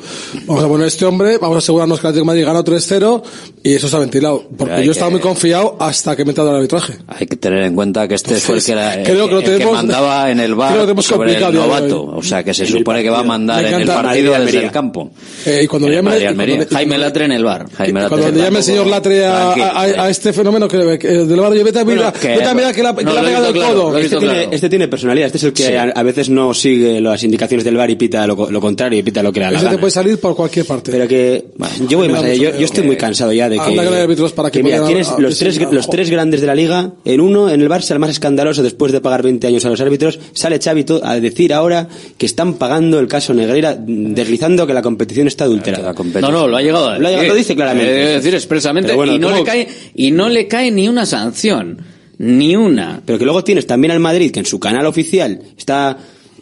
Vamos a poner a este hombre, vamos a asegurarnos que el Atlético de Madrid gana 3-0 y eso se ha ventilado. Porque yo que- estaba muy confiado hasta que me he entrado el arbitraje. Hay que tener en cuenta que este fue el que, era- creo que lo el que tenemos- mandaba en el creo bar que lo tenemos sobre el novato. O sea, que se En el supone que va a mandar en el partido desde Madrid-Almería. el campo. Eh, y cuando llame, cuando- Jaime Latre en el bar. Jaime Latre Cuando le llame el señor Latre a, a- a- a este fenómeno que, que- del mira, que- vete a mirar que la, que le ha pegado el codo. claro. Este tiene personalidad, este es el que a, a veces no sigue las indicaciones del bar y pita lo, lo contrario y pita lo que le da la Ese te gana. puede salir por cualquier parte. Pero que yo voy más allá, yo, yo estoy muy cansado ya de que, Anda que no hay árbitros para que que mira, tienes a- los tres, los tres grandes de la liga, en uno, en el Barça, el más escandaloso después de pagar 20 años a los árbitros, sale Xavi a decir ahora que están pagando el caso Negreira, deslizando que la competición está adulterada. No, no, lo ha llegado a Lo, ha- decir. lo dice claramente. Eh, decir expresamente bueno, y no ¿cómo- le cae y no le cae ni una sanción, ni una. Pero que luego tienes también al Madrid, que en su canal oficial está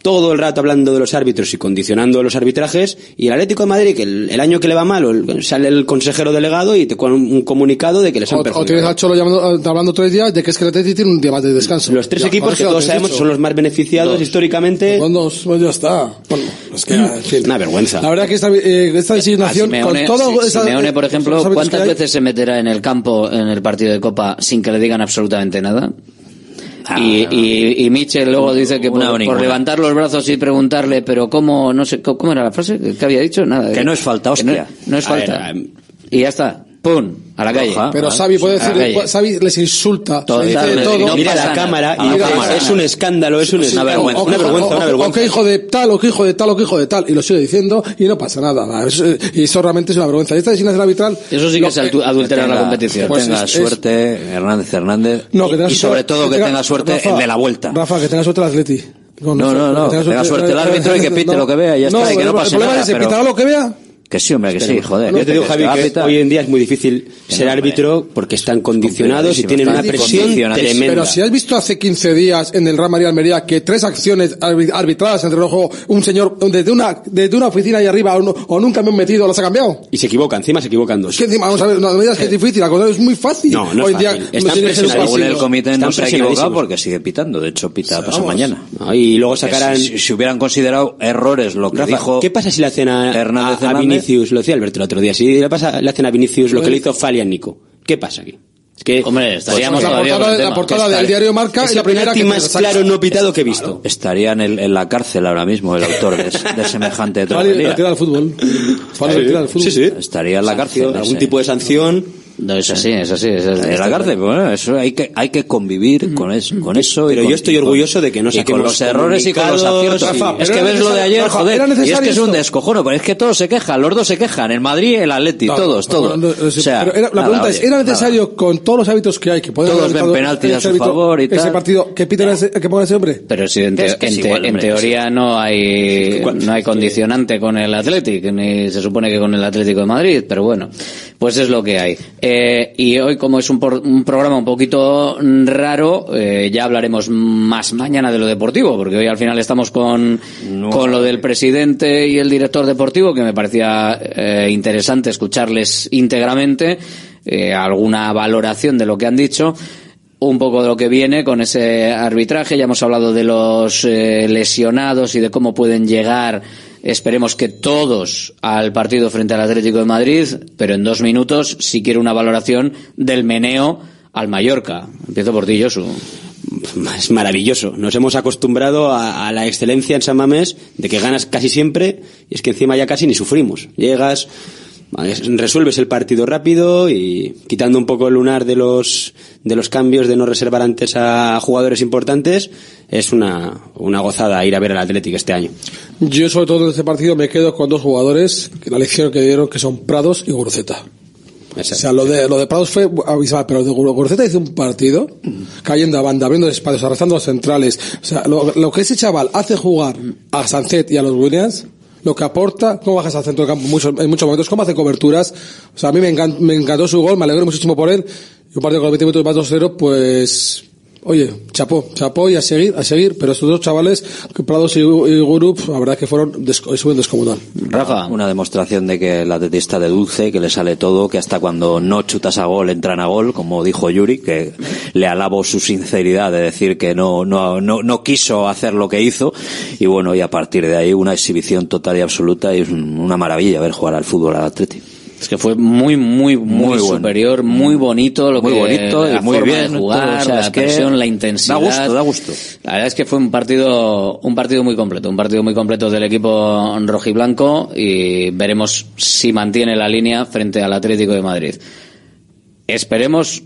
todo el rato hablando de los árbitros y condicionando los arbitrajes, y el Atlético de Madrid, que el, el año que le va mal, el- sale el consejero delegado y te con un comunicado de que les han O, tienes al Cholo llamando, eh, hablando tres días de que es que el Atlético tiene un día más de descanso. Los tres Ya, equipos que todos sabemos son los más beneficiados históricamente. Con dos, pues ya está. Bueno, es que, en fin. Una vergüenza. La verdad que esta, eh, esta designación, A Simeone, con todo si- esa- Simeone, por eh, ejemplo, ¿cuántas veces se meterá en el campo en el partido de Copa sin que le digan absolutamente nada? Y, y, y Mitchell luego dice que por, levantar los brazos y preguntarle, pero cómo, no sé, ¿cómo era la frase que había dicho? Nada. Que no es falta, no- hostia. No, es ver, falta. y ya está. ¡Pum! A la calle. Pero Xavi puede decir. Xavi les insulta, Todo, se dice claro, de todo. no Mira pasa la nada. cámara y dice, cámara. es un escándalo, es un Sí, una o- vergüenza, o- una o- vergüenza, o- una o vergüenza. que hijo de tal, o que hijo de tal, o que hijo de tal, y lo sigue diciendo y no pasa nada. Eso- y eso realmente es una vergüenza. Y esta designación arbitral. Eso sí que es altu- adulterar la Tenga- competición. Que Pues tenga es- suerte Hernández Hernández No, que tenga y suerte- sobre todo que tenga- tenga suerte Rafa, el de la vuelta. Rafa, que tenga suerte el Atleti. No, no, no, que tenga suerte el árbitro y que pite lo que vea ya está, que no el pase problema nada, es que pitará lo que vea Que sí, hombre, que sí, Esperemos. joder. Yo te digo, Javi, que hoy en día es muy difícil ser no, árbitro porque están condicionados y tienen una presión tremenda. Pero si has visto hace 15 días en el Real Madrid Almería que tres acciones arbi- arbitradas entre juego, un señor desde una, desde una oficina ahí arriba o, no- o nunca me han metido, las ha cambiado. Y se equivoca, encima se equivocan dos. Es que encima, vamos a ver, no me digas que es difícil, al contrario, es muy fácil. No, no es Hoy en día, fácil. Están presionados. Según el comité no se ha equivocado porque sigue pitando. De hecho, pita pasado mañana. No, y luego sacarán... Si, si hubieran considerado errores lo que Rafa, dijo ¿qué pasa si le hacen a, Hernández a- a Hernández? Vinicius? Lo decía Alberto el otro día. Si le, pasa, le hacen a Vinicius lo que le hizo Fali a Nico. ¿Qué pasa aquí? Es que, Hombre, estaríamos la todavía portada, el la portada del diario Marca es la el primera que más claro no pitado que he visto. estaría en, el- en la cárcel ahora mismo el autor de, de semejante Fali fútbol. Fali retira el fútbol. Sí, sí. Estaría en la cárcel. Algún ese. tipo de sanción. No, es así, es así. Es, es- en la cárcel, bueno, eso hay que hay que convivir con eso, con eso. y Pero con- yo estoy orgulloso de que no y con saquemos los errores y con los aciertos. Rafa, es que ves lo de ayer, Rafa, joder, era y es que es un descojono, pero es que todos se quejan, los dos se quejan, el Madrid, el Atleti, No, todos, no, todos. no, no, O sea, pero era- la nada, pregunta es, ¿era nada. necesario con todos los hábitos que hay, que pueden Todos ven penaltis a ese su favor y ese tal? partido, que piten ese, que ponga ese hombre? Pero si en, te- en igual, teoría no hay no hay condicionante con el Athletic, ni se supone que con el Atlético de Madrid, pero bueno, pues es lo que hay. Eh, y hoy, como es un, por- un programa un poquito raro, eh, ya hablaremos más mañana de lo deportivo, porque hoy al final estamos con, con lo del presidente y el director deportivo, que me parecía eh, interesante escucharles íntegramente, eh, alguna valoración de lo que han dicho un poco de lo que viene con ese arbitraje. Ya hemos hablado de los eh, lesionados y de cómo pueden llegar, esperemos que todos, al partido frente al Atlético de Madrid, pero en dos minutos si quiero una valoración del meneo al Mallorca. Empiezo por ti, Josu. Es maravilloso. Nos hemos acostumbrado a, a la excelencia en San Mamés de que ganas casi siempre y es que encima ya casi ni sufrimos. Llegas, resuelves el partido rápido y quitando un poco el lunar de los de los cambios de no reservar antes a jugadores importantes es una, una gozada ir a ver al Atlético este año. Yo, sobre todo en este partido, me quedo con dos jugadores, que la lección que dieron, que son Prados y Guruceta. O sea, lo de, lo de Prados fue abismal, pero de Guruceta hizo un partido, cayendo a banda, abriendo espacios, arrastrando a los centrales. O sea, lo, lo que ese chaval hace jugar a Sancet y a los Williams, lo que aporta, cómo bajas al centro del campo en muchos, en muchos momentos, cómo hace coberturas. O sea, a mí me, encan- me encantó su gol, me alegro muchísimo por él. Y un partido con los 20 minutos más 2-0, pues, oye, chapó, chapó y a seguir, a seguir. Pero estos dos chavales, Prados y, y Gurup, la verdad que fueron, desco- suben descomunal. Rafa. Una demostración de que el atletista de dulce, que le sale todo, que hasta cuando no chutas a gol entran a gol, como dijo Yuri, que le alabo su sinceridad de decir que no, no, no, no quiso hacer lo que hizo. Y bueno, y a partir de ahí una exhibición total y absoluta y es un- una maravilla ver jugar al fútbol al Atleti. Es que fue muy, muy, muy, Muy bueno. superior, muy bonito lo Muy que bonito y la muy forma bien, de jugar, todo, o sea, la presión, la da intensidad. gusto, da gusto. La verdad es que fue un partido, un partido muy completo, un partido muy completo del equipo rojiblanco y veremos si mantiene la línea frente al Atlético de Madrid. Esperemos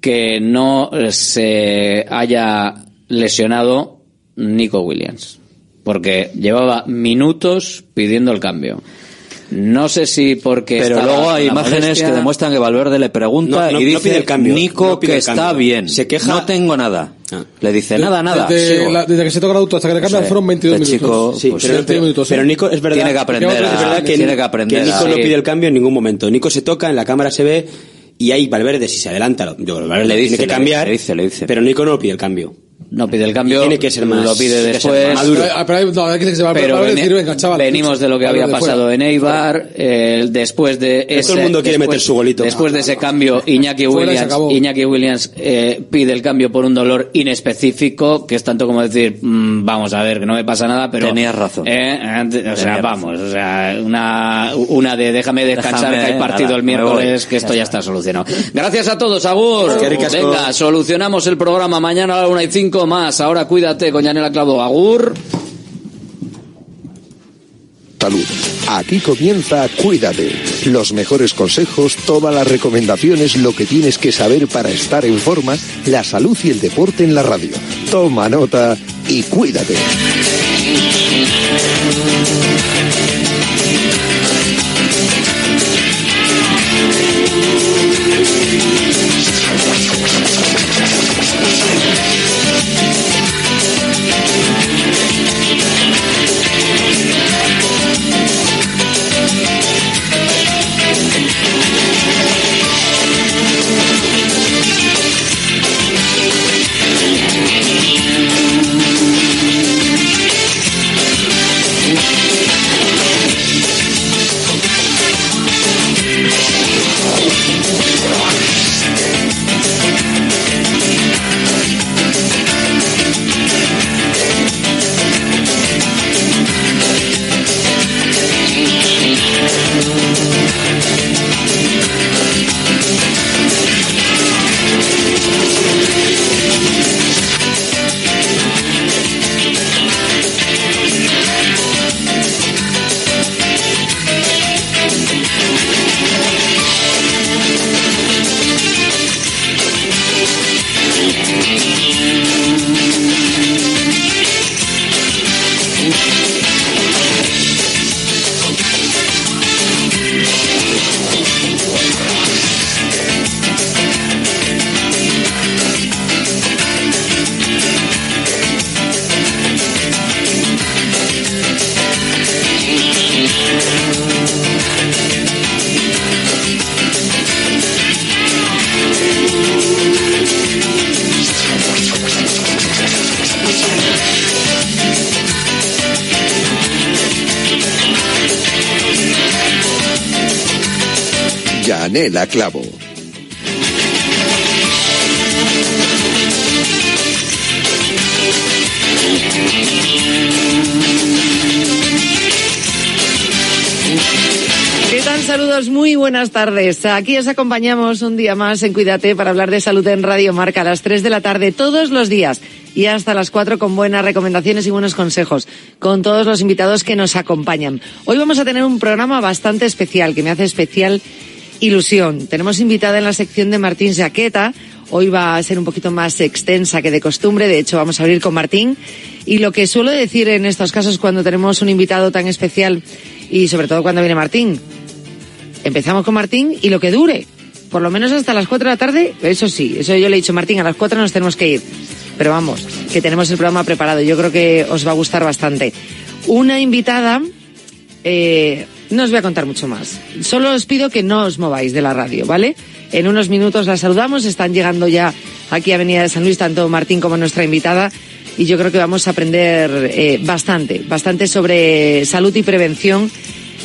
que no se haya lesionado Nico Williams, porque llevaba minutos pidiendo el cambio. No sé si porque Pero luego hay imágenes molestia- que demuestran que Valverde le pregunta No, no- y no dice pide el cambio, Nico no pide que el cambio. está bien. Se queja- No tengo nada. Le dice nada, nada. Desde, sigo. la- desde que se toca el auto hasta que le cambian Sí. fueron 22 Este minutos. chico, Sí, pues, pero, 22 pero- minutos, pero Nico es verdad, Tiene que aprender es a- verdad que, tiene que aprender Nico a- no sí. pide el cambio en ningún momento. Nico se toca, en la cámara se ve y ahí Valverde si se adelanta, lo- yo, Valverde Le dice, tiene que le cambiar, dice, le dice. pero Nico no pide el cambio. No pide el cambio. Tiene que ser más- Lo pide después. Ah, pero venimos de lo que había fuera. pasado en Eibar, eh, después de Todo el ese, mundo quiere después- meter su golito. Después de ese cambio, Iñaki Williams. Iñaki Williams eh, pide el cambio por un dolor inespecífico, que es tanto como decir, mm, vamos a ver, que no me pasa nada, pero Tenías razón. eh, o sea, Tenías vamos, o sea, una, una de déjame descansar Déjame, que hay partido nada, el miércoles, que esto Ya está solucionado. Gracias a todos, Agur. Venga, solucionamos el programa mañana a la una y cinco más. Ahora cuídate con Yanela Clavo. Agur. Salud. Aquí comienza Cuídate. Los mejores consejos, todas las recomendaciones, lo que tienes que saber para estar en forma, la salud y el deporte en la radio. Toma nota y cuídate. Buenas tardes. Aquí os acompañamos un día más en Cuídate para hablar de salud en Radio Marca a las 3 de la tarde todos los días y hasta las 4 con buenas recomendaciones y buenos consejos con todos los invitados que nos acompañan. Hoy vamos a tener un programa bastante especial que me hace especial ilusión. Tenemos invitada en la sección de Martín Jaqueta. Hoy va a ser un poquito más extensa que de costumbre. De hecho, vamos a abrir con Martín. Y lo que suelo decir en estos casos cuando tenemos un invitado tan especial y sobre todo cuando viene Martín, empezamos con Martín y lo que dure. Por lo menos hasta las 4 de la tarde, eso sí, eso yo le he dicho, Martín, a las 4 nos tenemos que ir. Pero vamos, que tenemos el programa preparado. Yo creo que os va a gustar bastante. Una invitada, eh, no os voy a contar mucho más. Solo os pido que no os mováis de la radio, ¿vale? En unos minutos la saludamos. Están llegando ya aquí a Avenida de San Luis, tanto Martín como nuestra invitada. Y yo creo que vamos a aprender eh, bastante, bastante sobre salud y prevención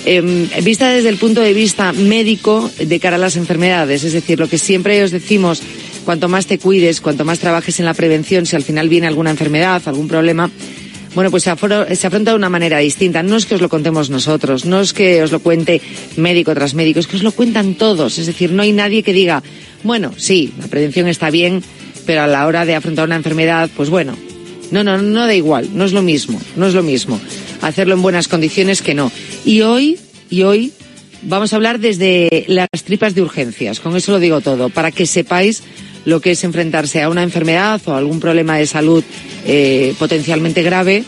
eh, vista desde el punto de vista médico de cara a las enfermedades. Es decir, lo que siempre os decimos, cuanto más te cuides, cuanto más trabajes en la prevención, si al final viene alguna enfermedad, algún problema, bueno, pues se, afronta de una manera distinta. No es que os lo contemos nosotros, no es que os lo cuente médico tras médico, es que os lo cuentan todos. Es decir, no hay nadie que diga, bueno, sí, la prevención está bien, pero a la hora de afrontar una enfermedad, pues bueno, no, no, no da igual, no es lo mismo, no es lo mismo hacerlo en buenas condiciones que no. Y hoy, y hoy vamos a hablar desde las tripas de urgencias, con eso lo digo todo, para que sepáis lo que es enfrentarse a una enfermedad o algún problema de salud eh, potencialmente grave,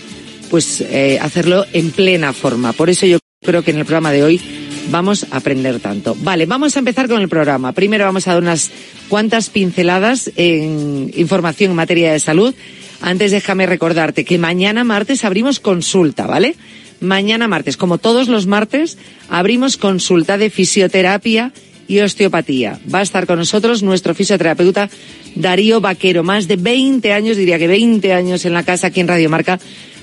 pues eh, hacerlo en plena forma. Por eso yo creo que en el programa de hoy vamos a aprender tanto. Vale, vamos a empezar con el programa. Primero vamos a dar unas cuantas pinceladas en información en materia de salud. Antes déjame recordarte que mañana martes abrimos consulta, ¿vale? Mañana martes, como todos los martes, abrimos consulta de fisioterapia y osteopatía. Va a estar con nosotros nuestro fisioterapeuta Darío Vaquero, más de 20 años, diría que 20 años en la casa aquí en Radio Marca,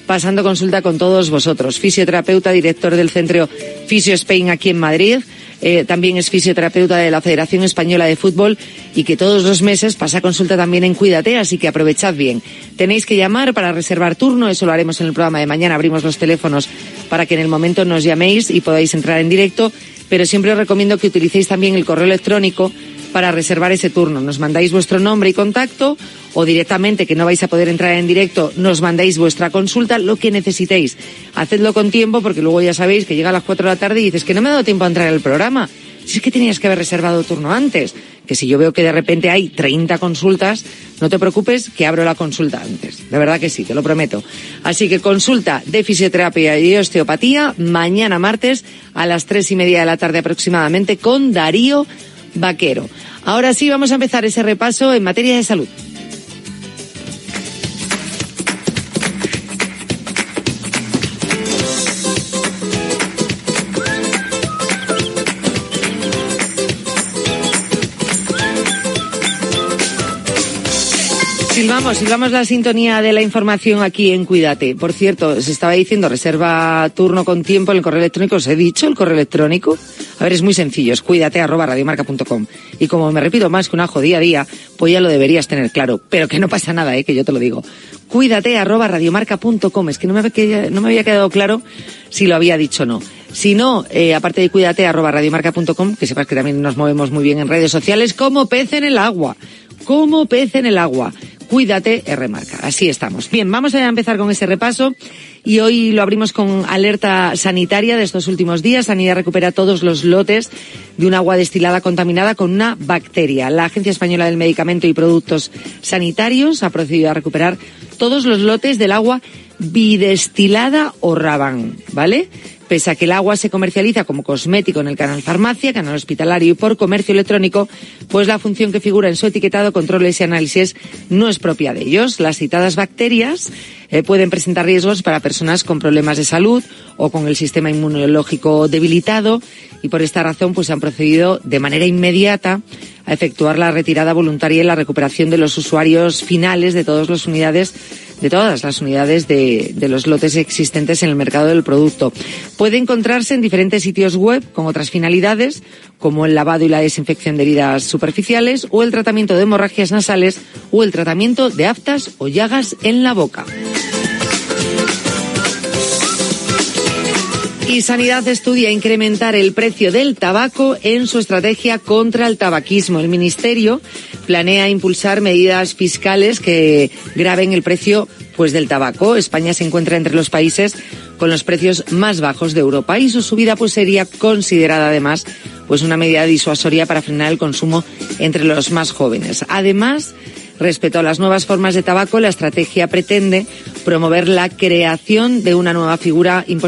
pasando consulta con todos vosotros. Fisioterapeuta, director del centro Fisio Spain aquí en Madrid. Eh, también es fisioterapeuta de la Federación Española de Fútbol y que todos los meses pasa consulta también en Cuídate, así que aprovechad bien. Tenéis que llamar para reservar turno, eso lo haremos en el programa de mañana, abrimos los teléfonos para que en el momento nos llaméis y podáis entrar en directo, pero siempre os recomiendo que utilicéis también el correo electrónico para reservar ese turno. Nos mandáis vuestro nombre y contacto o directamente que no vais a poder entrar en directo, nos mandáis vuestra consulta, lo que necesitéis. Hacedlo con tiempo porque luego ya sabéis que llega a las 4 de la tarde y dices que no me ha dado tiempo a entrar al programa. Si es que tenías que haber reservado turno antes, que si yo veo que de repente hay 30 consultas, no te preocupes que abro la consulta antes. De verdad que sí, te lo prometo. Así que consulta de fisioterapia y osteopatía mañana martes a las tres y media de la tarde aproximadamente con Darío Vaquero. Ahora sí, vamos a empezar ese repaso en materia de salud. Silvamos, silvamos la sintonía de la información aquí en Cuídate. Por cierto, se estaba diciendo reserva turno con tiempo en el correo electrónico. ¿Os he dicho el correo electrónico? A ver, es muy sencillo, es cuídate arroba radiomarca.com. Y como me repito más que un ajo día a día, pues ya lo deberías tener claro. Pero que no pasa nada, eh, que yo te lo digo. Cuídate arroba radiomarca.com. Es que no me, había, no me había quedado claro si lo había dicho o no. Si no, eh, aparte de cuídate arroba radiomarca.com, que sepas que también nos movemos muy bien en redes sociales, como pez en el agua. Como pez en el agua. Cuídate, remarca. Así estamos. Bien, vamos a empezar con ese repaso y hoy lo abrimos con alerta sanitaria de estos últimos días. Sanidad recupera todos los lotes de un agua destilada contaminada con una bacteria. La Agencia Española del Medicamento y Productos Sanitarios ha procedido a recuperar todos los lotes del agua bidestilada o rabán, ¿vale? Pese a que el agua se comercializa como cosmético en el canal farmacia, canal hospitalario y por comercio electrónico, pues la función que figura en su etiquetado, controles y análisis no es propia de ellos. Las citadas bacterias eh, pueden presentar riesgos para personas con problemas de salud o con el sistema inmunológico debilitado y por esta razón pues han procedido de manera inmediata a efectuar la retirada voluntaria y la recuperación de los usuarios finales de todas las unidades de todas las unidades de, de, los lotes existentes en el mercado del producto. Puede encontrarse en diferentes sitios web con otras finalidades, como el lavado y la desinfección de heridas superficiales, o el tratamiento de hemorragias nasales, o el tratamiento de aftas o llagas en la boca. Y Sanidad estudia incrementar el precio del tabaco en su estrategia contra el tabaquismo. El Ministerio planea impulsar medidas fiscales que graben el precio pues del tabaco. España se encuentra entre los países con los precios más bajos de Europa y su subida pues sería considerada además pues una medida disuasoria para frenar el consumo entre los más jóvenes. Además, Respecto a las nuevas formas de tabaco, la estrategia pretende promover la creación de una nueva figura impositiva